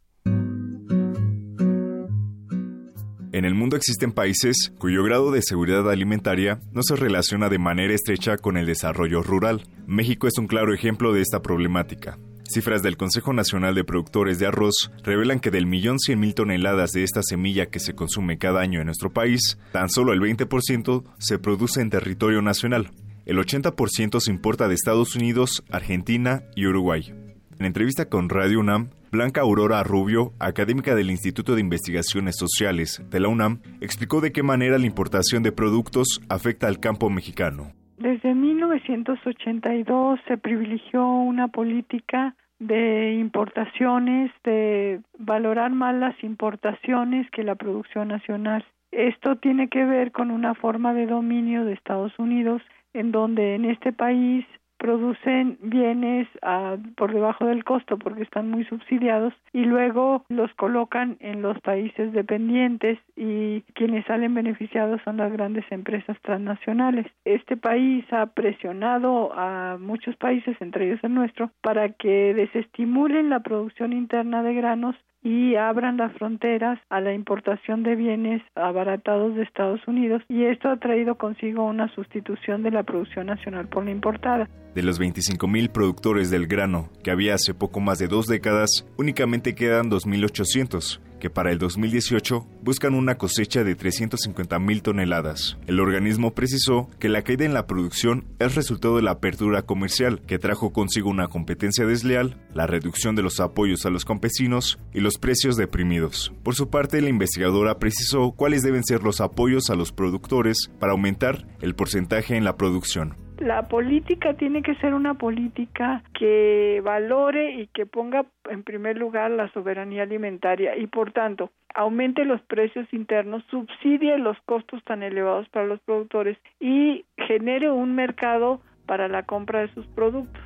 En el mundo existen países cuyo grado de seguridad alimentaria no se relaciona de manera estrecha con el desarrollo rural. México es un claro ejemplo de esta problemática. Cifras del Consejo Nacional de Productores de Arroz revelan que del millón cien mil toneladas de esta semilla que se consume cada año en nuestro país, tan solo el 20% se produce en territorio nacional. El 80% se importa de Estados Unidos, Argentina y Uruguay. En entrevista con Radio UNAM, Blanca Aurora Rubio, académica del Instituto de Investigaciones Sociales de la UNAM, explicó de qué manera la importación de productos afecta al campo mexicano.
Desde 1982 se privilegió una política de importaciones, de valorar más las importaciones que la producción nacional. Esto tiene que ver con una forma de dominio de Estados Unidos en donde en este país producen bienes ah, por debajo del costo porque están muy subsidiados y luego los colocan en los países dependientes y quienes salen beneficiados son las grandes empresas transnacionales. Este país ha presionado a muchos países, entre ellos el nuestro, para que desestimulen la producción interna de granos y abran las fronteras a la importación de bienes abaratados de Estados Unidos y esto ha traído consigo una sustitución de la producción nacional por la importada.
De los 25.000 productores del grano que había hace poco más de dos décadas, únicamente quedan 2.800 que para el 2018 buscan una cosecha de 350 mil toneladas. El organismo precisó que la caída en la producción es resultado de la apertura comercial, que trajo consigo una competencia desleal, la reducción de los apoyos a los campesinos y los precios deprimidos. Por su parte, la investigadora precisó cuáles deben ser los apoyos a los productores para aumentar el porcentaje en la producción
la política tiene que ser una política que valore y que ponga en primer lugar la soberanía alimentaria y por tanto aumente los precios internos, subsidie los costos tan elevados para los productores y genere un mercado para la compra de sus productos.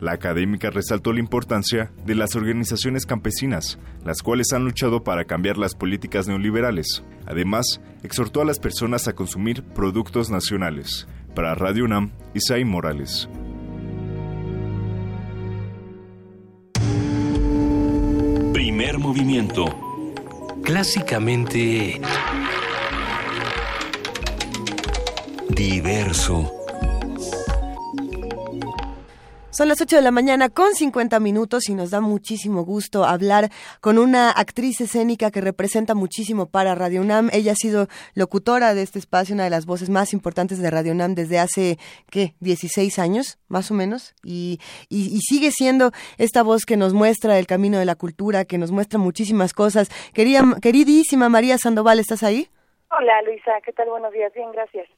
La académica resaltó la importancia de las organizaciones campesinas, las cuales han luchado para cambiar las políticas neoliberales. Además, exhortó a las personas a consumir productos nacionales. Para Radio UNAM, Isai Morales.
Primer movimiento.
Clásicamente... Diverso.
Son las 8 de la mañana con 50 minutos y nos da muchísimo gusto hablar con una actriz escénica que representa muchísimo para Radio UNAM. Ella ha sido locutora de este espacio, una de las voces más importantes de Radio UNAM desde hace, ¿qué? 16 años, más o menos. Y, y, sigue siendo esta voz que nos muestra el camino de la cultura, que nos muestra muchísimas cosas. Quería, queridísima María Sandoval, ¿estás ahí?
Hola Luisa, ¿qué tal? Buenos días, bien, gracias.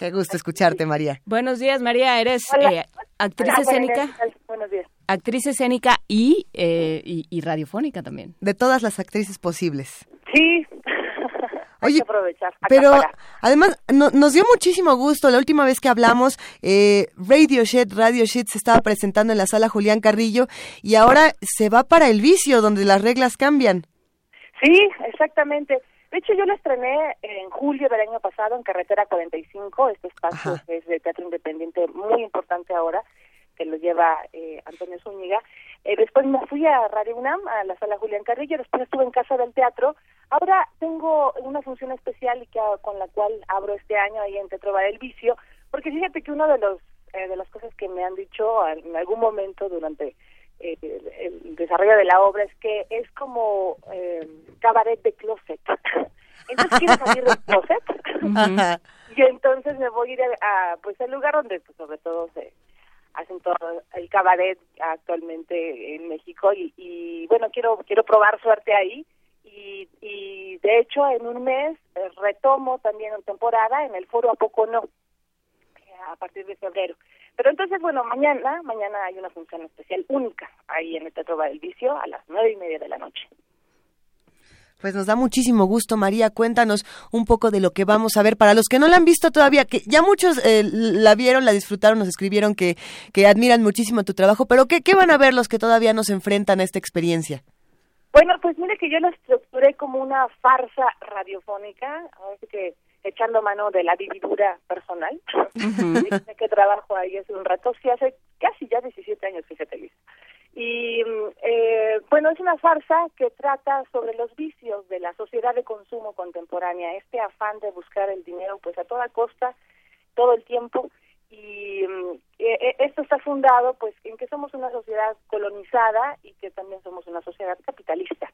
Qué gusto escucharte, María.
Buenos días, María. Eres eh, actriz escénica.
Buenos días.
Actriz escénica y, eh, y, radiofónica también.
De todas las actrices posibles.
Sí.
Oye, pero además nos dio muchísimo gusto. La última vez que hablamos, eh, Radio Shed, Radio Shed se estaba presentando en la sala Julián Carrillo y ahora se va para el vicio, donde las reglas cambian.
Sí, exactamente. De hecho, yo la estrené en julio del año pasado en Carretera 45, este espacio es de teatro independiente muy importante ahora, que lo lleva eh, Antonio Zúñiga. Eh, después me fui a Radio UNAM, a la sala Julián Carrillo, después estuve en Casa del Teatro. Ahora tengo una función especial y que, con la cual abro este año ahí en Teatro del Vicio, porque fíjate que uno de los eh, de las cosas que me han dicho en algún momento durante el, desarrollo de la obra es que es como eh, cabaret de closet. Entonces quiero salir del closet y entonces me voy a ir a, pues al lugar donde pues, sobre todo se hacen todo el cabaret actualmente en México y, y bueno quiero quiero probar suerte ahí. Y, y de hecho en un mes eh, retomo también en temporada en el foro a poco no a partir de febrero pero entonces, bueno, mañana, mañana hay una función especial única ahí en el Teatro del Vicio a las nueve y media de la noche.
Pues nos da muchísimo gusto, María. Cuéntanos un poco de lo que vamos a ver. Para los que no la han visto todavía, que ya muchos eh, la vieron, la disfrutaron, nos escribieron que, que admiran muchísimo tu trabajo, pero ¿qué, ¿qué van a ver los que todavía no se enfrentan a esta experiencia?
Bueno, pues mire que yo lo estructuré como una farsa radiofónica. Ahora que echando mano de la vividura personal, que trabajo ahí hace un rato, sí hace casi ya 17 años, fíjate Luis. Y eh, bueno, es una farsa que trata sobre los vicios de la sociedad de consumo contemporánea, este afán de buscar el dinero pues a toda costa, todo el tiempo, y mm, e, e, esto está fundado pues en que somos una sociedad colonizada y que también somos una sociedad capitalista.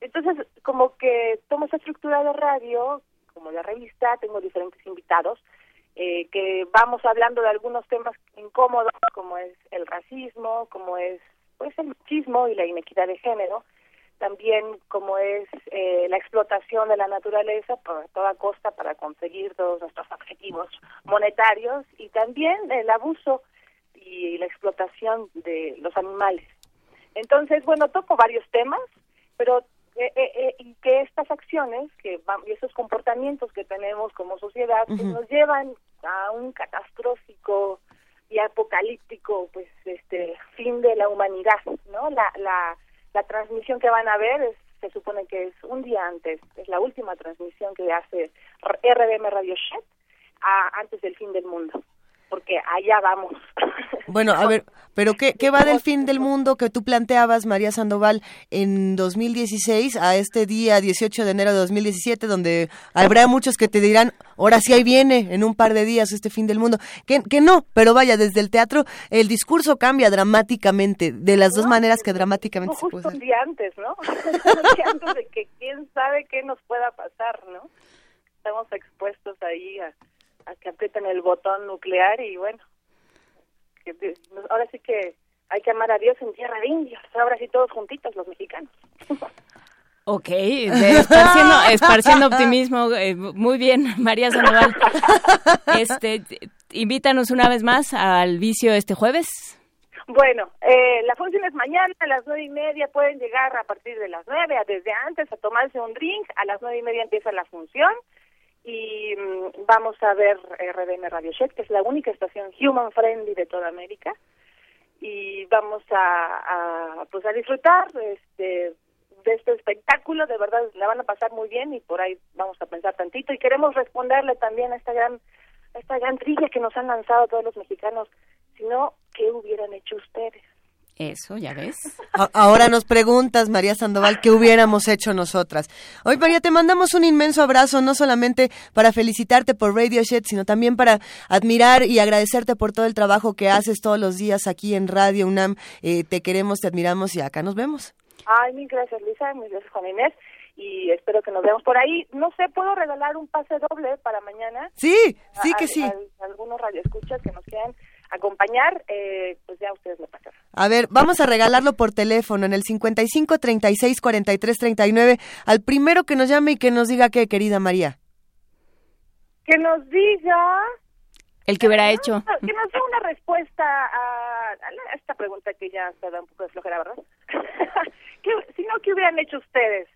Entonces, como que tomo esa estructura de radio como la revista, tengo diferentes invitados eh, que vamos hablando de algunos temas incómodos como es el racismo, como es pues el machismo y la inequidad de género, también como es eh, la explotación de la naturaleza por toda costa para conseguir todos nuestros objetivos monetarios y también el abuso y la explotación de los animales. Entonces, bueno, toco varios temas, pero eh, eh, eh, y que estas acciones que y esos comportamientos que tenemos como sociedad pues, nos llevan a un catastrófico y apocalíptico pues este fin de la humanidad no la la, la transmisión que van a ver es, se supone que es un día antes es la última transmisión que hace RBM Radio Shed antes del fin del mundo porque allá vamos.
Bueno, a ver, pero ¿qué, ¿qué va del fin del mundo que tú planteabas, María Sandoval, en 2016 a este día 18 de enero de 2017, donde habrá muchos que te dirán, ahora sí ahí viene, en un par de días este fin del mundo? Que, que no, pero vaya, desde el teatro el discurso cambia dramáticamente, de las dos maneras que dramáticamente
se puede un día antes, ¿no? un día antes de que quién sabe qué nos pueda pasar, ¿no? Estamos expuestos ahí a que aprieten el botón nuclear y bueno, ahora sí que hay que amar a Dios en tierra de indios, ahora sí todos juntitos los mexicanos.
Ok, esparciendo, esparciendo optimismo, eh, muy bien, María Sandoval. Este, invítanos una vez más al vicio este jueves.
Bueno, eh, la función es mañana a las nueve y media, pueden llegar a partir de las nueve, desde antes a tomarse un drink, a las nueve y media empieza la función, y mm, vamos a ver RDM Radio Shed, que es la única estación human friendly de toda América. Y vamos a, pues a disfrutar este de este espectáculo, de verdad la van a pasar muy bien y por ahí vamos a pensar tantito. Y queremos responderle también a esta gran esta gran trilla que nos han lanzado todos los mexicanos, sino qué hubieran hecho ustedes.
Eso, ya ves.
Ahora nos preguntas, María Sandoval, qué hubiéramos hecho nosotras. Hoy, María, te mandamos un inmenso abrazo, no solamente para felicitarte por Radio Shed, sino también para admirar y agradecerte por todo el trabajo que haces todos los días aquí en Radio UNAM. Eh, te queremos, te admiramos y acá nos vemos.
Ay, mil gracias, Lisa, mil gracias, Juan Inés y espero que nos veamos por ahí. No sé, ¿puedo regalar un pase doble para mañana?
Sí, sí que sí.
algunos radioescuchas que nos quieran acompañar, eh, pues ya ustedes lo pasan.
A ver, vamos a regalarlo por teléfono en el 55 36 43 39 al primero que nos llame y que nos diga qué, querida María.
Que nos diga...
El que hubiera hecho.
Que nos dé una respuesta a, esta pregunta que ya se da un poco de flojera, ¿verdad? si no, ¿qué hubieran hecho ustedes?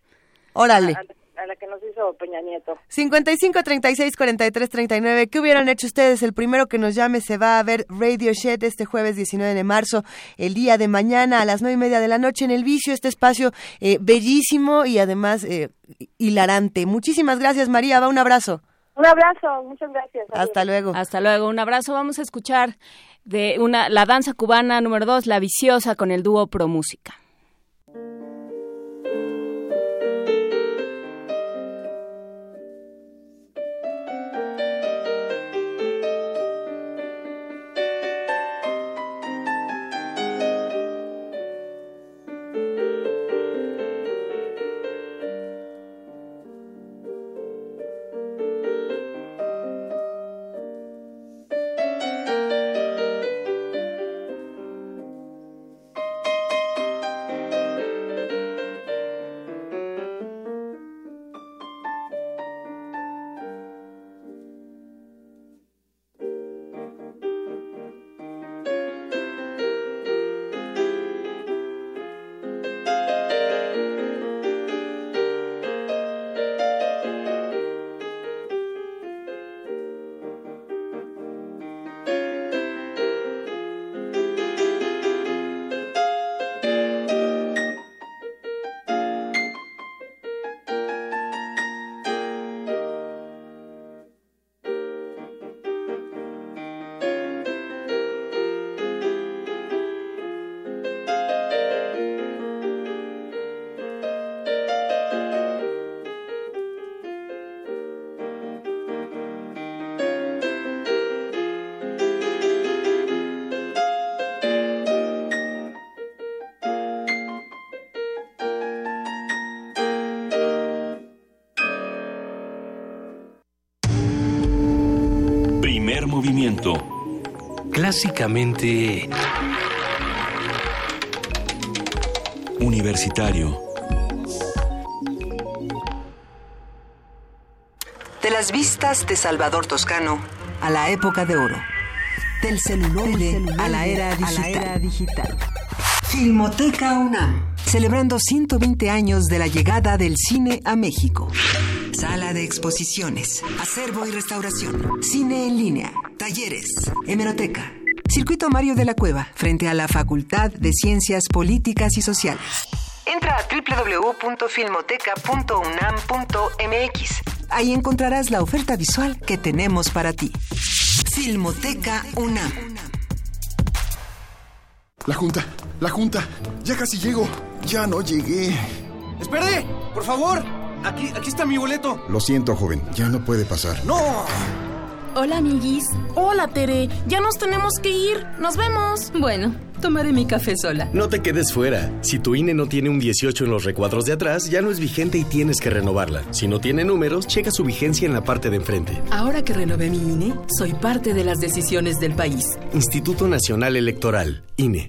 Órale.
A, la que nos hizo Peña Nieto.
55 36 43 39. ¿Qué hubieran hecho ustedes? El primero que nos llame se va a ver Radio Shed este jueves 19 de marzo, el día de mañana a las nueve y media de la noche en el vicio. Este espacio eh, bellísimo y además eh, hilarante. Muchísimas gracias, María. Va un abrazo.
Un abrazo, muchas gracias.
Hasta luego.
Hasta luego, un abrazo. Vamos a escuchar de una la danza cubana número dos, La Viciosa, con el dúo Pro Música.
Universitario.
De las vistas de Salvador Toscano a la época de oro. Del celular a la era digital. Filmoteca UNAM. Celebrando 120 años de la llegada del cine a México. Sala de exposiciones, acervo y restauración, cine en línea, talleres, hemeroteca. Circuito Mario de la Cueva, frente a la Facultad de Ciencias Políticas y Sociales. Entra a www.filmoteca.unam.mx. Ahí encontrarás la oferta visual que tenemos para ti. Filmoteca UNAM.
La Junta, la Junta. Ya casi llego. Ya no llegué.
¡Espere! ¡Por favor! Aquí, aquí está mi boleto.
Lo siento, joven. Ya no puede pasar.
¡No!
Hola, amiguis. Hola, Tere. Ya nos tenemos que ir. Nos vemos.
Bueno, tomaré mi café sola.
No te quedes fuera. Si tu INE no tiene un 18 en los recuadros de atrás, ya no es vigente y tienes que renovarla. Si no tiene números, checa su vigencia en la parte de enfrente.
Ahora que renové mi INE, soy parte de las decisiones del país.
Instituto Nacional Electoral, INE.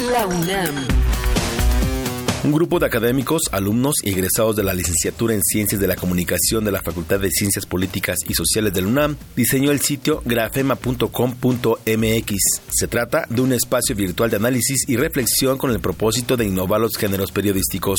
La UNAM.
Un grupo de académicos, alumnos y egresados de la licenciatura en Ciencias de la Comunicación de la Facultad de Ciencias Políticas y Sociales del UNAM diseñó el sitio grafema.com.mx. Se trata de un espacio virtual de análisis y reflexión con el propósito de innovar los géneros periodísticos.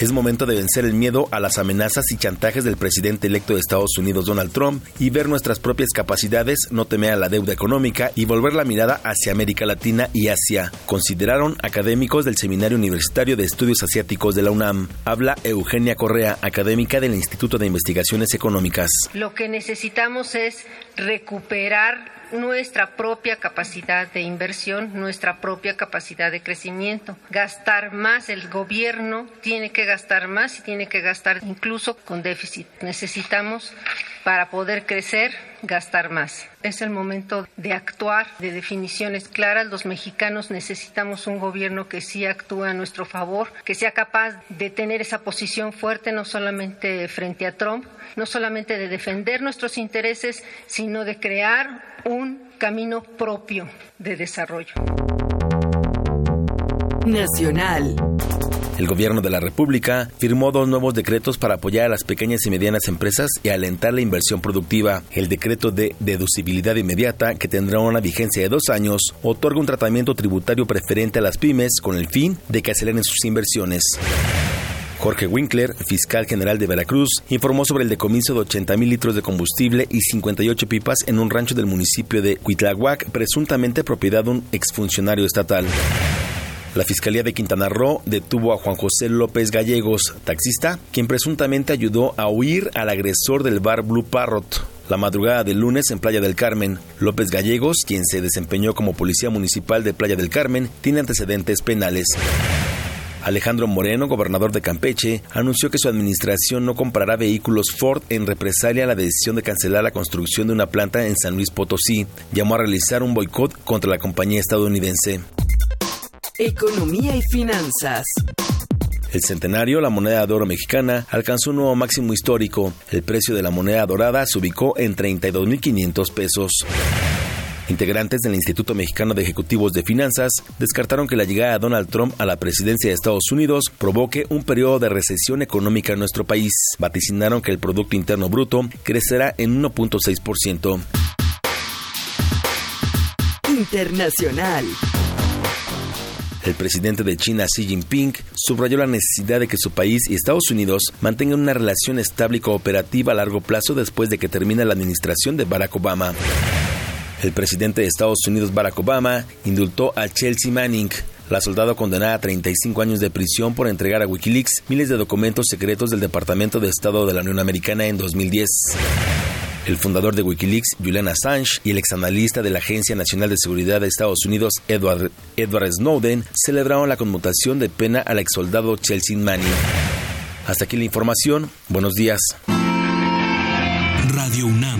Es momento de vencer el miedo a las amenazas y chantajes del presidente electo de Estados Unidos, Donald Trump, y ver nuestras propias capacidades, no temer a la deuda económica y volver la mirada hacia América Latina y Asia, consideraron académicos del Seminario Universitario de Estudios Asiáticos de la UNAM. Habla Eugenia Correa, académica del Instituto de Investigaciones Económicas.
Lo que necesitamos es recuperar nuestra propia capacidad de inversión, nuestra propia capacidad de crecimiento. Gastar más, el gobierno tiene que gastar más y tiene que gastar incluso con déficit. Necesitamos, para poder crecer, gastar más. Es el momento de actuar, de definiciones claras. Los mexicanos necesitamos un gobierno que sí actúe a nuestro favor, que sea capaz de tener esa posición fuerte no solamente frente a Trump, no solamente de defender nuestros intereses, sino de crear un camino propio de desarrollo.
Nacional.
El gobierno de la República firmó dos nuevos decretos para apoyar a las pequeñas y medianas empresas y alentar la inversión productiva. El decreto de deducibilidad inmediata, que tendrá una vigencia de dos años, otorga un tratamiento tributario preferente a las pymes con el fin de que aceleren sus inversiones. Jorge Winkler, fiscal general de Veracruz, informó sobre el decomiso de 80 mil litros de combustible y 58 pipas en un rancho del municipio de Cuitlahuac, presuntamente propiedad de un exfuncionario estatal. La Fiscalía de Quintana Roo detuvo a Juan José López Gallegos, taxista, quien presuntamente ayudó a huir al agresor del bar Blue Parrot. La madrugada del lunes en Playa del Carmen, López Gallegos, quien se desempeñó como policía municipal de Playa del Carmen, tiene antecedentes penales. Alejandro Moreno, gobernador de Campeche, anunció que su administración no comprará vehículos Ford en represalia a la decisión de cancelar la construcción de una planta en San Luis Potosí. Llamó a realizar un boicot contra la compañía estadounidense.
Economía y finanzas.
El centenario, la moneda de oro mexicana, alcanzó un nuevo máximo histórico. El precio de la moneda dorada se ubicó en 32.500 pesos. Integrantes del Instituto Mexicano de Ejecutivos de Finanzas descartaron que la llegada de Donald Trump a la presidencia de Estados Unidos provoque un periodo de recesión económica en nuestro país. Vaticinaron que el Producto Interno Bruto crecerá en 1.6%.
Internacional.
El presidente de China, Xi Jinping, subrayó la necesidad de que su país y Estados Unidos mantengan una relación estable y cooperativa a largo plazo después de que termine la administración de Barack Obama. El presidente de Estados Unidos, Barack Obama, indultó a Chelsea Manning, la soldado condenada a 35 años de prisión por entregar a Wikileaks miles de documentos secretos del Departamento de Estado de la Unión Americana en 2010. El fundador de Wikileaks, Julian Assange, y el exanalista de la Agencia Nacional de Seguridad de Estados Unidos, Edward, Edward Snowden, celebraron la conmutación de pena al exsoldado Chelsea Manning. Hasta aquí la información. Buenos días.
Radio UNAM.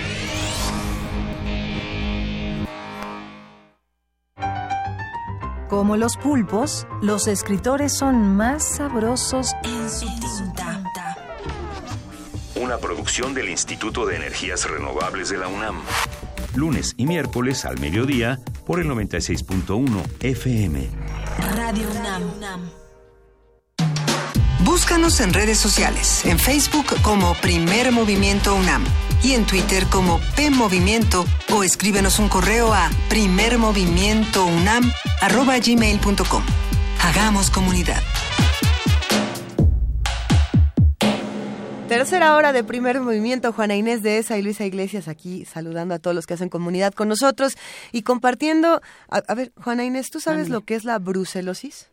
Como los pulpos, los escritores son más sabrosos en su tinta.
Una producción del Instituto de Energías Renovables de la UNAM. Lunes y miércoles al mediodía por el 96.1 FM.
Radio UNAM.
Búscanos en redes sociales, en Facebook como Primer Movimiento UNAM y en Twitter como P Movimiento o escríbenos un correo a primermovimientounam@gmail.com. Hagamos comunidad.
Tercera hora de primer movimiento, Juana Inés de esa y Luisa Iglesias aquí saludando a todos los que hacen comunidad con nosotros y compartiendo. A, ver, Juana Inés, ¿tú sabes lo que es la brucelosis?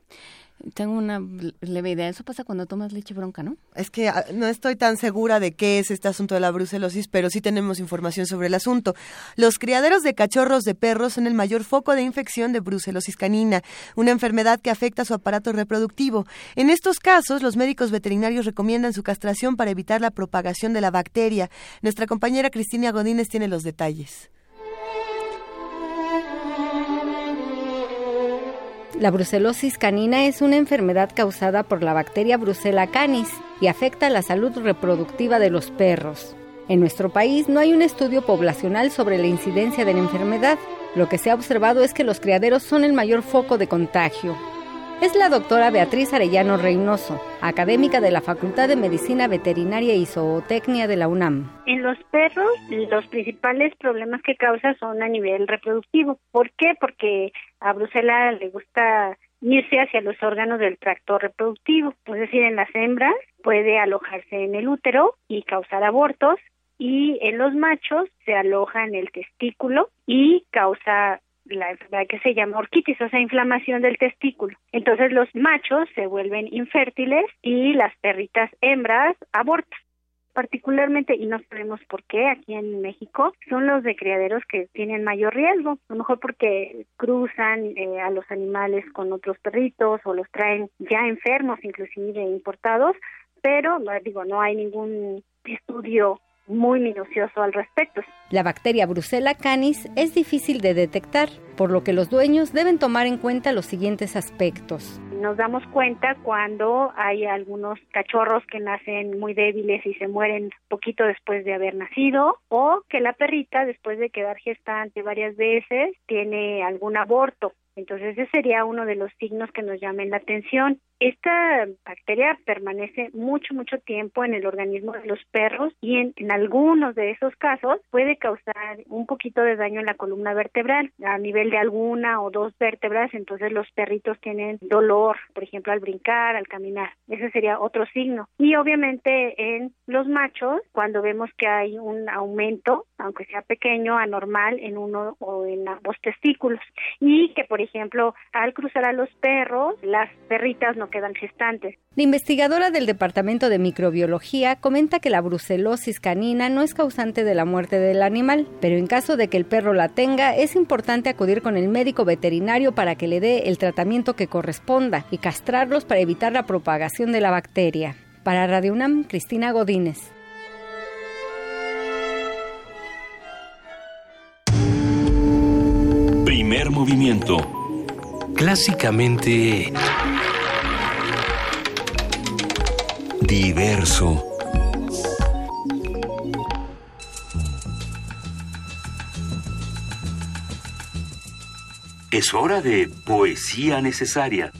Tengo una leve idea. Eso pasa cuando tomas leche bronca, ¿no?
Es que ah, no estoy tan segura de qué es este asunto de la brucelosis, pero sí tenemos información sobre el asunto. Los criaderos de cachorros de perros son el mayor foco de infección de brucelosis canina, una enfermedad que afecta su aparato reproductivo. En estos casos, los médicos veterinarios recomiendan su castración para evitar la propagación de la bacteria. Nuestra compañera Cristina Godínez tiene los detalles.
La brucelosis canina es una enfermedad causada por la bacteria Brucella canis y afecta la salud reproductiva de los perros. En nuestro país no hay un estudio poblacional sobre la incidencia de la enfermedad. Lo que se ha observado es que los criaderos son el mayor foco de contagio es la doctora Beatriz Arellano Reynoso, académica de la Facultad de Medicina Veterinaria y Zootecnia de la UNAM.
En los perros, los principales problemas que causa son a nivel reproductivo. ¿Por qué? Porque a Brucela le gusta irse hacia los órganos del tracto reproductivo, es decir, en las hembras puede alojarse en el útero y causar abortos y en los machos se aloja en el testículo y causa la enfermedad que se llama orquitis, o sea, inflamación del testículo. Entonces los machos se vuelven infértiles y las perritas hembras abortan particularmente, y no sabemos por qué aquí en México, son los de criaderos que tienen mayor riesgo, a lo mejor porque cruzan eh, a los animales con otros perritos o los traen ya enfermos, inclusive importados, pero digo, no hay ningún estudio muy minucioso al respecto.
La bacteria Brucella canis es difícil de detectar, por lo que los dueños deben tomar en cuenta los siguientes aspectos.
Nos damos cuenta cuando hay algunos cachorros que nacen muy débiles y se mueren poquito después de haber nacido, o que la perrita, después de quedar gestante varias veces, tiene algún aborto. Entonces ese sería uno de los signos que nos llamen la atención. Esta bacteria permanece mucho, mucho tiempo en el organismo de los perros y en, en, algunos de esos casos puede causar un poquito de daño en la columna vertebral a nivel de alguna o dos vértebras, entonces los perritos tienen dolor, por ejemplo, al brincar, al caminar. Ese sería otro signo. Y obviamente en los machos, cuando vemos que hay un aumento, aunque sea pequeño, anormal en uno o en ambos testículos y que, por ejemplo, al cruzar a los perros, las perritas no quedan gestantes.
La investigadora del Departamento de Microbiología comenta que la brucelosis canina no es causante de la muerte del animal, pero en caso de que el perro la tenga, es importante acudir con el médico veterinario para que le dé el tratamiento que corresponda y castrarlos para evitar la propagación de la bacteria. Para Radio UNAM, Cristina Godínez.
Primer movimiento
clásicamente
diverso.
Es hora de poesía necesaria.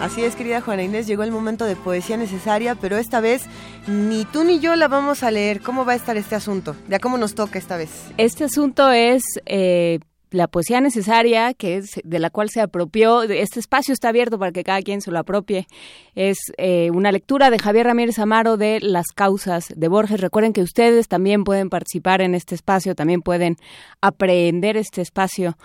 Así es, querida Juana Inés, llegó el momento de poesía necesaria, pero esta vez ni tú ni yo la vamos a leer. ¿Cómo va a estar este asunto? ¿Ya cómo nos toca esta vez?
Este asunto es eh, la poesía necesaria, que es de la cual se apropió. Este espacio está abierto para que cada quien se lo apropie. Es eh, una lectura de Javier Ramírez Amaro de Las causas de Borges. Recuerden que ustedes también pueden participar en este espacio, también pueden aprender este espacio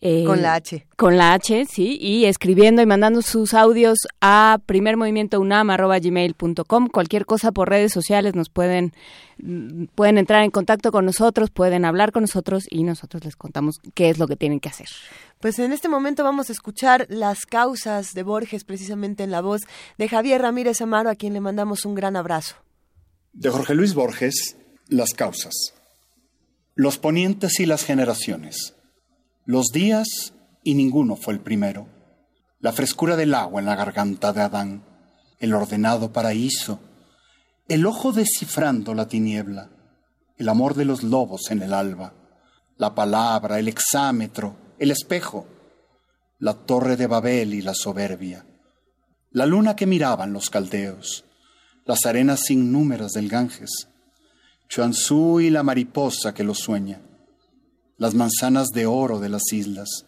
eh, con la H.
Con la H, sí, y escribiendo y mandando sus audios a primermovimientounam.gmail.com. Cualquier cosa por redes sociales nos pueden, mm, pueden entrar en contacto con nosotros, pueden hablar con nosotros y nosotros les contamos qué es lo que tienen que hacer.
Pues en este momento vamos a escuchar las causas de Borges, precisamente en la voz de Javier Ramírez Amaro, a quien le mandamos un gran abrazo.
De Jorge Luis Borges, Las causas. Los ponientes y las generaciones los días y ninguno fue el primero. La frescura del agua en la garganta de Adán, el ordenado paraíso, el ojo descifrando la tiniebla, el amor de los lobos en el alba, la palabra, el exámetro, el espejo, la torre de Babel y la soberbia, la luna que miraban los caldeos, las arenas sin números del Ganges, Chuanzú y la mariposa que lo sueña, las manzanas de oro de las islas,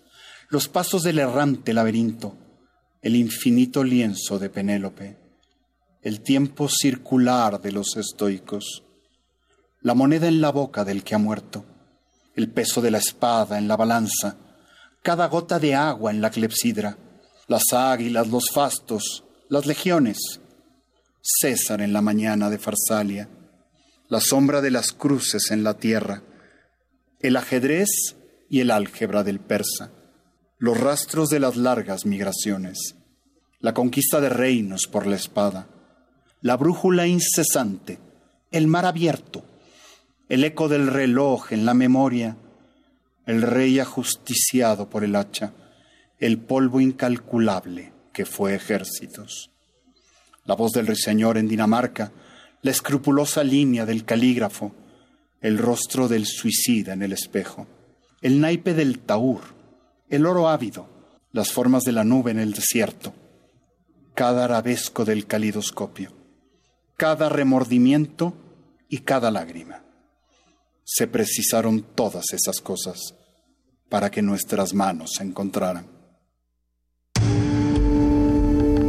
los pasos del errante laberinto, el infinito lienzo de Penélope, el tiempo circular de los estoicos, la moneda en la boca del que ha muerto, el peso de la espada en la balanza, cada gota de agua en la clepsidra, las águilas, los fastos, las legiones, César en la mañana de Farsalia, la sombra de las cruces en la tierra, el ajedrez y el álgebra del persa, los rastros de las largas migraciones, la conquista de reinos por la espada, la brújula incesante, el mar abierto, el eco del reloj en la memoria, el rey ajusticiado por el hacha, el polvo incalculable que fue ejércitos. La voz del ruiseñor en Dinamarca, la escrupulosa línea del calígrafo, el rostro del suicida en el espejo, el naipe del taur, el oro ávido, las formas de la nube en el desierto, cada arabesco del calidoscopio, cada remordimiento y cada lágrima. Se precisaron todas esas cosas para que nuestras manos se encontraran.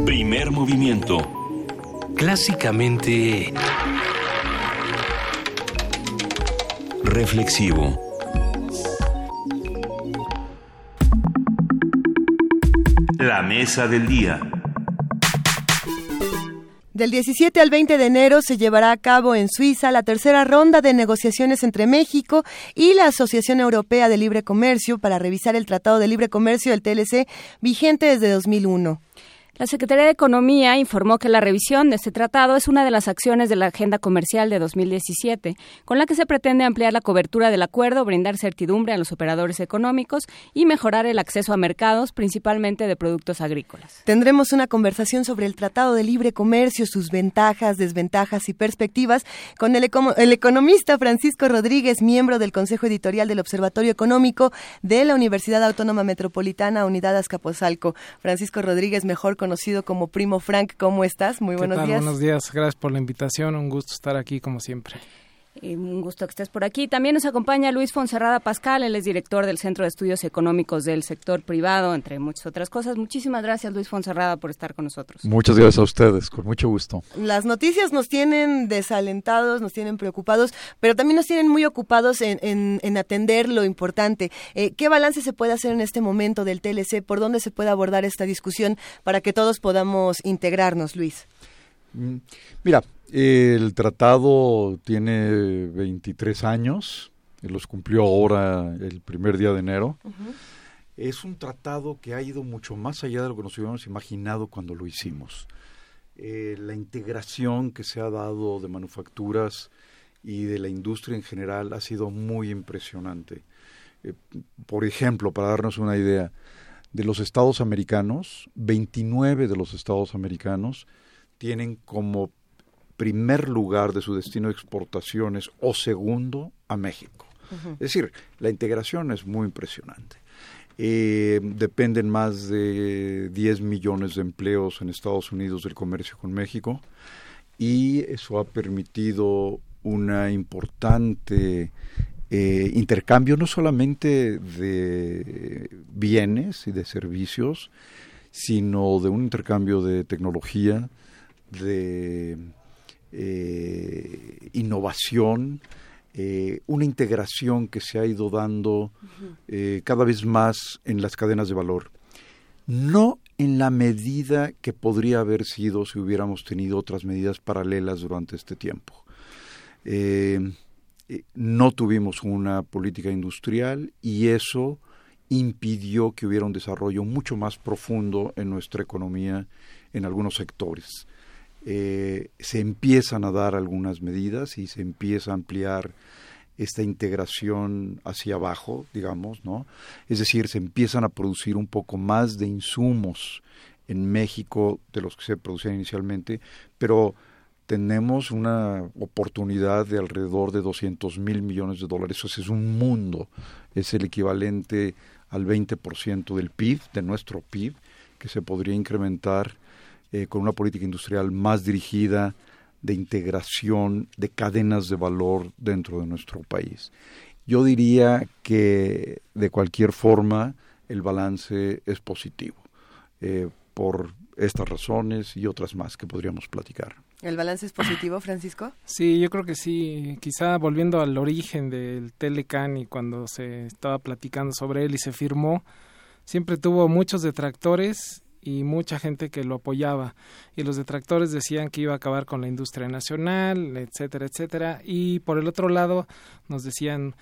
Primer movimiento.
Clásicamente...
Reflexivo. La mesa del día.
Del 17 al 20 de enero se llevará a cabo en Suiza la tercera ronda de negociaciones entre México y la Asociación Europea de Libre Comercio para revisar el Tratado de Libre Comercio del TLC vigente desde 2001.
La Secretaría de Economía informó que la revisión de este tratado es una de las acciones de la Agenda Comercial de 2017, con la que se pretende ampliar la cobertura del acuerdo, brindar certidumbre a los operadores económicos y mejorar el acceso a mercados, principalmente de productos agrícolas.
Tendremos una conversación sobre el Tratado de Libre Comercio, sus ventajas, desventajas y perspectivas con el, economista Francisco Rodríguez, miembro del Consejo Editorial del Observatorio Económico de la Universidad Autónoma Metropolitana Unidad Azcapotzalco. Francisco Rodríguez, mejor conocido como Primo Frank. ¿Cómo estás? Muy buenos días.
Buenos días, gracias por la invitación. Un gusto estar aquí como siempre.
Un gusto que estés por aquí. También nos acompaña Luis Fonserrada Pascal, él es director del Centro de Estudios Económicos del Sector Privado, entre muchas otras cosas. Muchísimas gracias, Luis Fonserrada, por estar con nosotros.
Muchas gracias a ustedes, con mucho gusto.
Las noticias nos tienen desalentados, nos tienen preocupados, pero también nos tienen muy ocupados en, en, en atender lo importante. Eh, ¿Qué balance se puede hacer en este momento del TLC? ¿Por dónde se puede abordar esta discusión para que todos podamos integrarnos, Luis?
Mira, el tratado tiene 23 años, los cumplió ahora el primer día de enero. Uh -huh. Es un tratado que ha ido mucho más allá de lo que nos hubiéramos imaginado cuando lo hicimos. Eh, la integración que se ha dado de manufacturas y de la industria en general ha sido muy impresionante. Eh, por ejemplo, para darnos una idea, de los estados americanos, 29 de los estados americanos tienen como primer lugar de su destino de exportaciones o segundo a México. Uh -huh. Es decir, la integración es muy impresionante. Eh, dependen más de 10 millones de empleos en Estados Unidos del comercio con México y eso ha permitido una importante eh, intercambio no solamente de bienes y de servicios, sino de un intercambio de tecnología, de eh, innovación, eh, una integración que se ha ido dando eh, cada vez más en las cadenas de valor. No en la medida que podría haber sido si hubiéramos tenido otras medidas paralelas durante este tiempo. Eh, no tuvimos una política industrial y eso impidió que hubiera un desarrollo mucho más profundo en nuestra economía en algunos sectores eh, se empiezan a dar algunas medidas y se empieza a ampliar esta integración hacia abajo, digamos, ¿no? Es decir, se empiezan a producir un poco más de insumos en México de los que se producían inicialmente, pero tenemos una oportunidad de alrededor de 200 mil millones de dólares. Eso es un mundo, es el equivalente al 20% del PIB, de nuestro PIB, que se podría incrementar eh, con una política industrial más dirigida de integración de cadenas de valor dentro de nuestro país. Yo diría que de cualquier forma el balance es positivo. Eh, por estas razones y otras más que podríamos platicar.
¿El balance es positivo, Francisco?
Sí, yo creo que sí. Quizá volviendo al origen del Telecan y cuando se estaba platicando sobre él y se firmó, siempre tuvo muchos detractores y mucha gente que lo apoyaba. Y los detractores decían que iba a acabar con la industria nacional, etcétera, etcétera. Y por el otro lado nos decían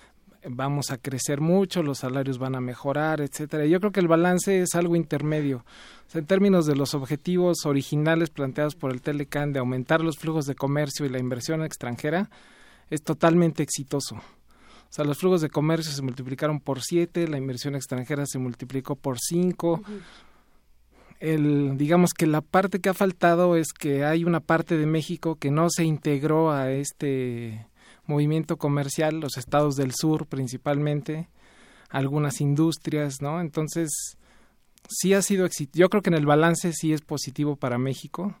vamos a crecer mucho, los salarios van a mejorar, etcétera. Yo creo que el balance es algo intermedio. en términos de los objetivos originales planteados por el Telecan de aumentar los flujos de comercio y la inversión extranjera, es totalmente exitoso. O sea, los flujos de comercio se multiplicaron por siete, la inversión extranjera se multiplicó por cinco. El, digamos que la parte que ha faltado es que hay una parte de México que no se integró a este movimiento comercial, los estados del sur principalmente, algunas industrias, ¿no? Entonces, sí ha sido Yo creo que en el balance sí es positivo para México,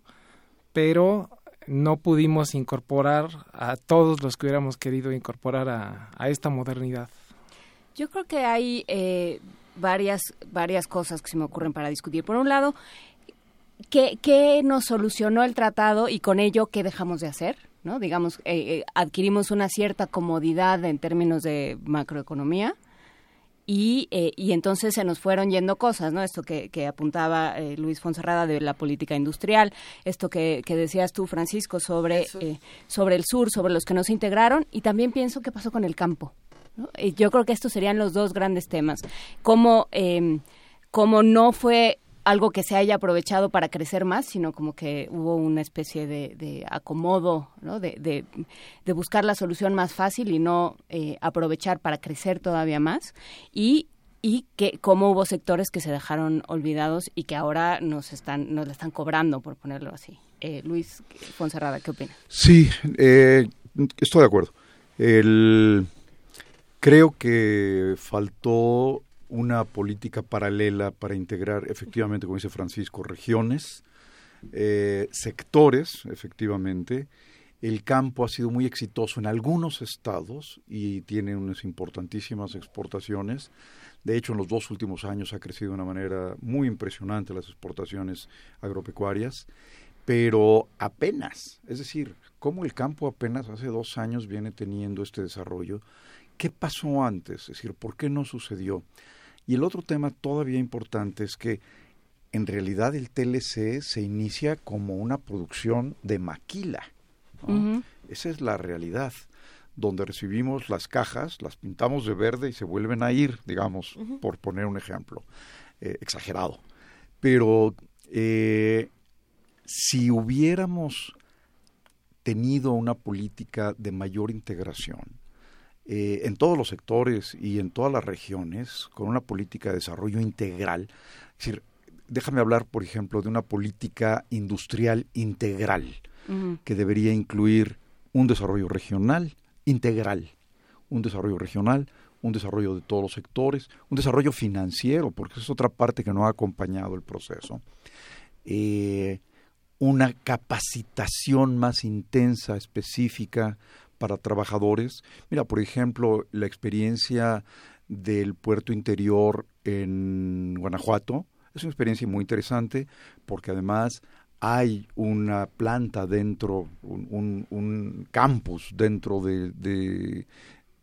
pero no pudimos incorporar a todos los que hubiéramos querido incorporar a, esta modernidad.
Yo creo que hay eh, varias, varias cosas que se me ocurren para discutir. Por un lado, ¿qué, ¿qué nos solucionó el tratado y con ello qué dejamos de hacer? ¿no? Digamos, eh, eh, adquirimos una cierta comodidad en términos de macroeconomía y, eh, y entonces se nos fueron yendo cosas, ¿no? Esto que, que apuntaba Luis Fonserrada de la política industrial, esto que, que decías tú, Francisco, sobre el, sobre el sur, sobre los que no se integraron y también pienso qué pasó con el campo. Yo creo que estos serían los dos grandes temas. Cómo, cómo no fue algo que se haya aprovechado para crecer más, sino como que hubo una especie de, acomodo, ¿no? de, de, buscar la solución más fácil y no eh, aprovechar para crecer todavía más. Y, y que cómo hubo sectores que se dejaron olvidados y que ahora nos están nos la están cobrando, por ponerlo así. Eh, Luis Fonserrada, ¿qué opina?
Sí, eh, estoy de acuerdo. El, creo que faltó una política paralela para integrar efectivamente, como dice Francisco, regiones, eh, sectores, efectivamente. El campo ha sido muy exitoso en algunos estados y tiene unas importantísimas exportaciones. De hecho, en los dos últimos años ha crecido de una manera muy impresionante las exportaciones agropecuarias, pero apenas, es decir, como el campo apenas hace dos años viene teniendo este desarrollo, ¿qué pasó antes? Es decir, ¿por qué no sucedió? Y el otro tema todavía importante es que en realidad el TLC se inicia como una producción de maquila. Esa es la realidad, donde recibimos las cajas, las pintamos de verde y se vuelven a ir, digamos, por poner un ejemplo eh, exagerado. Pero eh, si hubiéramos tenido una política de mayor integración, eh, en todos los sectores y en todas las regiones con una política de desarrollo integral. Es decir, déjame hablar, por ejemplo, de una política industrial integral que debería incluir un desarrollo regional integral, un desarrollo regional, un desarrollo de todos los sectores, un desarrollo financiero, porque es otra parte que no ha acompañado el proceso, eh, una capacitación más intensa, específica para trabajadores. Mira, por ejemplo, la experiencia del puerto interior en Guanajuato es una experiencia muy interesante porque además hay una planta dentro, un, campus dentro de, de,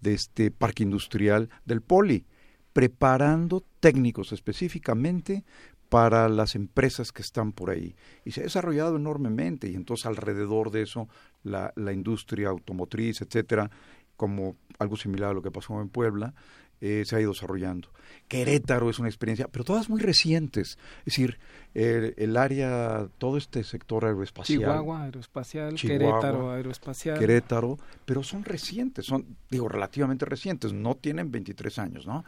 este parque industrial del Poli, preparando técnicos específicamente para las empresas que están por ahí. Y se ha desarrollado enormemente y entonces alrededor de eso la, la industria automotriz, etcétera, como algo similar a lo que pasó en Puebla, eh, se ha ido desarrollando. Querétaro es una experiencia, pero todas muy recientes. Es decir, el, área, todo este sector aeroespacial.
Chihuahua, aeroespacial, Querétaro, aeroespacial.
Querétaro, pero son recientes, son, digo, relativamente recientes, no tienen 23 años, ¿no?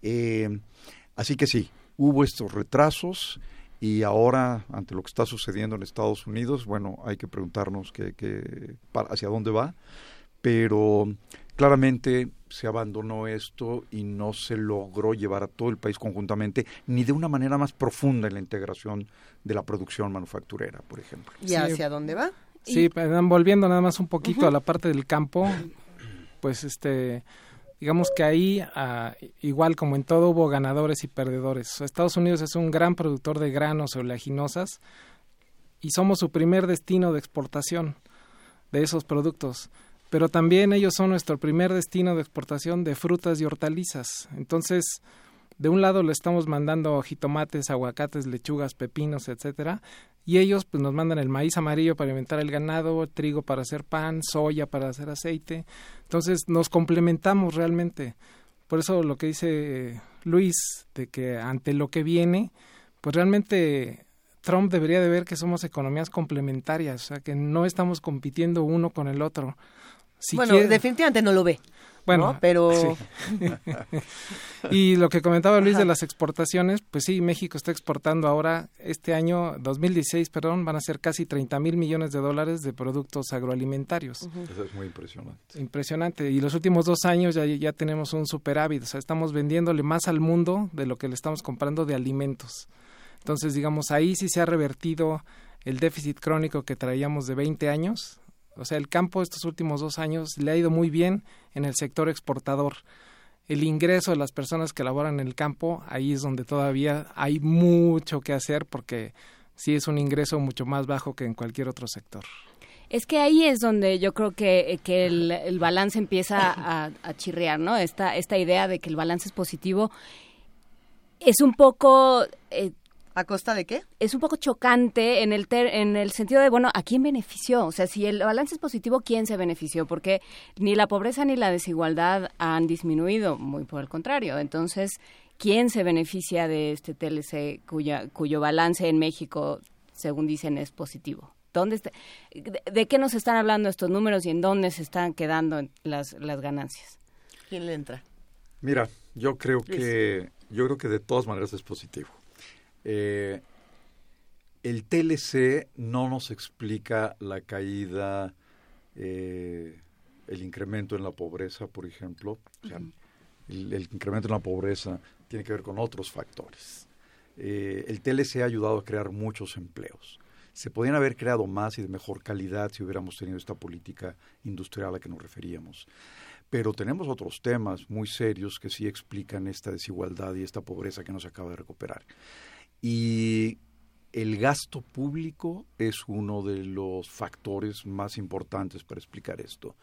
Eh, así que sí, hubo estos retrasos y ahora, ante lo que está sucediendo en Estados Unidos, bueno, hay que preguntarnos que, hacia dónde va, pero claramente se abandonó esto y no se logró llevar a todo el país conjuntamente, ni de una manera más profunda en la integración de la producción manufacturera, por ejemplo.
¿Y hacia dónde va?
Sí, volviendo nada más un poquito a la parte del campo, pues este digamos que ahí, ah, igual como en todo, hubo ganadores y perdedores. Estados Unidos es un gran productor de granos oleaginosas y somos su primer destino de exportación de esos productos. Pero también ellos son nuestro primer destino de exportación de frutas y hortalizas. Entonces, de un lado le estamos mandando jitomates, aguacates, lechugas, pepinos, etcétera, y ellos pues nos mandan el maíz amarillo para alimentar el ganado, trigo para hacer pan, soya para hacer aceite. Entonces nos complementamos realmente. Por eso lo que dice Luis de que ante lo que viene, pues realmente Trump debería de ver que somos economías complementarias, o sea, que no estamos compitiendo uno con el otro.
bueno, definitivamente no lo ve. Bueno, pero...
y lo que comentaba Luis de las exportaciones, pues sí, México está exportando ahora, este año, 2016, perdón, van a ser casi 30 mil millones de dólares de productos agroalimentarios.
Eso es muy impresionante.
Impresionante. Y los últimos dos años ya, ya tenemos un superávit, o sea, estamos vendiéndole más al mundo de lo que le estamos comprando de alimentos. Entonces, digamos, ahí sí se ha revertido el déficit crónico que traíamos de 20 años, o sea, el campo estos últimos dos años le ha ido muy bien en el sector exportador. El ingreso de las personas que laboran en el campo, ahí es donde todavía hay mucho que hacer porque sí es un ingreso mucho más bajo que en cualquier otro sector.
Es que ahí es donde yo creo que, que el, balance empieza a, a, chirrear, ¿no? Esta, esta idea de que el balance es positivo es un poco eh,
¿A costa de qué?
Es un poco chocante en el, en el sentido de, bueno, ¿a quién benefició? O sea, si el balance es positivo, ¿quién se benefició? Porque ni la pobreza ni la desigualdad han disminuido, muy por el contrario. Entonces, ¿quién se beneficia de este TLC cuya, cuyo balance en México, según dicen, es positivo? ¿Dónde de, qué nos están hablando estos números y en dónde se están quedando las, las ganancias?
¿Quién le entra?
Mira, yo creo que yo creo que de todas maneras es positivo. Eh, el TLC no nos explica la caída, eh, el incremento en la pobreza, por ejemplo. el, incremento en la pobreza tiene que ver con otros factores. Eh, el TLC ha ayudado a crear muchos empleos. Se podían haber creado más y de mejor calidad si hubiéramos tenido esta política industrial a la que nos referíamos. Pero tenemos otros temas muy serios que sí explican esta desigualdad y esta pobreza que no se acaba de recuperar. Y el gasto público es uno de los factores más importantes para explicar esto,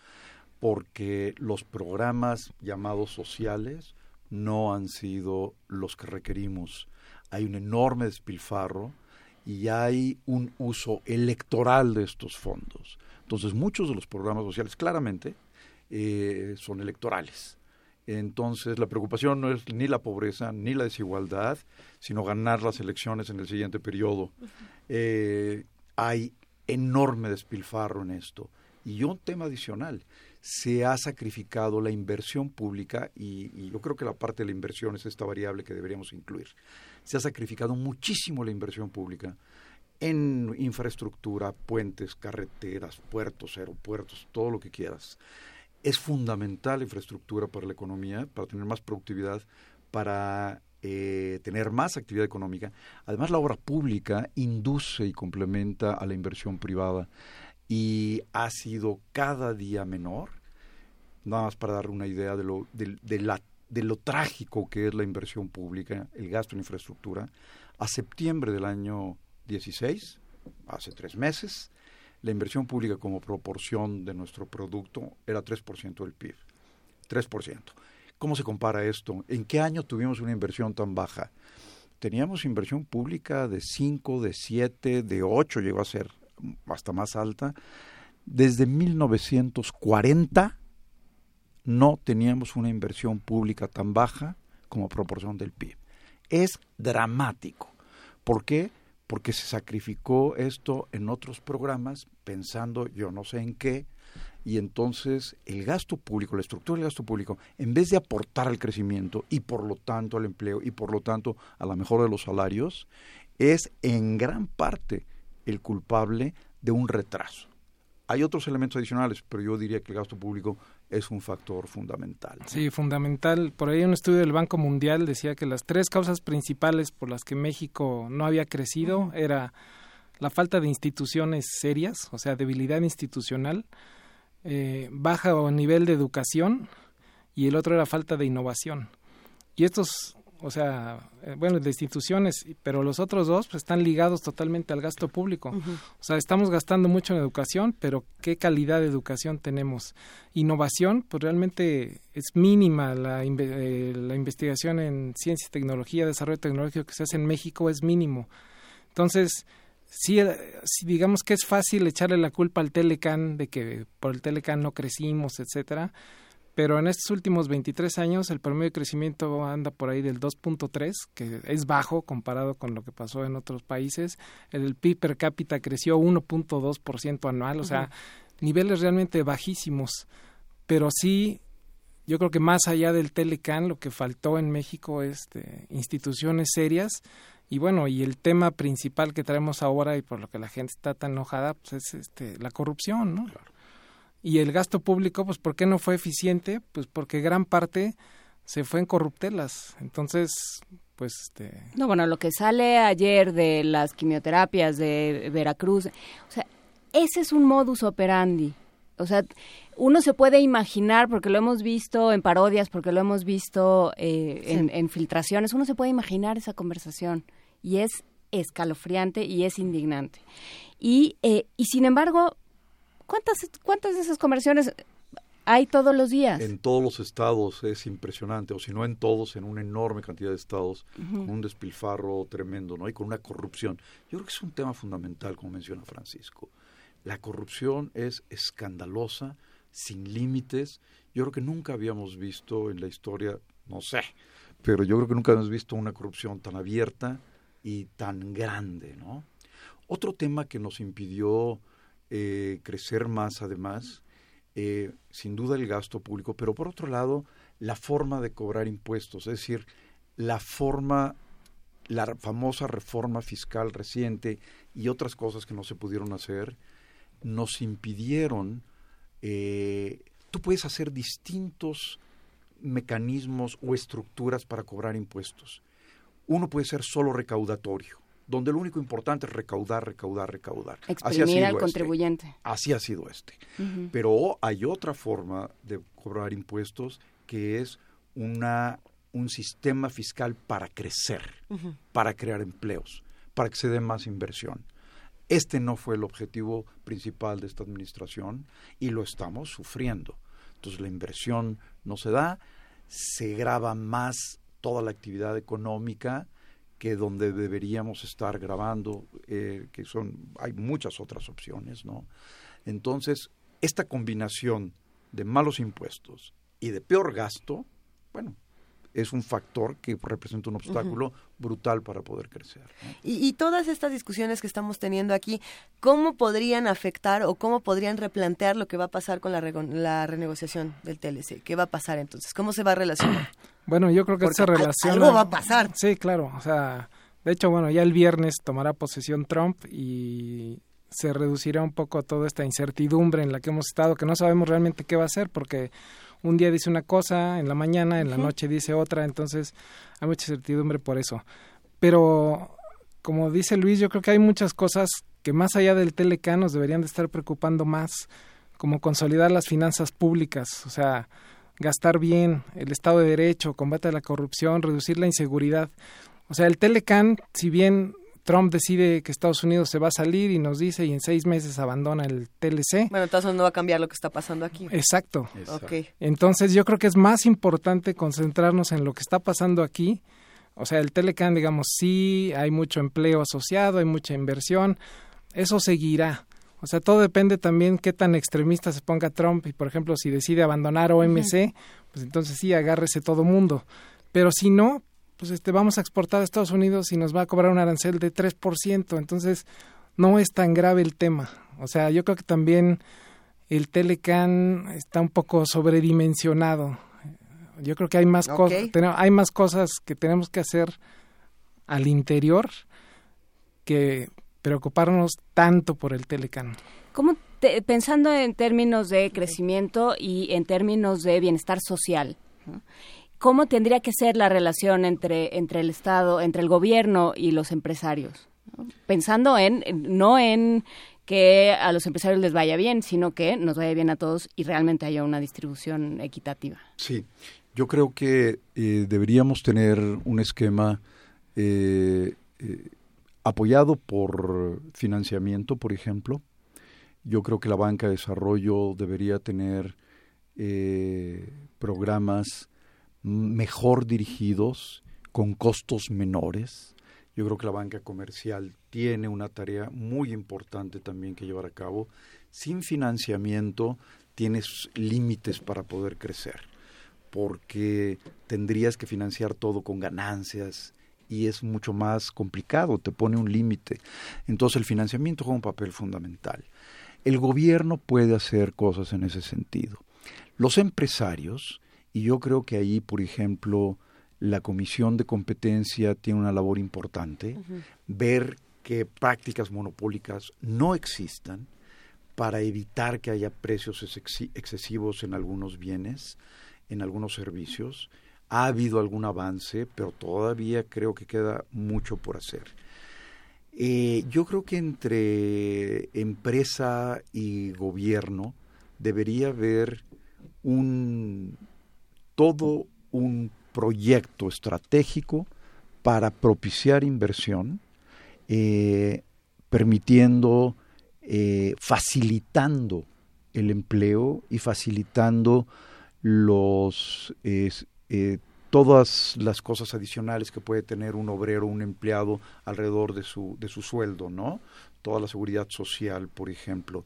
porque los programas llamados sociales no han sido los que requerimos. Hay un enorme despilfarro y hay un uso electoral de estos fondos. Entonces, muchos de los programas sociales claramente eh, son electorales. Entonces, la preocupación no es ni la pobreza ni la desigualdad, sino ganar las elecciones en el siguiente periodo. Eh, hay enorme despilfarro en esto. Y un tema adicional, se ha sacrificado la inversión pública y, y, yo creo que la parte de la inversión es esta variable que deberíamos incluir. Se ha sacrificado muchísimo la inversión pública en infraestructura, puentes, carreteras, puertos, aeropuertos, todo lo que quieras es fundamental la infraestructura para la economía, para tener más productividad, para eh, tener más actividad económica. Además, la obra pública induce y complementa a la inversión privada y ha sido cada día menor. Nada más para dar una idea de lo, de, la, de lo trágico que es la inversión pública, el gasto en infraestructura. A septiembre del año 16, hace tres meses, la inversión pública como proporción de nuestro producto era 3% del PIB. 3%. ¿Cómo se compara esto? ¿En qué año tuvimos una inversión tan baja? Teníamos inversión pública de 5, de 7, de 8, llegó a ser hasta más alta. Desde 1940 no teníamos una inversión pública tan baja como proporción del PIB. Es dramático. ¿Por qué? Porque se sacrificó esto en otros programas pensando yo no sé en qué, y entonces el gasto público, la estructura del gasto público, en vez de aportar al crecimiento y por lo tanto al empleo y por lo tanto a la mejora de los salarios, es en gran parte el culpable de un retraso. Hay otros elementos adicionales, pero yo diría que el gasto público es un factor fundamental.
Sí, fundamental. Por ahí un estudio del Banco Mundial decía que las tres causas principales por las que México no había crecido era la falta de instituciones serias, o sea, debilidad institucional, eh, bajo nivel de educación y el otro era falta de innovación. Y estos o sea, eh, bueno, de instituciones, pero los otros dos pues, están ligados totalmente al gasto público. O sea, estamos gastando mucho en educación, pero ¿qué calidad de educación tenemos? Innovación, pues realmente es mínima la, eh, la investigación en ciencia y tecnología, desarrollo tecnológico que se hace en México es mínimo. Entonces, sí, eh, digamos que es fácil echarle la culpa al Telecan de que por el Telecan no crecimos, etcétera pero en estos últimos 23 años el promedio de crecimiento anda por ahí del 2.3, que es bajo comparado con lo que pasó en otros países. El PIB per cápita creció 1.2% anual, o sea, niveles realmente bajísimos. Pero sí, yo creo que más allá del Telecan, lo que faltó en México es este, instituciones serias. Y bueno, y el tema principal que traemos ahora y por lo que la gente está tan enojada, pues es este, la corrupción, ¿no? Y el gasto público, pues, ¿por qué no fue eficiente? Pues porque gran parte se fue en corruptelas. Entonces, pues, este...
No, bueno, lo que sale ayer de las quimioterapias de Veracruz, o sea, ese es un modus operandi. O sea, uno se puede imaginar, porque lo hemos visto en parodias, porque lo hemos visto eh, en, filtraciones, uno se puede imaginar esa conversación y es escalofriante y es indignante. Y, eh, y sin embargo, ¿Cuántas, cuántas de esas conversiones hay todos los días?
En todos los estados es impresionante, o si no en todos, en una enorme cantidad de estados, con un despilfarro tremendo, ¿no? Y con una corrupción. Yo creo que es un tema fundamental, como menciona Francisco. La corrupción es escandalosa, sin límites. Yo creo que nunca habíamos visto en la historia, no sé, pero yo creo que nunca hemos visto una corrupción tan abierta y tan grande, ¿no? Otro tema que nos impidió eh, crecer más además, eh, sin duda el gasto público, pero por otro lado, la forma de cobrar impuestos, es decir, la forma, la famosa reforma fiscal reciente y otras cosas que no se pudieron hacer, nos impidieron, eh, tú puedes hacer distintos mecanismos o estructuras para cobrar impuestos. Uno puede ser solo recaudatorio, donde lo único importante es recaudar, recaudar, recaudar.
Exprimir al
este.
contribuyente.
Así ha sido este. Pero hay otra forma de cobrar impuestos que es una, un sistema fiscal para crecer, para crear empleos, para que se dé más inversión. Este no fue el objetivo principal de esta administración y lo estamos sufriendo. Entonces la inversión no se da, se graba más toda la actividad económica, que donde deberíamos estar grabando, eh, que son, hay muchas otras opciones, ¿no? Entonces, esta combinación de malos impuestos y de peor gasto, bueno, es un factor que representa un obstáculo brutal para poder crecer.
Y, todas estas discusiones que estamos teniendo aquí, ¿cómo podrían afectar o cómo podrían replantear lo que va a pasar con la, la renegociación del TLC? ¿Qué va a pasar entonces? ¿Cómo se va a relacionar?
Bueno, yo creo que esa relación...
Algo va a pasar.
Sí, claro. O sea, de hecho, bueno, ya el viernes tomará posesión Trump y se reducirá un poco toda esta incertidumbre en la que hemos estado, que no sabemos realmente qué va a hacer, porque un día dice una cosa, en la mañana, en la noche dice otra, entonces hay mucha incertidumbre por eso. Pero, como dice Luis, yo creo que hay muchas cosas que más allá del Telecan nos deberían de estar preocupando más, como consolidar las finanzas públicas, o sea, gastar bien, el Estado de Derecho, combate a la corrupción, reducir la inseguridad. O sea, el Telecan, si bien Trump decide que Estados Unidos se va a salir y nos dice y en seis meses abandona el TLC.
Bueno, entonces no va a cambiar lo que está pasando aquí.
Exacto. Entonces yo creo que es más importante concentrarnos en lo que está pasando aquí. O sea, el Telecan, digamos, sí hay mucho empleo asociado, hay mucha inversión. Eso seguirá. O sea, todo depende también qué tan extremista se ponga Trump y, por ejemplo, si decide abandonar OMC, pues entonces sí, agárrese todo mundo. Pero si no, pues este, vamos a exportar a Estados Unidos y nos va a cobrar un arancel de 3%. Entonces, no es tan grave el tema. O sea, yo creo que también el Telecan está un poco sobredimensionado. Yo creo que hay más cosas, hay más cosas que tenemos que hacer al interior que preocuparnos tanto por el Telecan.
¿Cómo pensando en términos de crecimiento y en términos de bienestar social, ¿cómo tendría que ser la relación entre, entre el Estado, entre el gobierno y los empresarios? Pensando en, no en que a los empresarios les vaya bien, sino que nos vaya bien a todos y realmente haya una distribución equitativa.
Sí, yo creo que eh, deberíamos tener un esquema eh, eh, apoyado por financiamiento, por ejemplo. Yo creo que la banca de desarrollo debería tener programas mejor dirigidos, con costos menores. Yo creo que la banca comercial tiene una tarea muy importante también que llevar a cabo. Sin financiamiento tienes límites para poder crecer porque tendrías que financiar todo con ganancias y es mucho más complicado, te pone un límite. Entonces el financiamiento juega un papel fundamental. El gobierno puede hacer cosas en ese sentido. Los empresarios, y yo creo que ahí, por ejemplo, la Comisión de Competencia tiene una labor importante, ver que prácticas monopólicas no existan para evitar que haya precios excesivos en algunos bienes en algunos servicios. Ha habido algún avance, pero todavía creo que queda mucho por hacer. Eh, yo creo que entre empresa y gobierno debería haber un todo un proyecto estratégico para propiciar inversión, eh, permitiendo, eh, facilitando el empleo y facilitando los eh, todas las cosas adicionales que puede tener un obrero, un empleado alrededor de su, de su sueldo, ¿no? Toda la seguridad social, por ejemplo.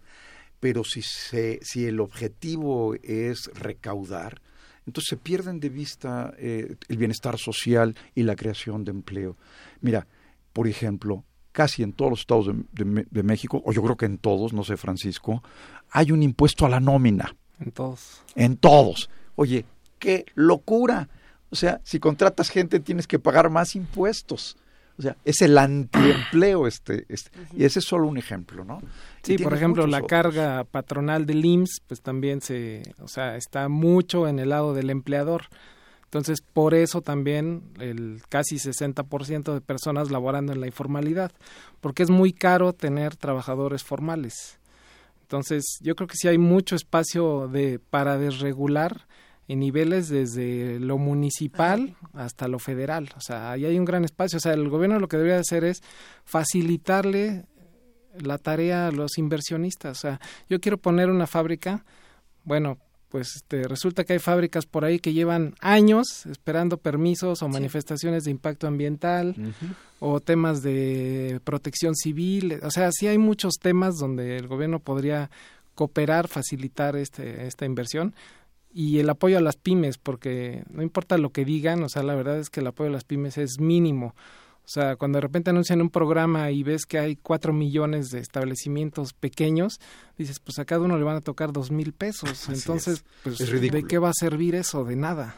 Pero si, se, si el objetivo es recaudar, entonces se pierden de vista eh, el bienestar social y la creación de empleo. Mira, por ejemplo, casi en todos los estados de México, o yo creo que en todos, no sé, Francisco, hay un impuesto a la nómina.
En todos.
En todos. Oye, qué locura. O sea, si contratas gente tienes que pagar más impuestos. O sea, es el antiempleo este, este. Y ese es solo un ejemplo, ¿no?
Sí, por ejemplo, la carga patronal del IMSS, pues también se, o sea, está mucho en el lado del empleador. Entonces, por eso también el casi 60% de personas laborando en la informalidad, porque es muy caro tener trabajadores formales. Entonces, yo creo que sí hay mucho espacio de para desregular en niveles desde lo municipal hasta lo federal. O sea, ahí hay un gran espacio. O sea, el gobierno lo que debería hacer es facilitarle la tarea a los inversionistas. O sea, yo quiero poner una fábrica, bueno, pues este, resulta que hay fábricas por ahí que llevan años esperando permisos o manifestaciones de impacto ambiental o temas de protección civil. O sea, sí hay muchos temas donde el gobierno podría cooperar, facilitar este, esta inversión y el apoyo a las pymes, porque no importa lo que digan, o sea, la verdad es que el apoyo a las pymes es mínimo. O sea, cuando de repente anuncian un programa y ves que hay cuatro millones de establecimientos pequeños, dices, pues a cada uno le van a tocar dos mil pesos. Entonces, pues, ¿de qué va a servir eso? De nada.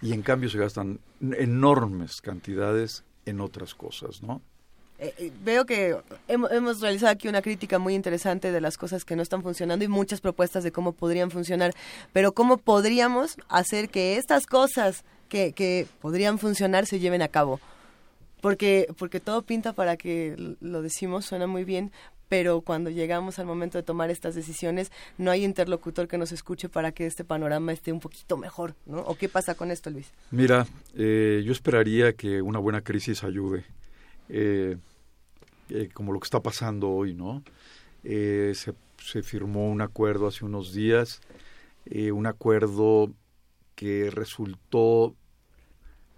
Y en cambio se gastan enormes cantidades en otras cosas, ¿no?
Eh, eh, veo que hemos, realizado aquí una crítica muy interesante de las cosas que no están funcionando y muchas propuestas de cómo podrían funcionar, pero cómo podríamos hacer que estas cosas que, que podrían funcionar se lleven a cabo porque, porque todo pinta para que lo decimos, suena muy bien, pero cuando llegamos al momento de tomar estas decisiones, no hay interlocutor que nos escuche para que este panorama esté un poquito mejor, ¿no? ¿O qué pasa con esto, Luis?
Mira, eh, yo esperaría que una buena crisis ayude, eh, eh, como lo que está pasando hoy, ¿no? se, se firmó un acuerdo hace unos días, un acuerdo que resultó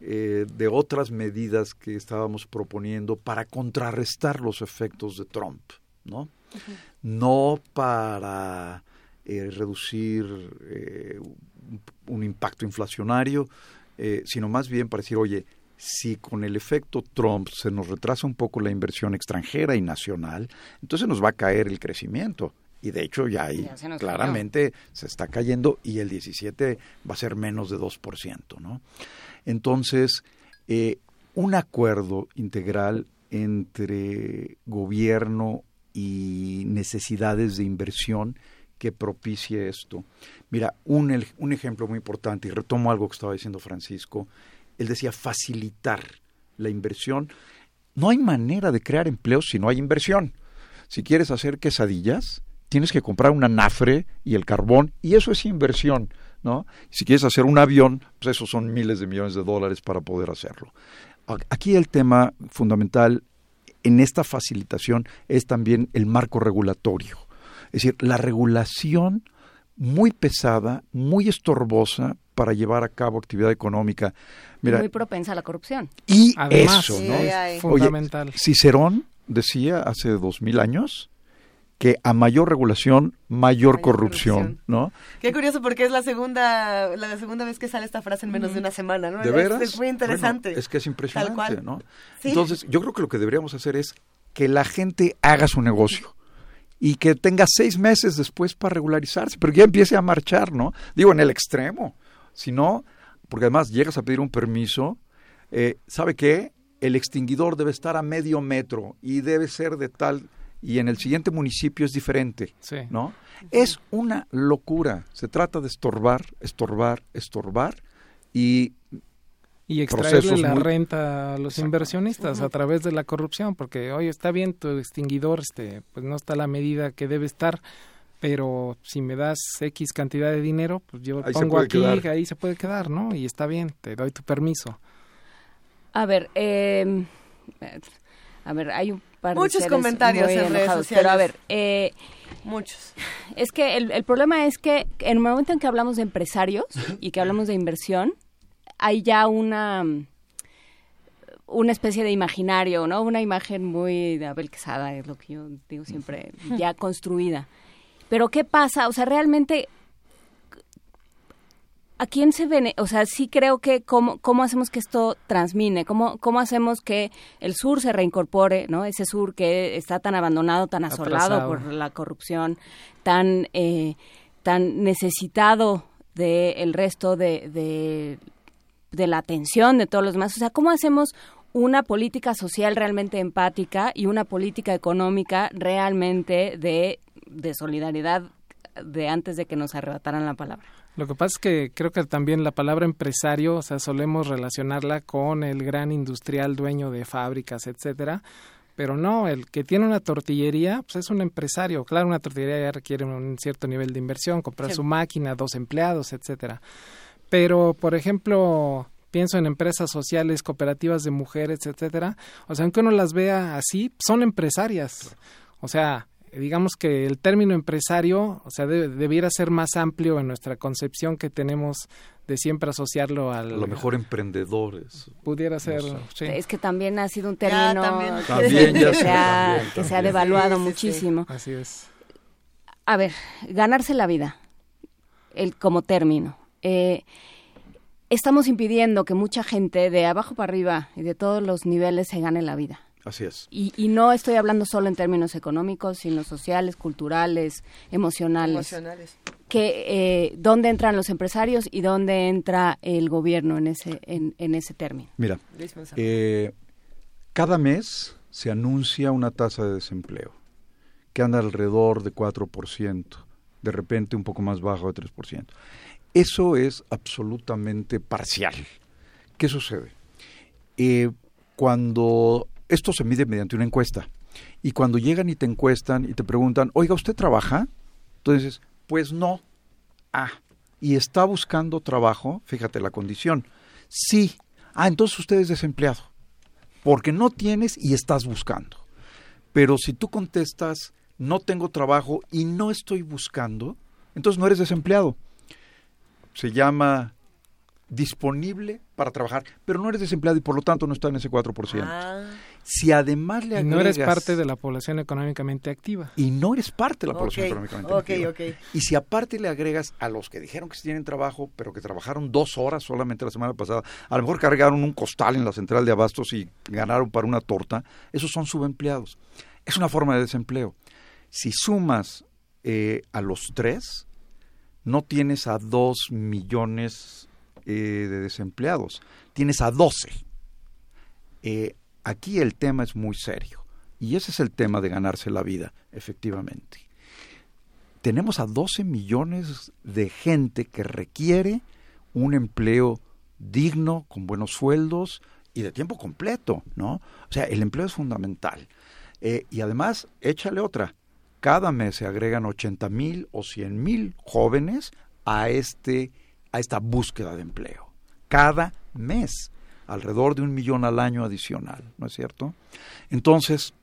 eh, de otras medidas que estábamos proponiendo para contrarrestar los efectos de Trump, ¿no? No para eh, reducir eh, un, impacto inflacionario, sino más bien para decir, oye, si con el efecto Trump se nos retrasa un poco la inversión extranjera y nacional, entonces nos va a caer el crecimiento. Y de hecho ya ahí claramente se está cayendo y el 17 va a ser menos de 2%, ¿no? Entonces, eh, un acuerdo integral entre gobierno y necesidades de inversión que propicie esto. Mira, un, un ejemplo muy importante, y retomo algo que estaba diciendo Francisco, él decía facilitar la inversión. No hay manera de crear empleos si no hay inversión. Si quieres hacer quesadillas, tienes que comprar un anafre y el carbón, y eso es inversión, ¿no? Si quieres hacer un avión, pues esos son miles de millones de dólares para poder hacerlo. Aquí el tema fundamental en esta facilitación es también el marco regulatorio. Es decir, la regulación muy pesada, muy estorbosa para llevar a cabo actividad económica.
Muy propensa a la corrupción.
Y eso, ¿no?
fundamental.
Cicerón decía hace dos mil años que a mayor regulación, mayor, corrupción, ¿no?
Qué curioso porque es la segunda la segunda vez que sale esta frase en menos de una semana, ¿no?
¿De veras?
Es, muy interesante.
es que es impresionante, ¿no? Entonces, yo creo que lo que deberíamos hacer es que la gente haga su negocio y que tenga seis meses después para regularizarse, pero ya empiece a marchar, ¿no? Digo, en el extremo. Si no, porque además llegas a pedir un permiso, eh, ¿sabe qué? El extinguidor debe estar a medio metro y debe ser de tal y en el siguiente municipio es diferente, ¿no? Es una locura. Se trata de estorbar, estorbar, estorbar y
y extraerle la renta a los inversionistas a través de la corrupción, porque oye está bien tu extinguidor, este, pues no está la medida que debe estar, pero si me das X cantidad de dinero, pues yo pongo aquí, ahí se puede quedar, ¿no? Y está bien, te doy tu permiso.
A ver, eh, a ver, hay un par
Muchos
de
comentarios en redes sociales.
Pero a ver, eh,
Muchos.
Es que el, el problema es que en el momento en que hablamos de empresarios y que hablamos de inversión, hay ya una una especie de imaginario, ¿no? Una imagen muy de Abel Quesada, es lo que yo digo siempre, ya construida. Pero ¿qué pasa? O sea, realmente ¿a quién se ve? O sea, sí creo que cómo, cómo hacemos que esto transmine, cómo, cómo hacemos que el sur se reincorpore, ¿no? Ese sur que está tan abandonado, tan asolado por la corrupción, tan, eh, tan necesitado del resto de, de de la atención de todos los demás. O sea, ¿cómo hacemos una política social realmente empática y una política económica realmente de, de solidaridad de antes de que nos arrebataran la palabra?
Lo que pasa es que creo que también la palabra empresario, o sea, solemos relacionarla con el gran industrial dueño de fábricas, etcétera, pero no, el que tiene una tortillería, pues es un empresario. Claro, una tortillería ya requiere un cierto nivel de inversión, comprar su máquina, dos empleados, etcétera. Pero, por ejemplo, pienso en empresas sociales, cooperativas de mujeres, etcétera. O sea, aunque uno las vea así, son empresarias. O sea, digamos que el término empresario, o sea, debiera ser más amplio en nuestra concepción que tenemos de siempre asociarlo al...
A lo mejor emprendedores.
Pudiera ser,
Es que también ha sido un término que, se ha, devaluado muchísimo.
Así es.
A ver, ganarse la vida, el como término. Eh, estamos impidiendo que mucha gente de abajo para arriba y de todos los niveles se gane la vida.
Así es.
Y, y no estoy hablando solo en términos económicos, sino sociales, culturales, emocionales.
Emocionales.
Que, eh, ¿Dónde entran los empresarios y dónde entra el gobierno en ese, en, en ese término?
Mira, eh, cada mes se anuncia una tasa de desempleo que anda alrededor de 4%, de repente un poco más bajo de 3%. Eso es absolutamente parcial. ¿Qué sucede? Eh, cuando esto se mide mediante una encuesta y cuando llegan y te encuestan y te preguntan, oiga, ¿usted trabaja? Entonces, pues no. Ah, y está buscando trabajo, fíjate la condición. Sí. Ah, entonces usted es desempleado. Porque no tienes y estás buscando. Pero si tú contestas, no tengo trabajo y no estoy buscando, entonces no eres desempleado se llama disponible para trabajar, pero no eres desempleado y por lo tanto no está en ese 4%. Ah. Si además le agregas...
Y no eres parte de la población económicamente activa.
Y no eres parte de la población económicamente activa. Y si aparte le agregas a los que dijeron que sí tienen trabajo, pero que trabajaron dos horas solamente la semana pasada, a lo mejor cargaron un costal en la central de abastos y ganaron para una torta, esos son subempleados. Es una forma de desempleo. Si sumas eh, a los tres, no tienes a dos millones eh, de desempleados, tienes a doce. Eh, aquí el tema es muy serio y ese es el tema de ganarse la vida, efectivamente. Tenemos a 12 millones de gente que requiere un empleo digno, con buenos sueldos y de tiempo completo, ¿no? O sea, el empleo es fundamental. Eh, y además, échale otra. Cada mes se agregan 80 mil o 100 mil jóvenes a, este, a esta búsqueda de empleo. Cada mes. Alrededor de un millón al año adicional, ¿no es cierto? Entonces,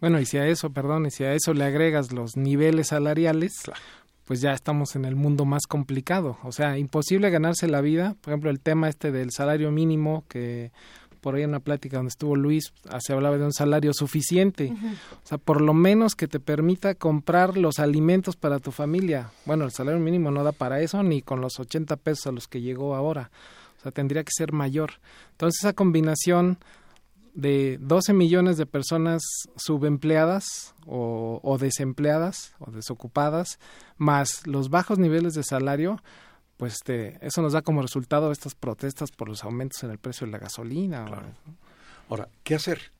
bueno, y si a eso, perdón, y si a eso le agregas los niveles salariales, pues ya estamos en el mundo más complicado. O sea, imposible ganarse la vida. Por ejemplo, el tema este del salario mínimo, que por ahí en una plática donde estuvo Luis, ah, se hablaba de un salario suficiente. O sea, por lo menos que te permita comprar los alimentos para tu familia. Bueno, el salario mínimo no da para eso, ni con los 80 pesos a los que llegó ahora. O sea, tendría que ser mayor. Entonces, esa combinación de 12 millones de personas subempleadas o, desempleadas o desocupadas, más los bajos niveles de salario, pues este, eso nos da como resultado estas protestas por los aumentos en el precio de la gasolina.
Ahora, ¿qué hacer?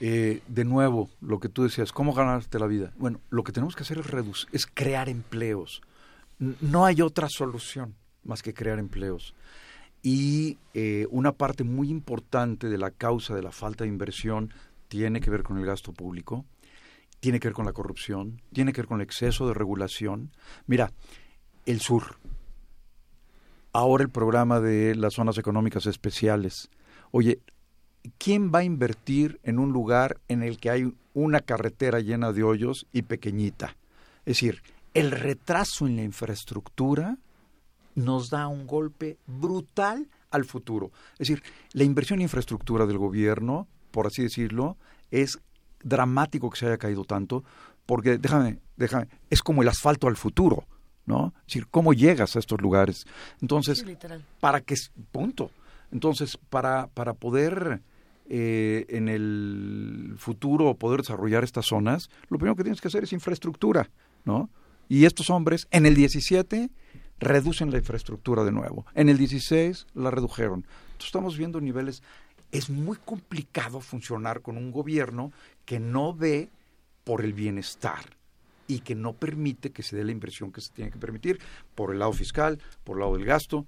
Eh, de nuevo, lo que tú decías, ¿cómo ganarte la vida? Bueno, lo que tenemos que hacer es reducir, es crear empleos. No hay otra solución más que crear empleos. Y eh, una parte muy importante de la causa de la falta de inversión tiene que ver con el gasto público, tiene que ver con la corrupción, tiene que ver con el exceso de regulación. Mira, el sur, ahora el programa de las zonas económicas especiales. Oye, ¿quién va a invertir en un lugar en el que hay una carretera llena de hoyos y pequeñita? Es decir, el retraso en la infraestructura nos da un golpe brutal al futuro. Es decir, la inversión en infraestructura del gobierno, por así decirlo, es dramático que se haya caído tanto, porque déjame, déjame, es como el asfalto al futuro, ¿no? Es decir, ¿cómo llegas a estos lugares? Entonces, para que, punto. Entonces, para, para poder eh, en el futuro poder desarrollar estas zonas, lo primero que tienes que hacer es infraestructura, ¿no? Y estos hombres, en el 17, reducen la infraestructura de nuevo. En el 16 la redujeron. Entonces estamos viendo niveles. Es muy complicado funcionar con un gobierno que no ve por el bienestar y que no permite que se dé la inversión que se tiene que permitir por el lado fiscal, por el lado del gasto,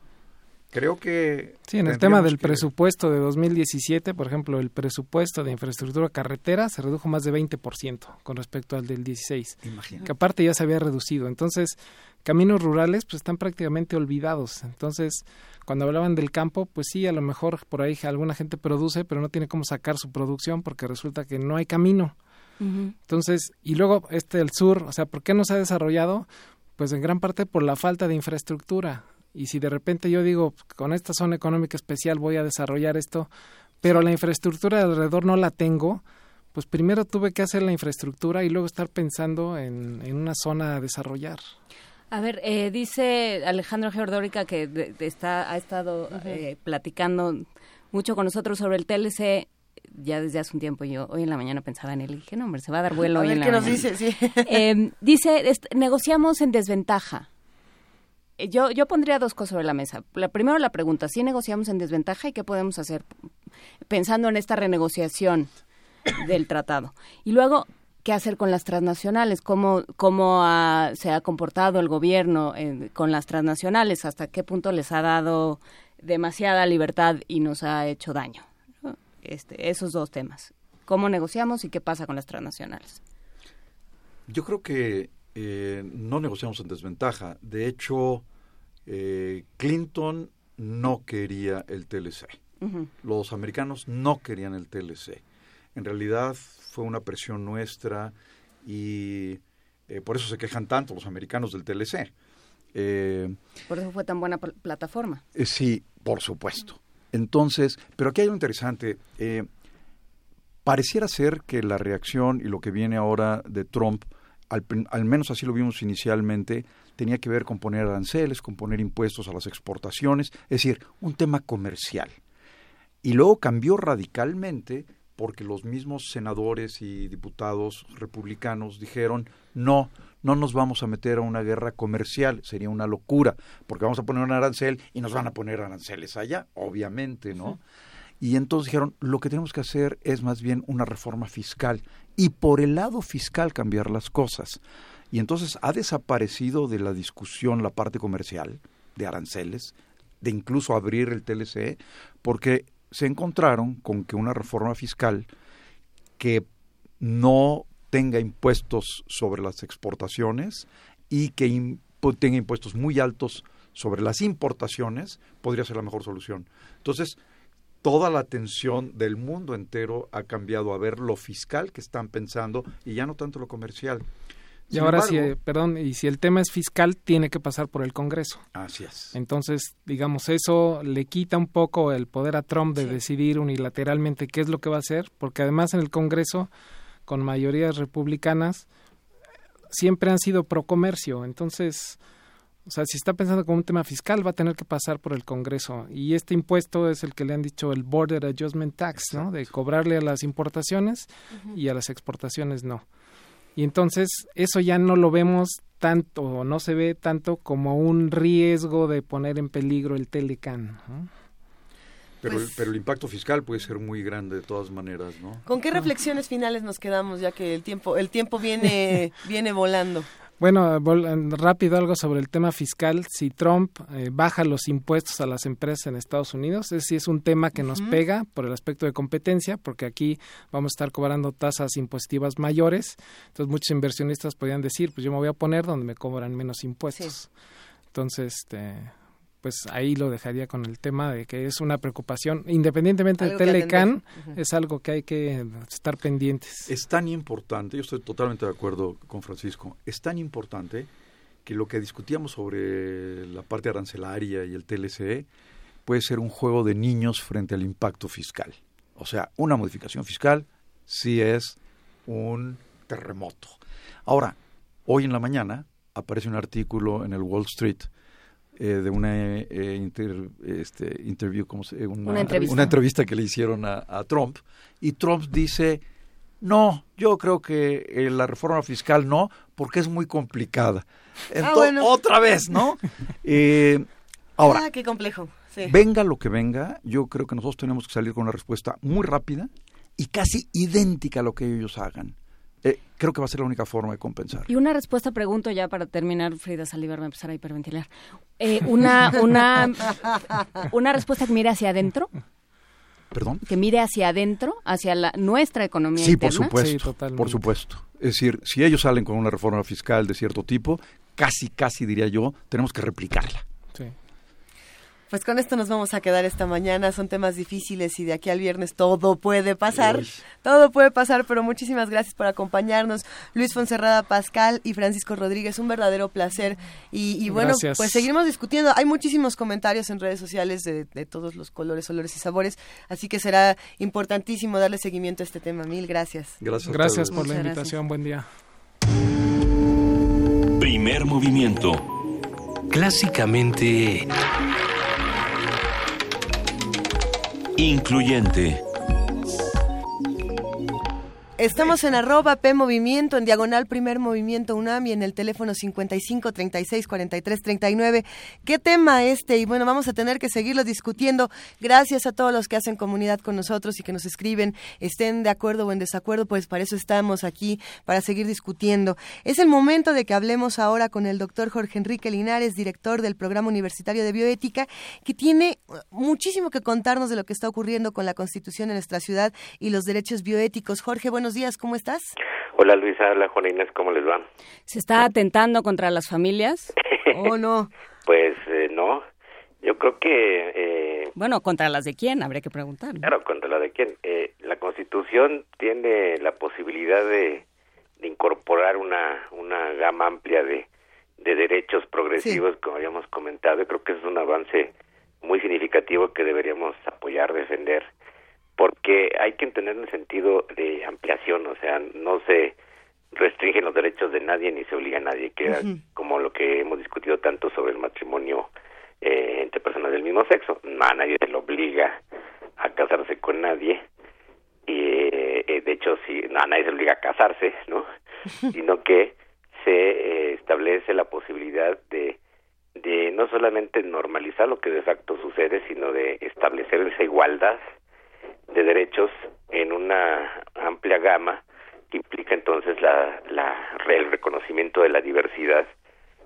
Creo que...
Sí, en el tema del presupuesto de 2017, por ejemplo, el presupuesto de infraestructura carretera se redujo más de 20% con respecto al del 16. Imagínate. Que aparte ya se había reducido. Entonces, caminos rurales pues están prácticamente olvidados. Entonces, cuando hablaban del campo, pues sí, a lo mejor por ahí alguna gente produce, pero no tiene cómo sacar su producción porque resulta que no hay camino. Entonces, y luego este el sur, o sea, ¿por qué no se ha desarrollado? Pues en gran parte por la falta de infraestructura. Y si de repente yo digo, con esta zona económica especial voy a desarrollar esto, pero la infraestructura de alrededor no la tengo, pues primero tuve que hacer la infraestructura y luego estar pensando en, una zona a desarrollar.
A ver, eh, dice Alejandro Geordórica que está, ha estado eh, platicando mucho con nosotros sobre el TLC ya desde hace un tiempo. Yo hoy en la mañana pensaba en él y dije, no, hombre, se va a dar vuelo hoy en la
nos dice? Sí.
Eh, dice, negociamos en desventaja. Eh, yo, yo pondría dos cosas sobre la mesa. La, primero la pregunta, si negociamos en desventaja y qué podemos hacer pensando en esta renegociación del tratado. Y luego, ¿qué hacer con las transnacionales? ¿Cómo, cómo se ha comportado el gobierno con las transnacionales? ¿Hasta qué punto les ha dado demasiada libertad y nos ha hecho daño? Este, esos dos temas. ¿Cómo negociamos y qué pasa con las transnacionales?
Yo creo que eh, no negociamos en desventaja. De hecho, eh, Clinton no quería el TLC. Los americanos no querían el TLC. En realidad fue una presión nuestra y eh, por eso se quejan tanto los americanos del TLC.
por eso fue tan buena plataforma.
sí, por supuesto. Entonces, pero aquí hay algo interesante. pareciera ser que la reacción y lo que viene ahora de Trump al, menos así lo vimos inicialmente, tenía que ver con poner aranceles, con poner impuestos a las exportaciones, es decir, un tema comercial. Y luego cambió radicalmente porque los mismos senadores y diputados republicanos dijeron, no, no nos vamos a meter a una guerra comercial, sería una locura, porque vamos a poner un arancel y nos van a poner aranceles allá, obviamente, ¿no? Y entonces dijeron, lo que tenemos que hacer es más bien una reforma fiscal y por el lado fiscal cambiar las cosas. Y entonces ha desaparecido de la discusión la parte comercial de aranceles, de incluso abrir el TLC, porque se encontraron con que una reforma fiscal que no tenga impuestos sobre las exportaciones y que tenga impuestos muy altos sobre las importaciones, podría ser la mejor solución. Entonces, toda la atención del mundo entero ha cambiado a ver lo fiscal que están pensando y ya no tanto lo comercial.
Y ahora sí, perdón, y si el tema es fiscal, tiene que pasar por el Congreso.
Así es.
Entonces, digamos, eso le quita un poco el poder a Trump de decidir unilateralmente qué es lo que va a hacer, porque además en el Congreso, con mayorías republicanas, siempre han sido pro comercio. Entonces, o sea, si está pensando como un tema fiscal, va a tener que pasar por el Congreso. Y este impuesto es el que le han dicho el Border Adjustment Tax, ¿no? De cobrarle a las importaciones y a las exportaciones no. Y entonces eso ya no lo vemos tanto, o no se ve tanto como un riesgo de poner en peligro el Telecan.
Pero, el, pues pero el impacto fiscal puede ser muy grande de todas maneras, ¿no?
¿Con qué reflexiones finales nos quedamos ya que el tiempo el tiempo viene viene volando?
Bueno, rápido algo sobre el tema fiscal. Si Trump eh, baja los impuestos a las empresas en Estados Unidos, es es un tema que nos pega por el aspecto de competencia, porque aquí vamos a estar cobrando tasas impositivas mayores. Entonces muchos inversionistas podrían decir, pues yo me voy a poner donde me cobran menos impuestos. Entonces, este, pues ahí lo dejaría con el tema de que es una preocupación, independientemente de Telecan, es algo que hay que estar pendientes.
Es tan importante, yo estoy totalmente de acuerdo con Francisco, es tan importante que lo que discutíamos sobre la parte arancelaria y el TLC puede ser un juego de niños frente al impacto fiscal. O sea, una modificación fiscal sí es un terremoto. Ahora, hoy en la mañana aparece un artículo en el Wall Street eh, de una eh, este, interview, como una, entrevista. que le hicieron a, Trump, y Trump dice, no, yo creo que eh, la reforma fiscal no, porque es muy complicada. Ah, otra vez, ¿no? ahora,
ah, qué complejo.
Venga lo que venga, yo creo que nosotros tenemos que salir con una respuesta muy rápida y casi idéntica a lo que ellos hagan. Eh, creo que va a ser la única forma de compensar.
Y una respuesta, pregunto ya para terminar, Frida Salivar va a empezar a hiperventilar. Eh, una, una, una respuesta que mire hacia adentro.
¿Perdón?
Que mire hacia adentro, hacia la, nuestra economía
sí, Por supuesto, por supuesto. Es decir, si ellos salen con una reforma fiscal de cierto tipo, casi, casi diría yo, tenemos que replicarla.
Pues con esto nos vamos a quedar esta mañana. Son temas difíciles y de aquí al viernes todo puede pasar. Todo puede pasar, pero muchísimas gracias por acompañarnos. Luis Fonserrada Pascal y Francisco Rodríguez, un verdadero placer. Y, bueno, pues seguiremos discutiendo. Hay muchísimos comentarios en redes sociales de, todos los colores, olores y sabores. Así que será importantísimo darle seguimiento a este tema. Mil gracias.
Gracias, gracias por la invitación. Buen día.
Primer movimiento.
Clásicamente... Incluyente.
Estamos en arroba P Movimiento, en diagonal Primer Movimiento UNAM y en el teléfono 55 36 43 39. ¿Qué tema este? Y bueno, vamos a tener que seguirlo discutiendo. Gracias a todos los que hacen comunidad con nosotros y que nos escriben, estén de acuerdo o en desacuerdo, pues para eso estamos aquí, para seguir discutiendo. Es el momento de que hablemos ahora con el doctor Jorge Enrique Linares, director del Programa Universitario de Bioética, que tiene muchísimo que contarnos de lo que está ocurriendo con la Constitución en nuestra ciudad y los derechos bioéticos. Jorge, buenos días, ¿cómo estás?
Hola Luisa, hola Juan Inés, ¿cómo les va?
¿Se está atentando contra las familias?
¿O no?
Pues eh, no, yo creo que... Eh,
bueno, ¿contra las de quién? Habría que preguntar.
Claro, contra la de quién. Eh, la Constitución tiene la posibilidad de, incorporar una, una gama amplia de, de derechos progresivos, como habíamos comentado, y creo que es un avance muy significativo que deberíamos apoyar, defender porque hay que entender el sentido de ampliación, o sea, no se restringen los derechos de nadie ni se obliga a nadie, que como lo que hemos discutido tanto sobre el matrimonio eh, entre personas del mismo sexo, no, a nadie se le obliga a casarse con nadie, y eh, de hecho sí, no, a nadie se obliga a casarse, ¿no? sino que se eh, establece la posibilidad de de no solamente normalizar lo que de facto sucede, sino de establecer esa igualdad de derechos en una amplia gama que implica entonces la, la, el reconocimiento de la diversidad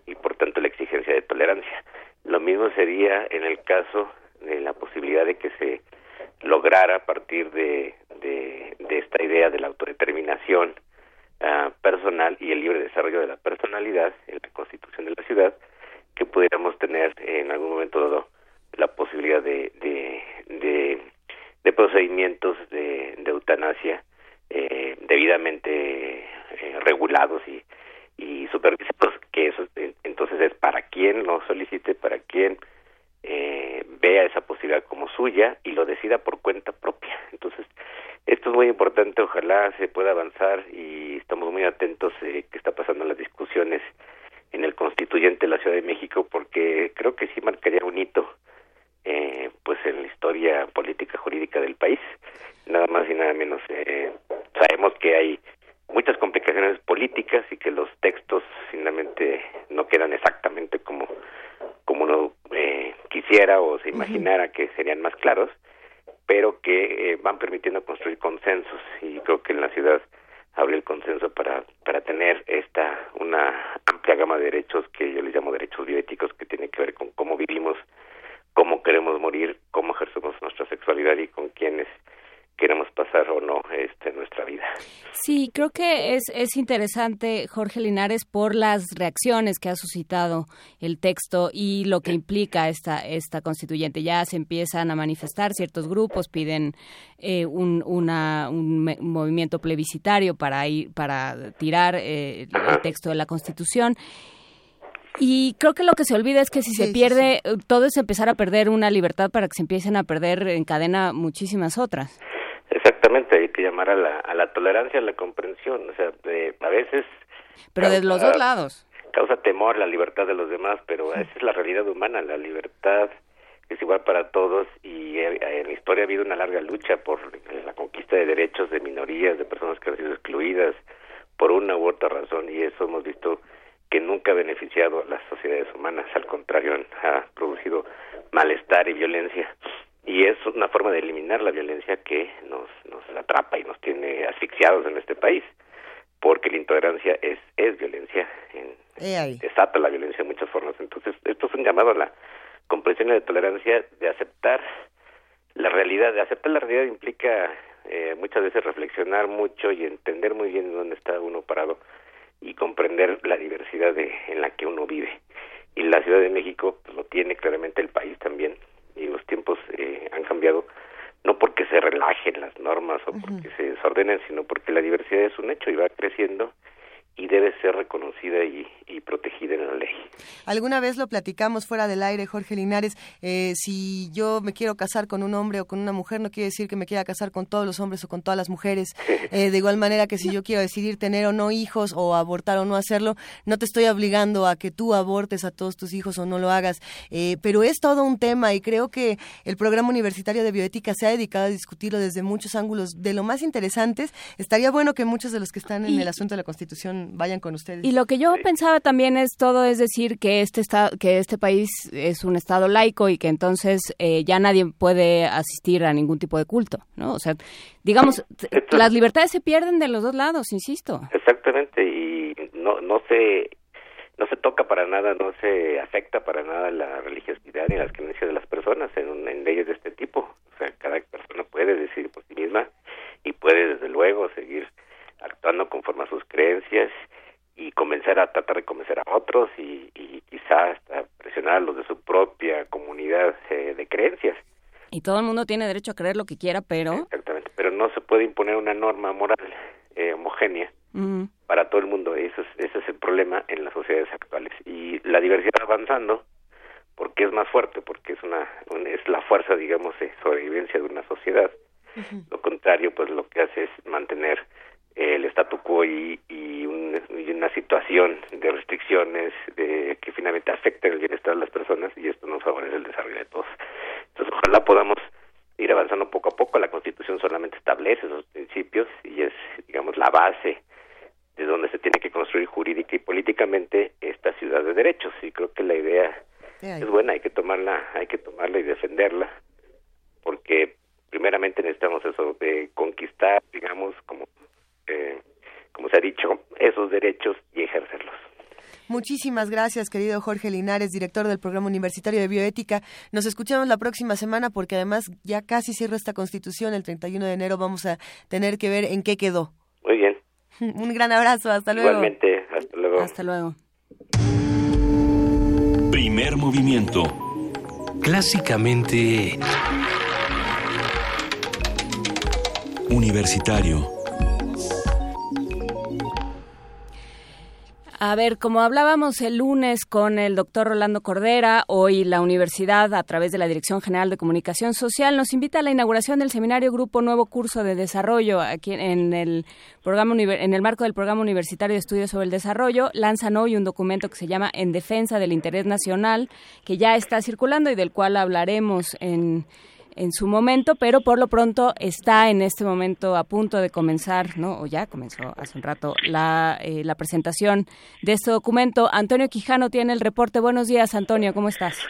y por tanto la exigencia de tolerancia. Lo mismo sería en el caso de la posibilidad de que se lograra a partir de, de, de esta idea de la autodeterminación ah, personal y el libre desarrollo de la personalidad en la constitución de la ciudad, que pudiéramos tener en algún momento dado la posibilidad de, de, de, de procedimientos de, eutanasia eh, debidamente eh, regulados y, y supervisados, que eso entonces es para quien lo solicite, para quien eh, vea esa posibilidad como suya y lo decida por cuenta propia. Entonces, esto es muy importante, ojalá se pueda avanzar y estamos muy atentos eh, que está pasando las discusiones en el constituyente de la Ciudad de México porque creo que sí marcaría un hito eh, pues en la historia política jurídica del país. Nada más y nada menos eh, sabemos que hay muchas complicaciones políticas y que los textos finalmente no quedan exactamente como como uno eh, quisiera o se imaginara que serían más claros pero que eh, van permitiendo construir consensos. Y creo que en la ciudad abre el consenso para para tener esta una amplia gama de derechos que yo les llamo derechos bioéticos que tienen que ver con cómo vivimos, cómo queremos morir, cómo ejercemos nuestra sexualidad y con quiénes queremos pasar o no este, nuestra vida.
Sí, creo que es, es interesante, Jorge Linares, por las reacciones que ha suscitado el texto y lo que implica esta, esta constituyente. Ya se empiezan a manifestar ciertos grupos, piden eh, un, una, un, movimiento plebiscitario para, ir, para tirar eh, el texto de la constitución. Y creo que lo que se olvida es que si se pierde, sí, sí. todo es empezar a perder una libertad para que se empiecen a perder en cadena muchísimas otras.
Exactamente, hay que llamar a la, a la tolerancia, a la comprensión. O sea, de, a veces.
Pero causa, de los dos lados.
Causa temor la libertad de los demás, pero esa es la realidad humana. La libertad es igual para todos y en la historia ha habido una larga lucha por la conquista de derechos de minorías, de personas que han sido excluidas por una u otra razón y eso hemos visto que nunca ha beneficiado a las sociedades humanas, al contrario, ha producido malestar y violencia. Y es una forma de eliminar la violencia que nos, nos atrapa y nos tiene asfixiados en este país porque la intolerancia es es violencia en, desata la violencia de muchas formas. Entonces esto es un llamado a la comprensión y la tolerancia de aceptar la realidad. De aceptar la realidad implica eh, muchas veces reflexionar mucho y entender muy bien dónde está uno parado y comprender la diversidad de, en la que uno vive y la Ciudad de México pues, lo tiene claramente el país también y los tiempos eh, han cambiado no porque se relajen las normas o porque uh -huh. se desordenen, sino porque la diversidad es un hecho y va creciendo y debe ser reconocida y, y, protegida en la ley.
Alguna vez lo platicamos fuera del aire, Jorge Linares, eh, si yo me quiero casar con un hombre o con una mujer, no quiere decir que me quiera casar con todos los hombres o con todas las mujeres. Eh, de igual manera que si yo quiero decidir tener o no hijos o abortar o no hacerlo, no te estoy obligando a que tú abortes a todos tus hijos o no lo hagas. Eh, pero es todo un tema y creo que el programa universitario de bioética se ha dedicado a discutirlo desde muchos ángulos de lo más interesantes. Estaría bueno que muchos de los que están en y, el asunto de la Constitución vayan con ustedes.
Y lo que yo sí. pensaba también es todo, es decir, que este estado, que este país es un estado laico y que entonces eh, ya nadie puede asistir a ningún tipo de culto, ¿no? O sea, digamos, Esto, las libertades se pierden de los dos lados, insisto.
Exactamente, y no, no se no se toca para nada, no se afecta para nada la religiosidad ni las creencias de las personas en, en leyes de este tipo. O sea, cada persona puede decidir por sí misma y puede desde luego seguir actuando conforme a sus creencias y comenzar a tratar de convencer a otros y, y quizá hasta presionar a los de su propia comunidad eh, de creencias.
Y todo el mundo tiene derecho a creer lo que quiera, pero...
Exactamente, pero no se puede imponer una norma moral eh, homogénea para todo el mundo. Eso es, ese es el problema en las sociedades actuales. Y la diversidad avanzando porque es más fuerte, porque es una, es la fuerza, digamos, de sobrevivencia de una sociedad. Uh -huh. Lo contrario, pues lo que hace es mantener el statu quo y, y, un, y, una situación de restricciones de, que finalmente afectan el bienestar de las personas y esto no favorece el desarrollo de todos. Entonces, ojalá podamos ir avanzando poco a poco. La Constitución solamente establece esos principios y es, digamos, la base de donde se tiene que construir jurídica y políticamente esta ciudad de derechos. Y creo que la idea es buena, hay que tomarla, hay que tomarla y defenderla, porque primeramente necesitamos eso de conquistar, digamos, como eh, como se ha dicho, esos derechos y ejercerlos.
Muchísimas gracias, querido Jorge Linares, director del Programa Universitario de Bioética. Nos escuchamos la próxima semana porque además ya casi cierra esta constitución. El 31 de enero vamos a tener que ver en qué quedó.
Muy bien.
Un gran abrazo, hasta luego.
Igualmente, hasta luego.
Hasta luego.
Primer movimiento.
Clásicamente...
Universitario.
A ver, como hablábamos el lunes con el doctor Rolando Cordera, hoy la universidad, a través de la Dirección General de Comunicación Social, nos invita a la inauguración del seminario Grupo Nuevo Curso de Desarrollo aquí en el programa en el marco del programa universitario de estudios sobre el desarrollo. Lanzan hoy un documento que se llama En defensa del interés nacional, que ya está circulando y del cual hablaremos en en su momento, pero por lo pronto está en este momento a punto de comenzar, ¿no? O ya comenzó hace un rato la, eh, la presentación de este documento. Antonio Quijano tiene el reporte. Buenos días, Antonio, ¿cómo estás?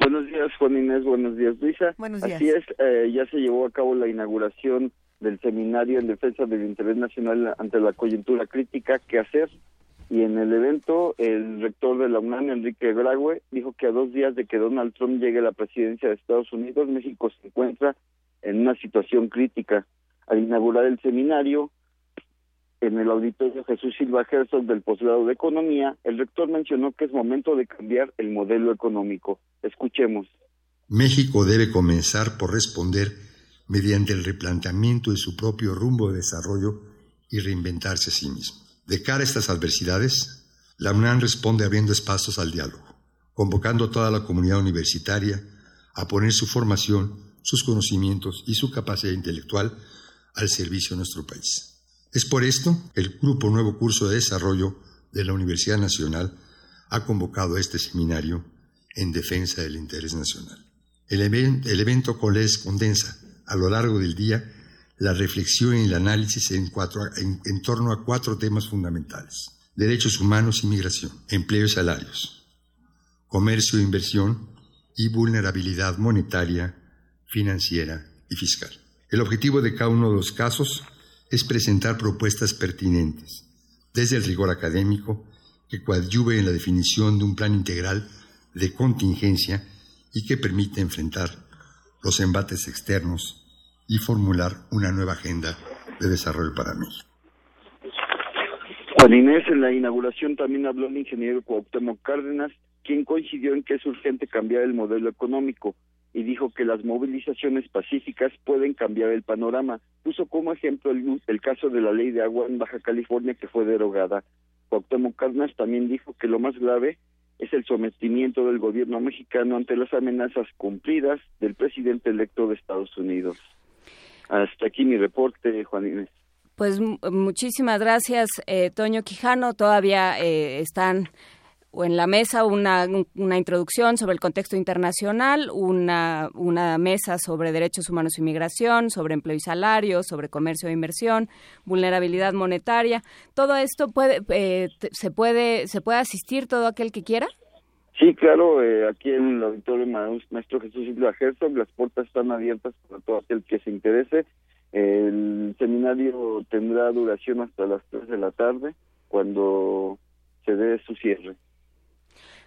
Buenos días, Juan Inés. Buenos días, Luisa.
Buenos días.
Así es, eh, ya se llevó a cabo la inauguración del seminario en defensa del interés nacional ante la coyuntura crítica, ¿qué hacer? Y en el evento el rector de la UNAM, Enrique Graue, dijo que a dos días de que Donald Trump llegue a la presidencia de Estados Unidos, México se encuentra en una situación crítica. Al inaugurar el seminario en el auditorio Jesús Silva Herzog del posgrado de Economía, el rector mencionó que es momento de cambiar el modelo económico. Escuchemos.
México debe comenzar por responder mediante el replanteamiento de su propio rumbo de desarrollo y reinventarse a sí mismo. De cara a estas adversidades, la UNAM responde abriendo espacios al diálogo, convocando a toda la comunidad universitaria a poner su formación, sus conocimientos y su capacidad intelectual al servicio de nuestro país. Es por esto que el Grupo Nuevo Curso de Desarrollo de la Universidad Nacional ha convocado este seminario en defensa del interés nacional. El, evento condensa a lo largo del día la reflexión y el análisis en, torno a cuatro temas fundamentales. Derechos humanos y migración, empleo y salarios, comercio e inversión y vulnerabilidad monetaria, financiera y fiscal. El objetivo de cada uno de los casos es presentar propuestas pertinentes, desde el rigor académico, que coadyuve en la definición de un plan integral de contingencia y que permite enfrentar los embates externos y formular una nueva agenda de desarrollo para México.
Juan Inés, en la inauguración también habló el ingeniero Cuauhtémoc Cárdenas, quien coincidió en que es urgente cambiar el modelo económico y dijo que las movilizaciones pacíficas pueden cambiar el panorama. Puso como ejemplo el, el caso de la ley de agua en Baja California que fue derogada. Cuauhtémoc Cárdenas también dijo que lo más grave es el sometimiento del gobierno mexicano ante las amenazas cumplidas del presidente electo de Estados Unidos. Hasta aquí mi reporte, Juan Inés.
Pues muchísimas gracias, eh, Toño Quijano. Todavía eh, están en la mesa una, una introducción sobre el contexto internacional, una, una mesa sobre derechos humanos y migración, sobre empleo y salario, sobre comercio e inversión, vulnerabilidad monetaria. Todo esto puede, eh, se puede, se puede asistir todo aquel que quiera.
Sí, claro, eh, aquí en el auditorio Maestro Jesús Silva Herzog las puertas están abiertas para todo aquel que se interese. El seminario tendrá duración hasta las 3 de la tarde, cuando se dé su cierre.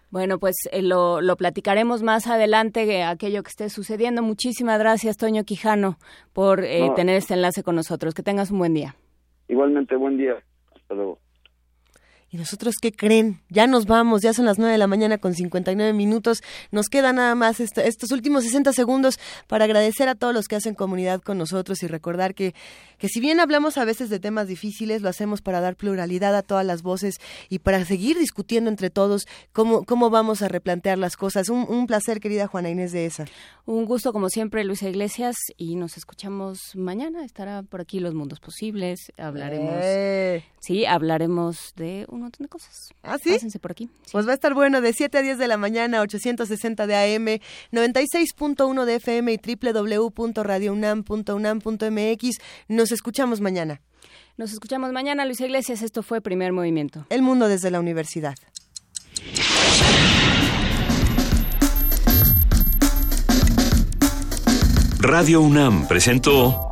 Bueno, pues eh, lo, lo, platicaremos más adelante, eh, aquello que esté sucediendo. Muchísimas gracias, Toño Quijano, por tener este enlace con nosotros. Que tengas un buen día.
Igualmente, buen día. Hasta luego.
¿Y nosotros qué creen? Ya nos vamos, ya son las 9 de la mañana con 59 minutos. Nos queda nada más estos últimos 60 segundos para agradecer a todos los que hacen comunidad con nosotros y recordar que, que si bien hablamos a veces de temas difíciles, lo hacemos para dar pluralidad a todas las voces y para seguir discutiendo entre todos cómo, cómo vamos a replantear las cosas. Un, un placer, querida Juana Inés de esa.
Un gusto, como siempre, Luisa Iglesias, y nos escuchamos mañana. Estará por aquí Los Mundos Posibles. Hablaremos.
Eh.
Sí, hablaremos de un montón de cosas.
¿Ah, sí?
Pásense por aquí.
Pues va a estar bueno de 7 a 10 de la mañana, 860 de AM, 96.1 de FM y www.radiounam.unam.mx. Nos escuchamos mañana.
Nos escuchamos mañana, Luisa Iglesias. Esto fue Primer Movimiento.
El mundo desde la universidad.
Radio UNAM presentó